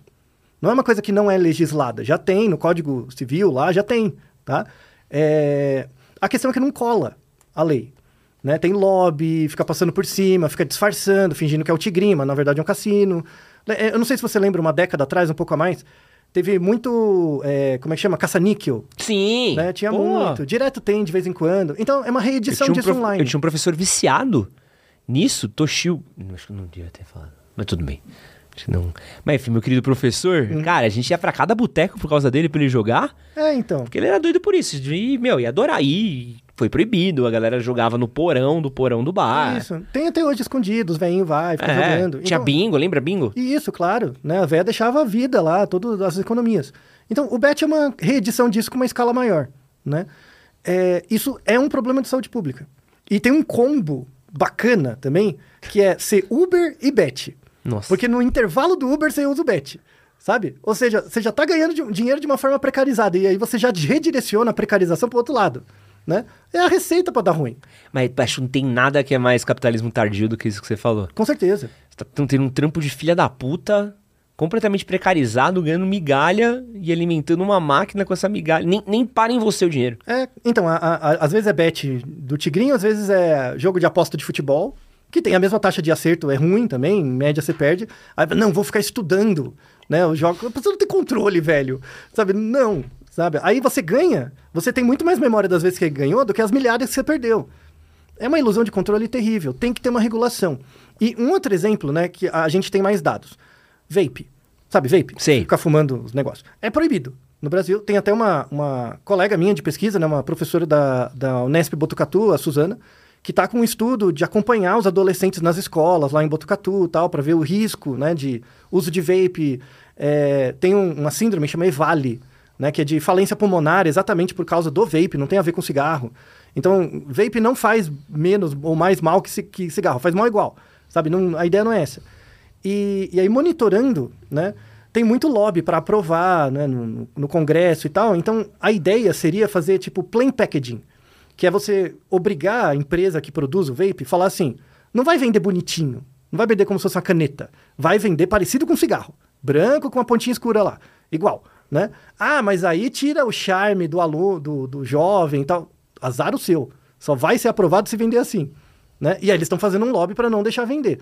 Não é uma coisa que não é legislada, já tem no Código Civil lá, já tem, tá? É, a questão é que não cola a lei. Né? Tem lobby, fica passando por cima, fica disfarçando, fingindo que é o Tigrinho, mas na verdade é um cassino. É, eu não sei se você lembra, uma década atrás, um pouco a mais, teve muito, é, como é que chama? Caça-níquel. Sim. Né? Tinha Pô. muito. Direto tem, de vez em quando. Então, é uma reedição disso um online. Eu tinha um professor viciado nisso, Toshio... Acho que não devia ter falado, mas tudo bem. Não. Mas enfim, meu querido professor, hum. cara, a gente ia pra cada boteco por causa dele pra ele jogar. É, então. Porque ele era doido por isso. E, meu, ia adorar. E foi proibido, a galera jogava no porão do porão do bar. Isso. Tem até hoje escondidos, velhinho vai, fica é, jogando. Tinha então, bingo, lembra bingo? Isso, claro. Né? A véia deixava a vida lá, todas as economias. Então, o Bet é uma reedição disso com uma escala maior, né? É, isso é um problema de saúde pública. E tem um combo bacana também, que é ser Uber e Bet. Nossa. Porque no intervalo do Uber você usa o Bet. Sabe? Ou seja, você já está ganhando de, dinheiro de uma forma precarizada. E aí você já redireciona a precarização para o outro lado né? É a receita para dar ruim. Mas acho que não tem nada que é mais capitalismo tardio do que isso que você falou. Com certeza. Você tá tendo um trampo de filha da puta, completamente precarizado, ganhando migalha e alimentando uma máquina com essa migalha. Nem, nem para em você o dinheiro. É, então, a, a, às vezes é bet do Tigrinho, às vezes é jogo de aposta de futebol, que tem a mesma taxa de acerto, é ruim também, em média você perde. Aí, não, vou ficar estudando, né? O jogo, você não tem controle, velho. Sabe? Não, sabe? Aí você ganha, você tem muito mais memória das vezes que ganhou do que as milhares que você perdeu. É uma ilusão de controle terrível, tem que ter uma regulação. E um outro exemplo, né, que a gente tem mais dados. Vape. Sabe, vape? Sim. Ficar fumando os negócios. É proibido. No Brasil, tem até uma, uma colega minha de pesquisa, né, uma professora da, da Unesp Botucatu, a Suzana, que está com um estudo de acompanhar os adolescentes nas escolas, lá em Botucatu e tal, para ver o risco né, de uso de vape. É, tem um, uma síndrome chamada EVALI, né, que é de falência pulmonar exatamente por causa do vape, não tem a ver com cigarro. Então, vape não faz menos ou mais mal que, que cigarro, faz mal igual, sabe? Não, a ideia não é essa. E, e aí, monitorando, né, tem muito lobby para aprovar né, no, no, Congresso e tal. Então, a ideia seria fazer tipo plain packaging, que é você obrigar a empresa que produz o vape falar assim: não vai vender bonitinho, não vai vender como se fosse uma caneta, vai vender parecido com cigarro, branco com uma pontinha escura lá, igual né? Ah, mas aí tira o charme do aluno, do, do jovem e tal. Azar o seu. Só vai ser aprovado se vender assim, né? E aí eles estão fazendo um lobby para não deixar vender.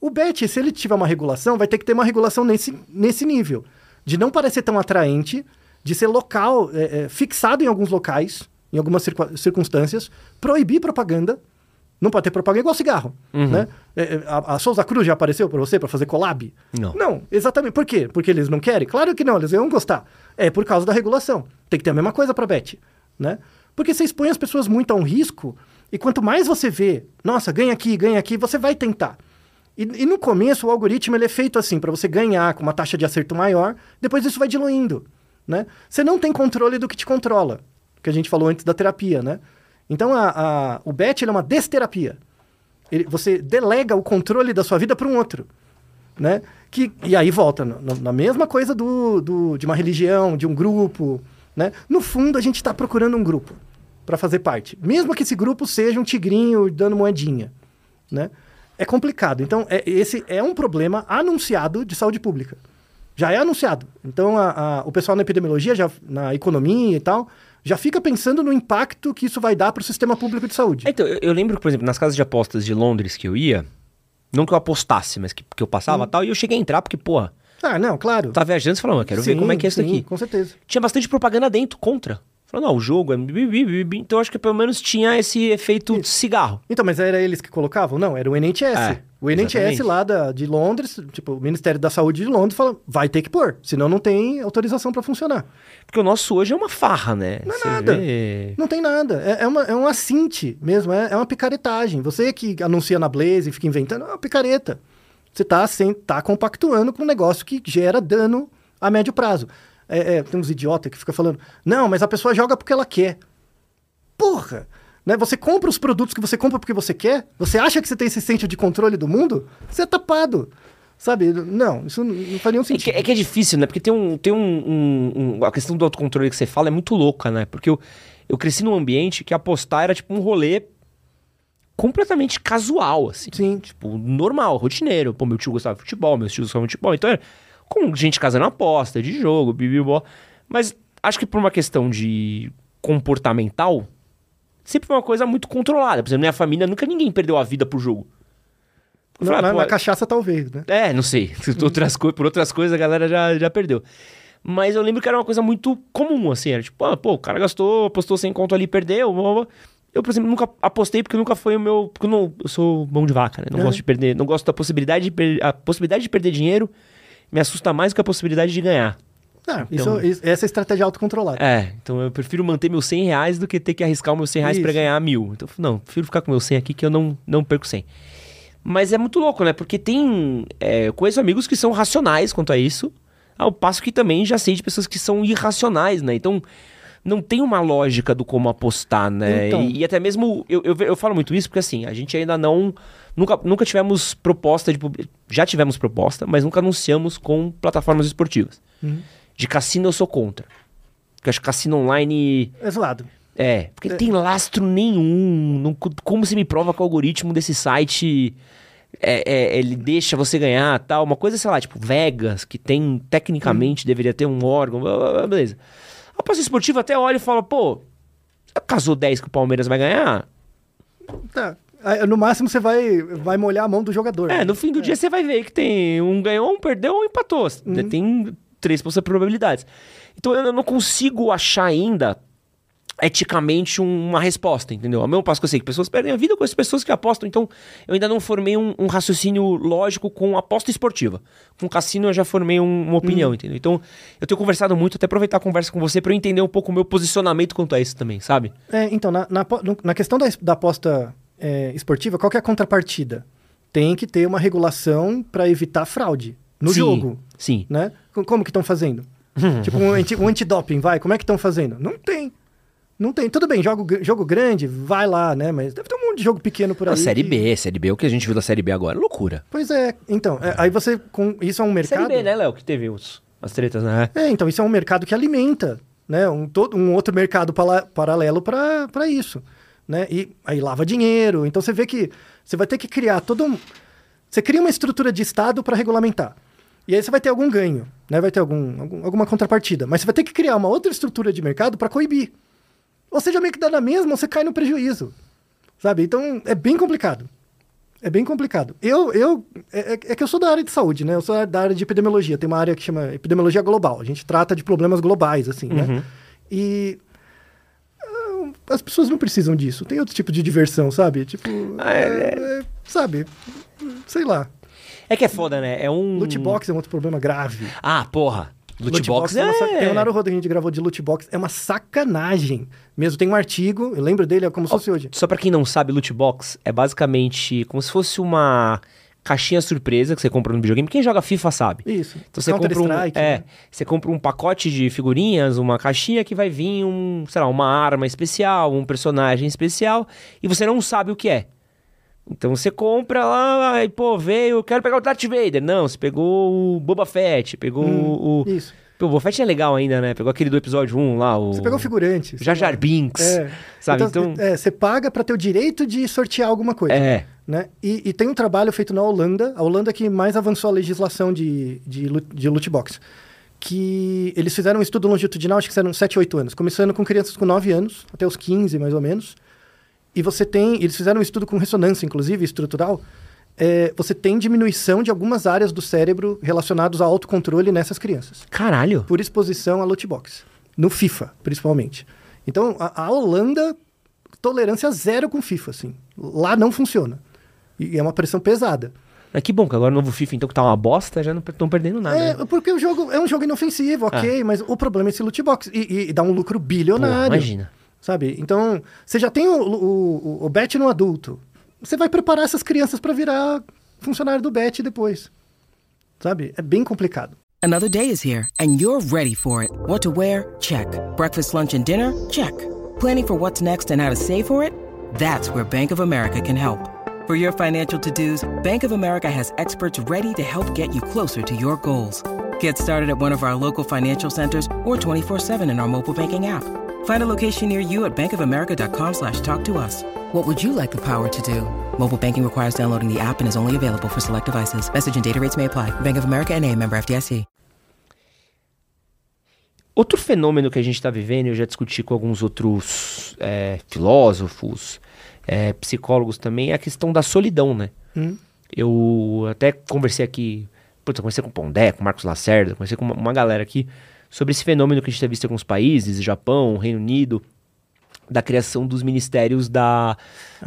O BET, se ele tiver uma regulação, vai ter que ter uma regulação nesse, nesse nível. De não parecer tão atraente, de ser local, é, é, fixado em alguns locais, em algumas circunstâncias, proibir propaganda, não pode ter propaganda igual cigarro, uhum. né? É, é, a, a Souza Cruz já apareceu para você para fazer collab? Não. Não, exatamente. Por quê? Porque eles não querem? Claro que não, eles iam gostar. É por causa da regulação. Tem que ter a mesma coisa para Bet, né? Porque você expõe as pessoas muito a um risco e quanto mais você vê, nossa, ganha aqui, ganha aqui, você vai tentar. E, e no começo o algoritmo ele é feito assim, para você ganhar com uma taxa de acerto maior, depois isso vai diluindo, né? Você não tem controle do que te controla, que a gente falou antes da terapia, né? Então, a, a, o BET é uma desterapia. Ele, você delega o controle da sua vida para um outro. Né? Que, e aí volta na, na mesma coisa do, do, de uma religião, de um grupo. Né? No fundo, a gente está procurando um grupo para fazer parte. Mesmo que esse grupo seja um tigrinho dando moedinha. Né? É complicado. Então, é, esse é um problema anunciado de saúde pública. Já é anunciado. Então, a, o pessoal na epidemiologia, já, na economia e tal, já fica pensando no impacto que isso vai dar para o sistema público de saúde. Então, eu, eu, lembro, por exemplo, nas casas de apostas de Londres que eu ia, não que eu apostasse, mas que, que eu passava hum. tal, e eu cheguei a entrar porque, porra, Ah, não, claro. Tá viajando e falando, eu quero ver Sim, como é que é isso aqui. Com certeza. Tinha bastante propaganda dentro, contra. Falando, não, o jogo é... Então acho que pelo menos tinha esse efeito de cigarro. Então, mas era eles que colocavam? Não, era o NHS. É, o NHS exatamente. lá da, de Londres, tipo, o Ministério da Saúde de Londres fala, vai ter que pôr, senão não tem autorização pra funcionar. Porque o nosso hoje é uma farra, né? Não é Você nada. vê- Não tem nada. É, é, uma, é um assinte mesmo, é, é uma picaretagem. Você que anuncia na Blaze e fica inventando, é uma picareta. Você tá, sem, tá compactuando com um negócio que gera dano a médio prazo. É, é, tem uns idiotas que ficam falando, não, mas a pessoa joga porque ela quer. Porra! Né? Você compra os produtos que você compra porque você quer? Você acha que você tem esse centro de controle do mundo? Você é tapado. Sabe? Não, isso não faz nenhum É que, sentido. é que é difícil, né? Porque tem um. Tem um, um- um- A questão do autocontrole que você fala é muito louca, né? Porque eu, eu cresci num ambiente que apostar era tipo um rolê completamente casual, assim. Sim. Tipo, normal, rotineiro. Pô, meu tio gostava de futebol, meus tios gostavam de futebol. Então era com gente casando aposta, de jogo, bibibó. Mas acho que por uma questão de comportamental, sempre foi uma coisa muito controlada. Por exemplo, minha família nunca ninguém perdeu a vida por jogo. Na, falei, na- ah, pô, na cachaça, talvez, né? é, não sei. Outras coi- por outras coisas a galera já, já perdeu. Mas eu lembro que era uma coisa muito comum, assim. Era tipo, ah, pô, o cara gastou, apostou 100 conto ali, perdeu. blá, blá. Eu, por exemplo, nunca apostei porque nunca foi o meu... Porque eu, não, eu sou mão de vaca, né? Não É. gosto de perder. Não gosto da possibilidade de... Per, a possibilidade de perder dinheiro me assusta mais do que a possibilidade de ganhar. Ah, Então- isso, isso- essa é a estratégia autocontrolada. É, então eu prefiro manter meus 100 reais do que ter que arriscar os meus 100 reais pra Isso. ganhar mil. Então, não, prefiro ficar com meus 100 aqui que eu não, não perco 100. Mas é muito louco, né? Porque tem. É, eu conheço amigos que são racionais quanto a isso, ao passo que também já sei de pessoas que são irracionais, né? Então, não tem uma lógica do como apostar, né? Então. E, e até mesmo. Eu, eu, eu falo muito isso porque, assim, a gente ainda não. Nunca, nunca tivemos proposta de. Já tivemos proposta, mas nunca anunciamos com plataformas esportivas. De cassino eu sou contra. Porque eu acho que cassino online. É zoado. É, porque tem lastro nenhum. Não, como se me prova que o algoritmo desse site é, é, ele deixa você ganhar tal? Uma coisa, sei lá, tipo Vegas, que tem, tecnicamente, deveria ter um órgão, blá, blá, blá, beleza. A aposta esportiva até olha e fala, pô, casou 10 que o Palmeiras vai ganhar? Tá. No máximo você vai, vai molhar a mão do jogador. É, né? no fim do dia você vai ver que tem um ganhou, um perdeu, um empatou. Tem três possíveis probabilidades. Então eu não consigo achar ainda eticamente um- uma resposta, entendeu? Ao mesmo passo que eu sei que pessoas perdem a vida com as pessoas que apostam, então eu ainda não formei um, um raciocínio lógico com aposta esportiva. Com cassino eu já formei um- uma opinião, entendeu? Então eu tenho conversado muito, até aproveitar a conversa com você para eu entender um pouco o meu posicionamento quanto a isso também, sabe? É, então, na, na, na questão da, da aposta é, esportiva, qual que é a contrapartida? Tem que ter uma regulação para evitar fraude no Sim, jogo, Sim. né? Co- Como que estão fazendo? tipo um, anti, um antidoping, vai? Como é que estão fazendo? Não tem. Não tem. Tudo bem, jogo, jogo grande, vai lá, né? Mas deve ter um monte de jogo pequeno por aí. A série que- B, série B, o que a gente viu da série B agora, loucura. Pois é. Então, é, aí você... Com, isso é um mercado... Série B, né, Léo, que teve os, as tretas, né? É, então isso é um mercado que alimenta, né? Um, todo, um outro mercado pala- paralelo para isso, né? E aí lava dinheiro. Então você vê que você vai ter que criar todo um... Você cria uma estrutura de Estado para regulamentar. E aí você vai ter algum ganho, né? Vai ter algum, algum- alguma contrapartida. Mas você vai ter que criar uma outra estrutura de mercado para coibir. Ou seja, meio que dá na mesma, você cai no prejuízo. Sabe? Então é bem complicado. É bem complicado. Eu, eu é, é- é que eu sou da área de saúde, né? Eu sou da área de epidemiologia. Tem uma área que chama epidemiologia global. A gente trata de problemas globais, assim, né? E ah, as pessoas não precisam disso. Tem outro tipo de diversão, sabe? Tipo, é- é, sabe? Sei lá. É que é foda, né? É um. Loot box é um outro problema grave. Ah, porra. Loot, box, é é... uma sac- Tem o Naruhodo que a gente gravou de loot box. É uma sacanagem. Mesmo tem um artigo, eu lembro dele, é como se fosse hoje. Só pra quem não sabe, loot box é basicamente como se fosse uma caixinha surpresa que você compra no videogame. Quem joga FIFA sabe. Isso. Então você compra um, é, né? você compra um pacote de figurinhas, uma caixinha que vai vir um, sei lá, uma arma especial, um personagem especial e você não sabe o que é. Então você compra lá, e pô, veio, quero pegar o Darth Vader. Não, você pegou o Boba Fett, pegou o, o... Hum, Isso. Pô, o Boba Fett é legal ainda, né? Pegou aquele do episódio 1 lá, o... Você pegou figurante. Jar Jar lá. Binks, É. sabe? Então, é, você paga para ter o direito de sortear alguma coisa. é... Né? E, e tem um trabalho feito na Holanda, a Holanda que mais avançou a legislação de, de, de loot box. Que eles fizeram um estudo longitudinal, acho que eram 7, 8 anos, começando com crianças com 9 anos, até os 15 mais ou menos. E você tem. Eles fizeram um estudo com ressonância, inclusive, estrutural, é, você tem diminuição de algumas áreas do cérebro relacionadas ao autocontrole nessas crianças. Caralho. Por exposição a loot box. No FIFA, principalmente. Então, a, a Holanda, tolerância zero com FIFA, assim. Lá não funciona. E é uma pressão pesada. Mas que bom que agora o novo FIFA, então, que tá uma bosta, já não estão perdendo nada. É, né? porque o jogo é um jogo inofensivo, ok, mas o problema é esse loot box. E, e- e dá um lucro Pô, bilionário. imagina. Sabe? Então, você já tem o, o, o, bet no adulto. Você vai preparar essas crianças para virar funcionário do bet depois. Sabe? É bem complicado. Another day is here, and you're ready for it. What to wear? Check. Breakfast, lunch, and dinner? Check. Planning for what's next and how to save for it? That's where Bank of America can help. For your financial to dos, Bank of America has experts ready to help get you closer to your goals. Get started at one of our local financial centers or 24 7 in our mobile banking app. Find a location near you at bankofamerica.com slash talk to us. What would you like the power to do? Mobile banking requires downloading the app and is only available for select devices. Message and data rates may apply. Bank of America and a member FDIC. Outro fenômeno que a gente está vivendo, eu já discuti com alguns outros é, filósofos, é, psicólogos também, é a questão da solidão, né? Hum. Eu até conversei aqui, putz, eu conversei com o Pondé, com o Marcos Lacerda, conversei com uma, uma galera aqui sobre esse fenômeno que a gente tem visto em alguns países, Japão, Reino Unido, da criação dos ministérios da,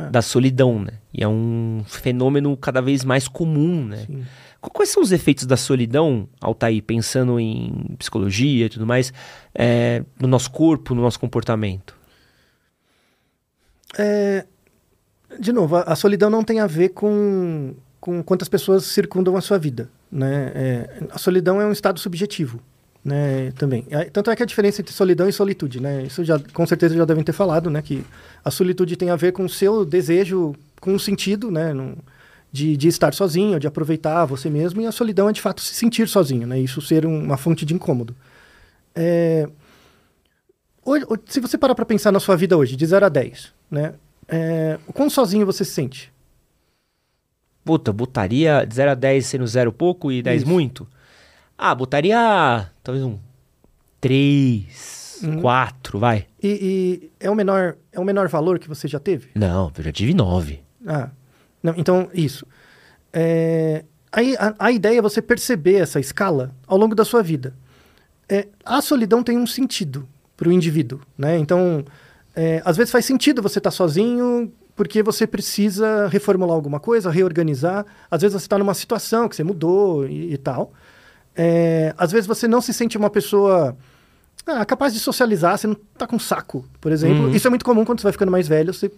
da solidão, né? E é um fenômeno cada vez mais comum, né? Qu- Quais são os efeitos da solidão, Altair, pensando em psicologia e tudo mais, é, no nosso corpo, no nosso comportamento? É, de novo, a, a solidão não tem a ver com, com quantas pessoas circundam a sua vida. Né? É, a solidão é um estado subjetivo. Né, também. Tanto é que a diferença entre solidão e solitude, né? Isso já, com certeza já devem ter falado, né? Que a solitude tem a ver com o seu desejo, com um sentido, né? num- de, de estar sozinho, de aproveitar você mesmo, e a solidão é de fato se sentir sozinho, né? Isso ser um- uma fonte de incômodo. É, hoje- se você parar para pensar na sua vida hoje, de 0 a 10, né? É, o quão sozinho você se sente? Puta, botaria de 0 a 10 sendo 0 pouco e 10 Isso. muito? Ah, botaria talvez um 3, 4, vai. E, e é, o menor, é o menor valor que você já teve? Não, eu já tive 9. Ah, não, então, isso. É, aí, a, a ideia é você perceber essa escala ao longo da sua vida. É, a solidão tem um sentido para o indivíduo, né? Então, é, às vezes faz sentido você estar sozinho porque você precisa reformular alguma coisa, reorganizar. Às vezes você está numa situação que você mudou e, e tal. É, às vezes você não se sente uma pessoa ah, capaz de socializar, você não está com saco, por exemplo. Uhum. Isso é muito comum quando você vai ficando mais velho. Você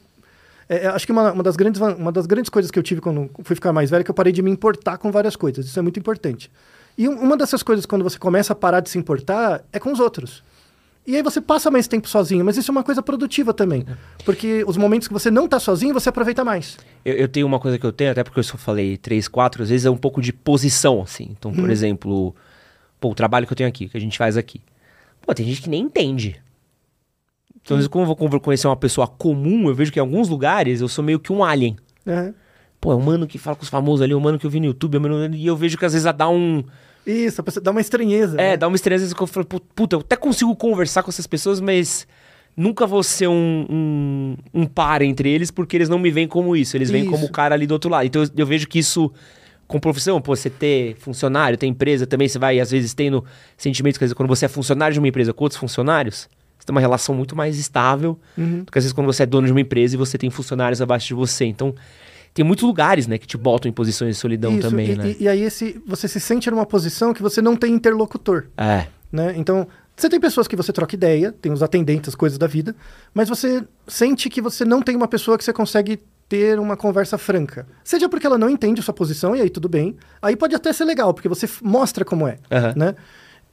é, é, acho que uma, uma das grandes, uma das grandes coisas que eu tive quando fui ficar mais velho é que eu parei de me importar com várias coisas. Isso é muito importante. E um- uma dessas coisas, quando você começa a parar de se importar, é com os outros. E aí você passa mais tempo sozinho, mas isso é uma coisa produtiva também. Porque os momentos que você não está sozinho, você aproveita mais. Eu, eu tenho uma coisa que eu tenho, até porque eu só falei 3, 4, às vezes é um pouco de posição, assim. Então, por exemplo, pô, o trabalho que eu tenho aqui, que a gente faz aqui. Pô, tem gente que nem entende. Então, às vezes, quando eu vou conhecer uma pessoa comum, eu vejo que em alguns lugares eu sou meio que um alien. né? Pô, é um mano que fala com os famosos ali, é um mano que eu vi no YouTube, é um mano... e eu vejo que às vezes dá um. Isso, a pessoa dá uma estranheza. É, né? dá uma estranheza eu falo, "Pu- puta, eu até consigo conversar com essas pessoas, mas nunca vou ser um, um, um par entre eles, porque eles não me veem como isso, eles veem Isso. como o cara ali do outro lado. Então eu, eu vejo que isso, com profissão, pô, você ter funcionário, ter empresa também, você vai às vezes tendo sentimentos, quer dizer, quando você é funcionário de uma empresa com outros funcionários, você tem uma relação muito mais estável do que às vezes quando você é dono de uma empresa e você tem funcionários abaixo de você. Então, tem muitos lugares, né, que te botam em posições de solidão Isso, também, e, né? e, e aí esse, você se sente numa posição que você não tem interlocutor. É. né? Então, você tem pessoas que você troca ideia, tem os atendentes, as coisas da vida, mas você sente que você não tem uma pessoa que você consegue ter uma conversa franca. Seja porque ela não entende a sua posição, e aí tudo bem. Aí pode até ser legal, porque você mostra como é, Aham. né?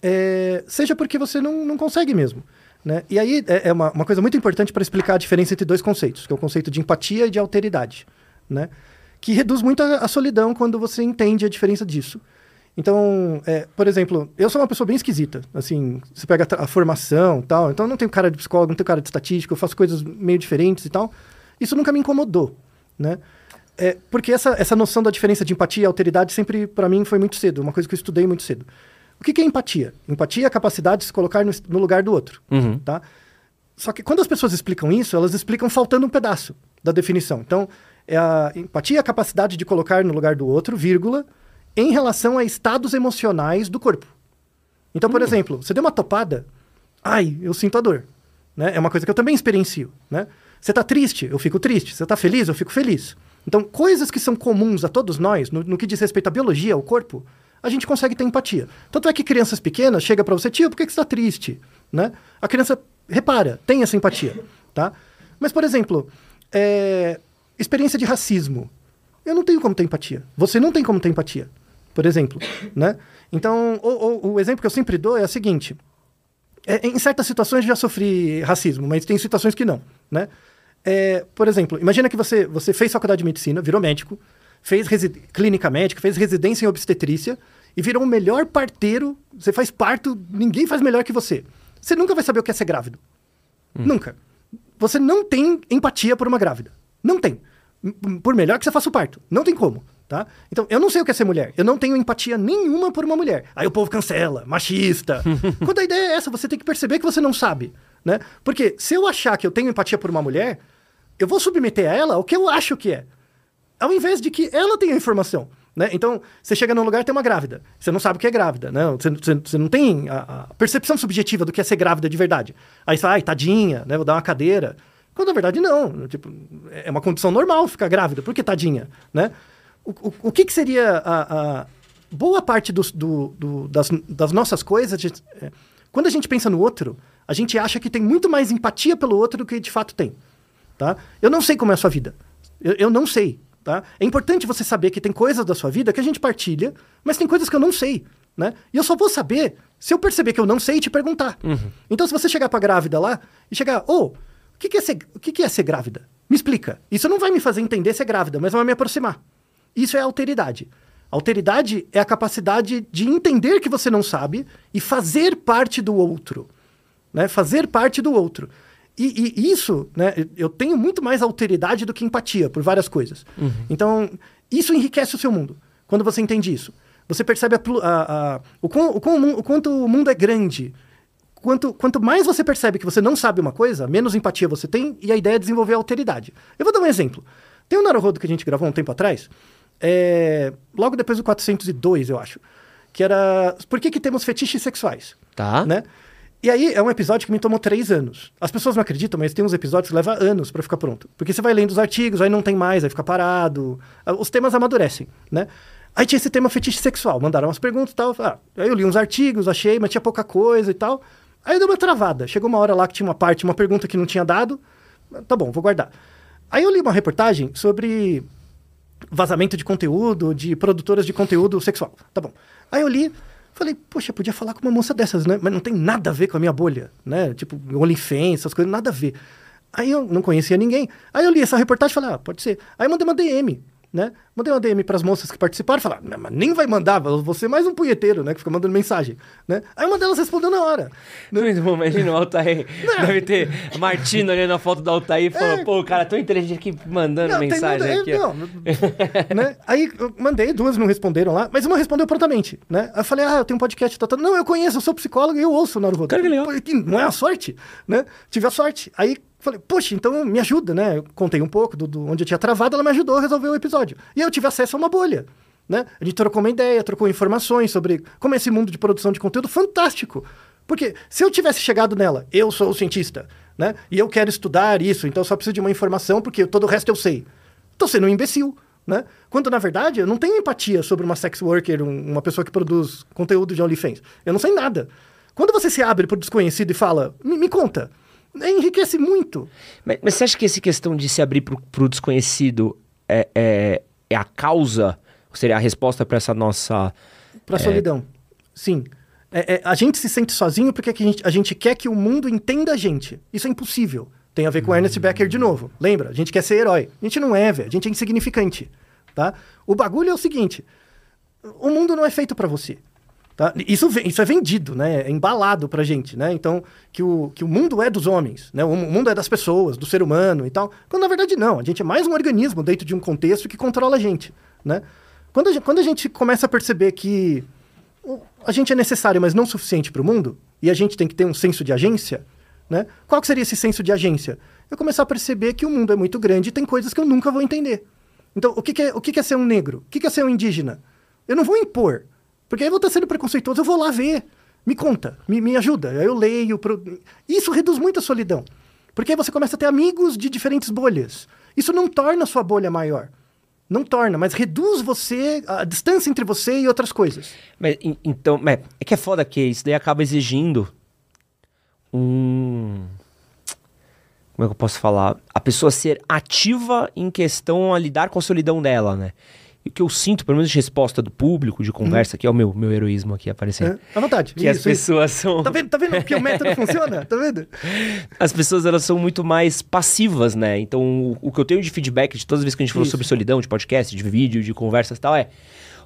É, seja porque você não, não consegue mesmo. Né? E aí é, é uma, uma coisa muito importante para explicar a diferença entre dois conceitos, que é o conceito de empatia e de alteridade, né? Que reduz muito a, a solidão quando você entende a diferença disso. Então, é, por exemplo, eu sou uma pessoa bem esquisita. Assim, você pega a, a formação tal. Então, eu não tenho cara de psicólogo, não tenho cara de estatístico, eu faço coisas meio diferentes e tal. Isso nunca me incomodou, né? É, porque essa, essa noção da diferença de empatia e alteridade sempre, para mim, foi muito cedo. Uma coisa que eu estudei muito cedo. O que, que é empatia? Empatia é a capacidade de se colocar no, no lugar do outro, Uhum. tá? Só que quando as pessoas explicam isso, elas explicam faltando um pedaço da definição. Então, é a empatia é a capacidade de colocar no lugar do outro, vírgula, em relação a estados emocionais do corpo. Então, por exemplo, você deu uma topada, ai, eu sinto a dor. Né? É uma coisa que eu também experiencio. Né? Você está triste, eu fico triste. Você está feliz, eu fico feliz. Então, coisas que são comuns a todos nós, no, no que diz respeito à biologia, ao corpo, a gente consegue ter empatia. Tanto é que crianças pequenas chegam para você, tio, por que, que você está triste? Né? A criança repara, tem essa empatia. Tá? Mas, por exemplo, é, experiência de racismo. Eu não tenho como ter empatia. Você não tem como ter empatia, por exemplo. Né? Então, o, o, o exemplo que eu sempre dou é o seguinte. É, em certas situações eu já sofri racismo, mas tem situações que não, né? É, por exemplo, imagina que você, você fez faculdade de medicina, virou médico, fez clínica médica, fez residência em obstetrícia e virou o melhor parteiro. Você faz parto, ninguém faz melhor que você. Você nunca vai saber o que é ser grávido. Hum. Nunca. Você não tem empatia por uma grávida. Não tem. Por melhor que você faça o parto. Não tem como. Tá? Então, eu não sei o que é ser mulher. Eu não tenho empatia nenhuma por uma mulher. Aí o povo cancela, machista. Quando a ideia é essa, você tem que perceber que você não sabe. Né? Porque se eu achar que eu tenho empatia por uma mulher, eu vou submeter a ela o que eu acho que é. Ao invés de que ela tenha informação. Né? Então, você chega num lugar e tem uma grávida. Você não sabe o que é grávida. Né? Você, você, você não tem a, a, percepção subjetiva do que é ser grávida de verdade. Aí você fala, ai, tadinha, né? vou dar uma cadeira. Quando na verdade não. Tipo, é uma condição normal ficar grávida. Por que tadinha? Né? O, o, o que, que, seria a, a boa parte do, do, do, das, das, nossas coisas? De, é, quando a gente pensa no outro, a gente acha que tem muito mais empatia pelo outro do que de fato tem. Tá? Eu não sei como é a sua vida. Eu, eu não sei. Tá? É importante você saber que tem coisas da sua vida que a gente partilha, mas tem coisas que eu não sei. Né? E eu só vou saber se eu perceber que eu não sei e te perguntar. Uhum. Então, se você chegar pra grávida lá e chegar, ô, oh, que, que, é ser, o que, que é ser grávida? Me explica. Isso não vai me fazer entender ser grávida, mas vai me aproximar. Isso é alteridade. Alteridade é a capacidade de entender que você não sabe e fazer parte do outro. Né? Fazer parte do outro. E, e, isso, né, eu tenho muito mais alteridade do que empatia por várias coisas. Uhum. Então, isso enriquece o seu mundo. Quando você entende isso. Você percebe a, a, a, o, quão, o, o, quanto o mundo é grande. Quanto, quanto mais você percebe que você não sabe uma coisa, menos empatia você tem e a ideia é desenvolver a alteridade. Eu vou dar um exemplo. Tem um Naruhodo que a gente gravou um tempo atrás, é, logo depois do 402, eu acho. Que era. Por que, que temos fetiches sexuais? Tá. Né? E aí é um episódio que me tomou três anos. As pessoas não acreditam, mas tem uns episódios que levam anos para ficar pronto. Porque você vai lendo os artigos, aí não tem mais, aí fica parado. Ah, os temas amadurecem, né? Aí tinha esse tema fetiche sexual. Mandaram umas perguntas e tal. Ah, aí eu li uns artigos, achei, mas tinha pouca coisa e tal. Aí deu uma travada. Chegou uma hora lá que tinha uma parte, uma pergunta que não tinha dado. Tá bom, vou guardar. Aí eu li uma reportagem sobre vazamento de conteúdo, de produtoras de conteúdo sexual. Tá bom. Aí eu li, falei, poxa, podia falar com uma moça dessas, né? Mas não tem nada a ver com a minha bolha, né? Tipo, OnlyFans, essas coisas, nada a ver. Aí eu não conhecia ninguém. Aí eu li essa reportagem e falei, ah, pode ser. Aí eu mandei uma DM né? Mandei uma DM para as moças que participaram, falaram, mas nem vai mandar, você é mais um punheteiro, né? Que fica mandando mensagem, né? Aí uma delas respondeu na hora. Né? Muito bom, imagina o Altair, deve ter Martina olhando a foto do Altair e falando, é, pô, o cara tão inteligente aqui mandando não, mensagem tem, aqui. Não, né? Aí eu mandei, duas não responderam lá, mas uma respondeu prontamente, né? Aí eu falei, ah, eu tenho um podcast, tá, tá. não, eu conheço, eu sou psicólogo e eu ouço o Naruto. Cara, que legal. Não é a sorte, né? Tive a sorte. Aí Falei, poxa, então me ajuda, né? Eu contei um pouco do, do, onde eu tinha travado, ela me ajudou a resolver o episódio. E eu tive acesso a uma bolha, né? A gente trocou uma ideia, trocou informações sobre como é esse mundo de produção de conteúdo fantástico. Porque se eu tivesse chegado nela, eu sou o cientista, né? E eu quero estudar isso, então só preciso de uma informação porque todo o resto eu sei. Tô sendo um imbecil, né? Quando, na verdade, eu não tenho empatia sobre uma sex worker, um, uma pessoa que produz conteúdo de OnlyFans. Eu não sei nada. Quando você se abre para o desconhecido e fala, me, me conta, enriquece muito. Mas, mas, você acha que essa questão de se abrir para o desconhecido é, é, é, a causa, seria a resposta para essa nossa. Para a é... solidão. Sim. É, é, a gente se sente sozinho porque a gente, a gente quer que o mundo entenda a gente. Isso é impossível. Tem a ver com hum. Ernest Becker de novo. Lembra? A gente quer ser herói. A gente não é, velho. A gente é insignificante. Tá? O bagulho é o seguinte: o mundo não é feito para você. Tá? Isso, isso é vendido, né? É embalado pra gente, né? Então, que o, que o mundo é dos homens, né? O mundo é das pessoas, do ser humano e tal. Quando na verdade não, a gente é mais um organismo dentro de um contexto que controla a gente, né? Quando a gente, quando a gente começa a perceber que a gente é necessário, mas não suficiente para o mundo, e a gente tem que ter um senso de agência, né? Qual seria esse senso de agência? Eu começar a perceber que o mundo é muito grande e tem coisas que eu nunca vou entender. Então, o que, que é, o que, que é ser um negro? O que, que é ser um indígena? Eu não vou impor, porque aí eu vou estar sendo preconceituoso, eu vou lá ver. Me conta, me, me ajuda. Eu leio. Pro... Isso reduz muito a solidão. Porque aí você começa a ter amigos de diferentes bolhas. Isso não torna a sua bolha maior. Não torna, mas reduz você, a distância entre você e outras coisas. Mas, en- então, é que é foda que isso daí acaba exigindo um. Como é que eu posso falar? A pessoa ser ativa em questão a lidar com a solidão dela, né? E o que eu sinto, pelo menos de resposta do público, de conversa, que é o meu, meu heroísmo aqui aparecendo. É, à vontade. Que as Isso, isso. pessoas são. Tá vendo, tá vendo que o método funciona? Tá vendo? As pessoas elas são muito mais passivas, né? Então, o, o que eu tenho de feedback de todas as vezes que a gente falou Isso. sobre solidão, de podcast, de vídeo, de conversas e tal, é.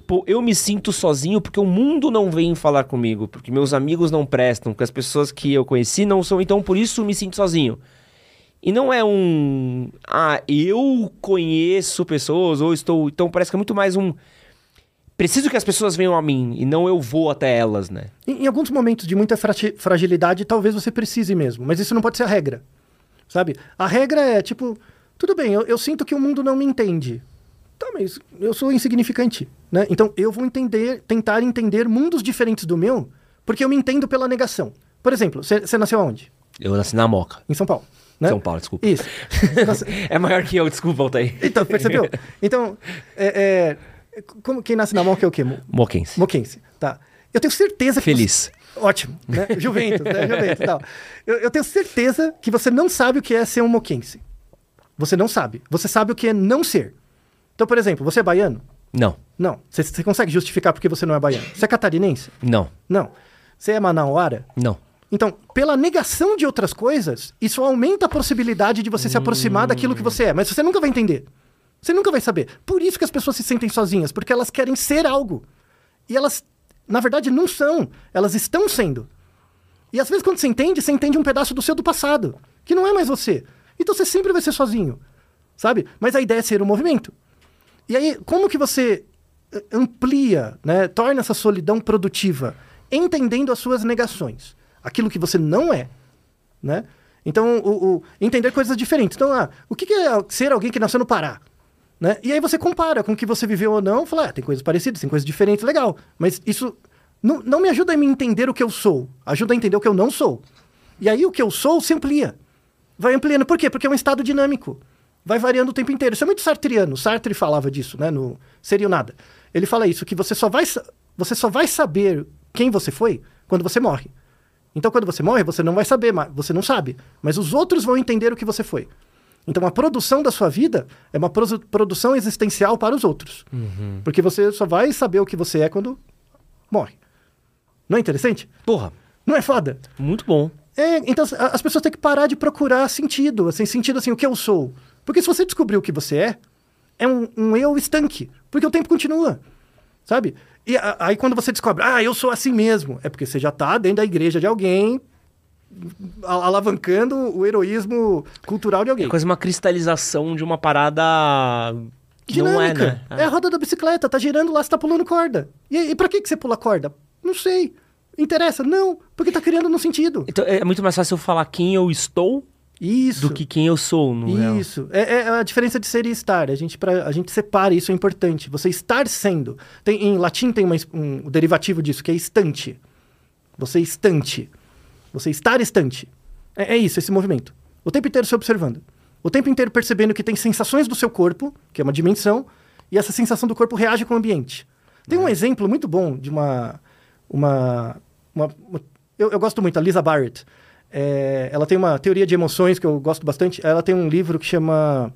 Pô, eu me sinto sozinho porque o mundo não vem falar comigo, porque meus amigos não prestam, porque as pessoas que eu conheci não são, então por isso eu me sinto sozinho. E não é um. Ah, eu conheço pessoas, ou estou. Então parece que é muito mais um. Preciso que as pessoas venham a mim, e não eu vou até elas, né? Em, em alguns momentos de muita fragilidade, talvez você precise mesmo, mas isso não pode ser a regra. Sabe? A regra é tipo, tudo bem, eu, eu sinto que o mundo não me entende. Tá, mas eu sou insignificante, né? Então eu vou entender, tentar entender mundos diferentes do meu, porque eu me entendo pela negação. Por exemplo, você você nasceu aonde? Eu nasci na Moca. Em São Paulo, né? São Paulo, desculpa. Isso. É maior que eu, desculpa, Altair. Então, percebeu? Então, é, é, como, quem nasce na mão é o quê? Mo- Moquense. Moquense, tá. Eu tenho certeza que... Feliz. você- Ótimo, né? Juventus, né? Juventus tal. Eu, eu tenho certeza que você não sabe o que é ser um moquense. Você não sabe. Você sabe o que é não ser. Então, por exemplo, você é baiano? Não, Não. Você, você consegue justificar porque você não é baiano? Você é catarinense? não, Não. Você é manauara? não. Então, pela negação de outras coisas, isso aumenta a possibilidade de você se aproximar daquilo que você é. Mas você nunca vai entender. Você nunca vai saber. Por isso que as pessoas se sentem sozinhas, porque elas querem ser algo. E elas, na verdade, não são. Elas estão sendo. E às vezes, quando você entende, você entende um pedaço do seu do passado, que não é mais você. Então você sempre vai ser sozinho. Sabe? Mas a ideia é ser um movimento. E aí, como que você eh, amplia, né, torna essa solidão produtiva, entendendo as suas negações, aquilo que você não é, né? Então, o, o- entender coisas diferentes. Então, ah, o que que é ser alguém que nasceu no Pará? Né? E aí você compara com o que você viveu ou não, fala, ah, tem coisas parecidas, tem coisas diferentes, legal. Mas isso não, não me ajuda a me entender o que eu sou, ajuda a entender o que eu não sou. E aí o que eu sou se amplia. Vai ampliando. Por quê? Porque é um estado dinâmico. Vai variando o tempo inteiro. Isso é muito sartriano. Sartre falava disso, né? No Seria o Nada. Ele fala isso, que você só vai, você só vai saber quem você foi quando você morre. Então, quando você morre, você não vai saber, mas você não sabe. Mas os outros vão entender o que você foi. Então, a produção da sua vida é uma produ- produção existencial para os outros. Porque você só vai saber o que você é quando morre. Não é interessante? Porra, Não é foda? muito bom. É, então as pessoas têm que parar de procurar sentido, assim, sentido assim, o que eu sou. Porque se você descobrir o que você é, é um, um eu estanque, porque o tempo continua, sabe? E aí quando você descobre, ah, eu sou assim mesmo, é porque você já tá dentro da igreja de alguém, alavancando o heroísmo cultural de alguém. É quase uma cristalização de uma parada que não é, Dinâmica. né? É a roda da bicicleta, tá girando lá, você tá pulando corda. E, e pra que, que você pula corda? Não sei. Interessa? Não, porque tá criando no sentido. Então é muito mais fácil eu falar quem eu estou Isso. do que quem eu sou, no. Isso. É, é a diferença de ser e estar. A gente, pra, a gente separa, isso é importante. Você estar sendo. Tem, em latim tem uma um, derivativo disso, que é estante. Você estante. Você estar estante. É, é isso, esse movimento. O tempo inteiro se observando. O tempo inteiro percebendo que tem sensações do seu corpo, que é uma dimensão, e essa sensação do corpo reage com o ambiente. Tem um exemplo muito bom de uma. uma, uma- uma- eu, eu gosto muito, a Lisa Barrett. É, ela tem uma teoria de emoções que eu gosto bastante. Ela tem um livro que chama.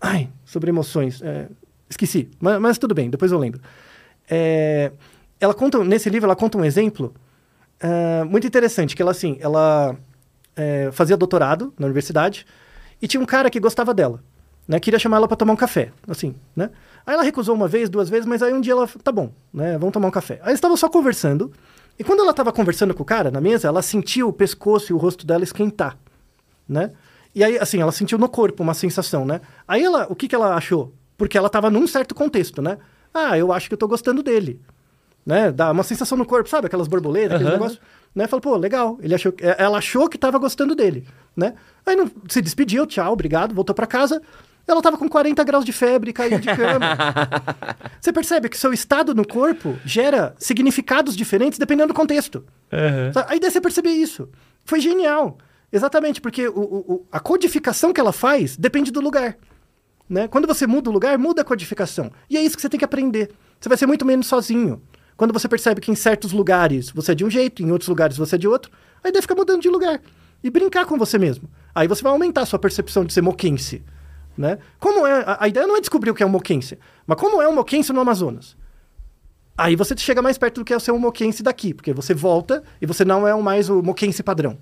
Ai, sobre emoções. É, esqueci, mas, mas tudo bem, depois eu lembro. É, ela conta, nesse livro, ela conta um exemplo ah, muito interessante, que ela, assim, ela é, fazia doutorado na universidade e tinha um cara que gostava dela, né? Queria chamar ela para tomar um café, assim, né? Aí ela recusou uma vez, duas vezes, mas aí um dia ela, tá bom, né? Vamos tomar um café. Aí eles estavam só conversando e quando ela estava conversando com o cara na mesa, ela sentiu o pescoço e o rosto dela esquentar, né? E aí, assim, ela sentiu no corpo uma sensação, né? Aí ela, o que que ela achou? Porque ela estava num certo contexto, né? Ah, eu acho que eu tô gostando dele né? Dá uma sensação no corpo, sabe? Aquelas borboletas, aquele Aham. negócio. Né? Fala, pô, legal. Ele achou, que- ela achou que tava gostando dele, né? Aí não, se despediu, tchau, obrigado, voltou para casa. Ela tava com 40 graus de febre e caiu de cama. Você percebe que seu estado no corpo gera significados diferentes dependendo do contexto. Sabe? A ideia é você perceber isso. Foi genial. Exatamente, porque o- o- a codificação que ela faz depende do lugar. Né? Quando você muda o lugar, muda a codificação. E é isso que você tem que aprender. Você vai ser muito menos sozinho. Quando você percebe que em certos lugares você é de um jeito, em outros lugares você é de outro, a ideia fica mudando de lugar. E brincar com você mesmo. Aí você vai aumentar a sua percepção de ser moquense. Né? Como é, a, a ideia não é descobrir o que é um moquense, mas como é um moquense no Amazonas. Aí você chega mais perto do que é o ser um moquense daqui, porque você volta e você não é mais o moquense padrão.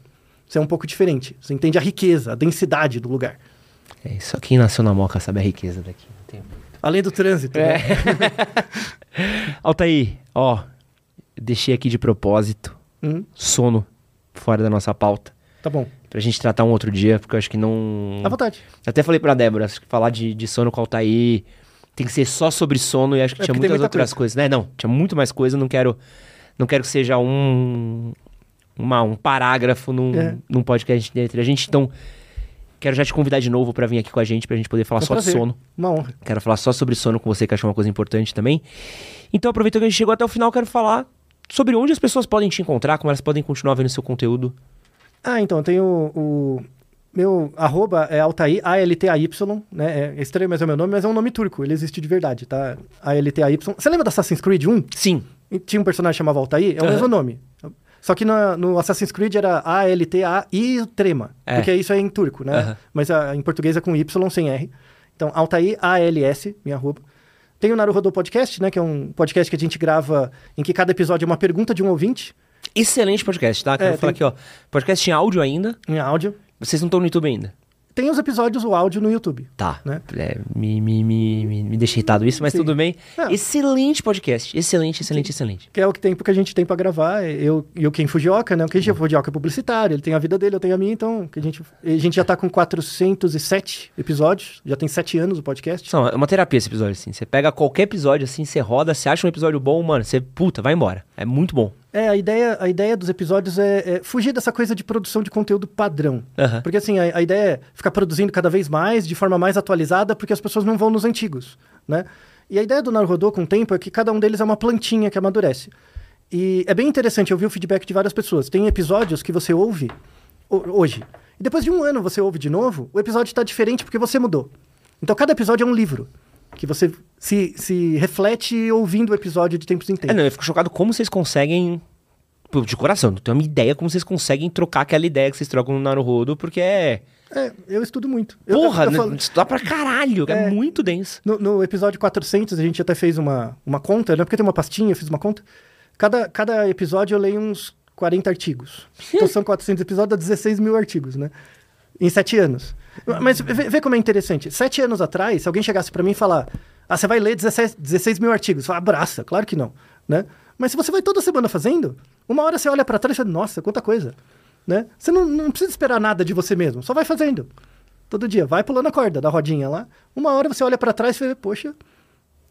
Você é um pouco diferente. Você entende a riqueza, a densidade do lugar. É, só quem nasceu na moca sabe a riqueza daqui. Além do trânsito. né? Altair, ó, deixei aqui de propósito Hum, sono fora da nossa pauta. tá bom. Pra gente tratar um outro dia, porque eu acho que não. À vontade. Até falei pra Débora, acho que falar de, de sono com o Altair tem que ser só sobre sono e acho que É, tinha muitas muita outras coisa. coisas, né? Não, tinha muito mais coisa, não quero não quero que seja um uma, um parágrafo num, É. num podcast entre a gente, então quero já te convidar de novo pra vir aqui com a gente pra gente poder falar É um só prazer. de sono. Uma honra. Quero falar só sobre sono com você, que acho uma coisa importante também. Então, aproveitando que a gente chegou até o final, quero falar sobre onde as pessoas podem te encontrar, como elas podem continuar vendo seu conteúdo. Ah, então, tem o, o- Meu arroba é Altair, A-L-T-A-Y, né? É estranho, mas é o meu nome, mas é um nome turco. Ele existe de verdade, tá? A-L-T-A-Y. Você lembra do Assassin's Creed 1? Sim. Tinha um personagem que chamava Altair? É o Aham. mesmo nome. Só que na- no Assassin's Creed era A-L-T-A-I Trema. É. Porque isso é em turco, né? Aham. Mas a- em português é com Y sem R. Então, Altair, A-L-S, minha arroba. Tem o Naruhodô Podcast, né? Que é um podcast que a gente grava em que cada episódio é uma pergunta de um ouvinte Excelente podcast, tá? Quero É, falar tem- aqui, ó. Podcast em áudio ainda. em áudio. Vocês não estão no YouTube ainda. Tem os episódios, o áudio no YouTube. Tá. Né? É, me, me, me, me, deixa irritado isso, mas Sim. tudo bem. Não. Excelente podcast. Excelente, excelente, excelente. Que é o que tempo que a gente tem pra gravar. Eu e o Ken Fujioka, né? O Ken Fujioka é publicitário, ele tem a vida dele, eu tenho a minha, então que a gente, a gente já tá com 407 episódios, já tem 7 anos o podcast. São, é uma terapia esse episódio, assim. Você pega qualquer episódio, assim, você roda, você acha um episódio bom, mano, você, puta, vai embora. É muito bom. É, a ideia, a ideia dos episódios é, é fugir dessa coisa de produção de conteúdo padrão. Aham. Porque assim, a, a ideia é ficar produzindo cada vez mais, de forma mais atualizada, porque as pessoas não vão nos antigos, né? E a ideia do Naruhodô com o tempo é que cada um deles é uma plantinha que amadurece. E é bem interessante, eu vi o feedback de várias pessoas. Tem episódios que você ouve ho- hoje. E depois de um ano você ouve de novo, o episódio está diferente porque você mudou. Então cada episódio é um livro. Que você se, se reflete ouvindo o episódio de tempos em É, tempos. não, eu fico chocado como vocês conseguem. De coração, não tenho uma ideia como vocês conseguem trocar aquela ideia que vocês trocam no Naruhodo, porque é. É, eu estudo muito. Eu- Porra, eu, eu né, falo- estudar pra caralho, é, É. muito denso. No, no episódio 400, a gente até fez uma, uma conta, né? Porque tem uma pastinha, eu fiz uma conta. Cada, cada episódio eu leio uns 40 artigos. Então são 400 episódios, dá 16 mil artigos, né? Em sete anos. Mas vê, vê como é interessante. Sete anos atrás, se alguém chegasse pra mim e falar... Ah, você vai ler 16, 16 mil artigos. Fala, abraça. Claro que não, né? Mas se você vai toda semana fazendo, uma hora você olha pra trás e fala, nossa, quanta coisa. Né? Você não, não precisa esperar nada de você mesmo. Só vai fazendo. Todo dia. Vai pulando a corda da rodinha lá. Uma hora você olha pra trás e vê, poxa...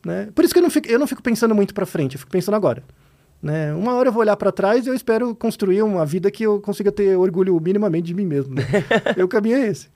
Né? Por isso que eu não, fico, eu não fico pensando muito pra frente, eu fico pensando agora. Né? Uma hora eu vou olhar pra trás e eu espero construir uma vida que eu consiga ter orgulho minimamente de mim mesmo. Né? Meu caminho é esse.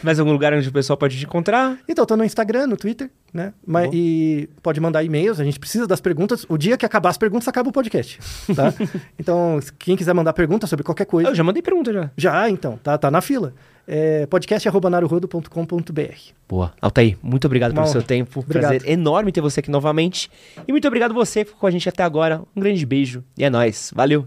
Mais algum lugar onde o pessoal pode te encontrar? Então, eu tô no Instagram, no Twitter, né? Mas, Boa. e pode mandar e-mails, a gente precisa das perguntas. O dia que acabar as perguntas, acaba o podcast, tá? então, quem quiser mandar pergunta sobre qualquer coisa... Eu já mandei pergunta já. Já, então, tá, tá na fila. É podcast.naruhodo.com.br Boa. Altair, muito obrigado Uma pelo seu tempo. Obrigado. Prazer enorme ter você aqui novamente. E muito obrigado você que ficou com a gente até agora. Um grande beijo e é nóis. Valeu.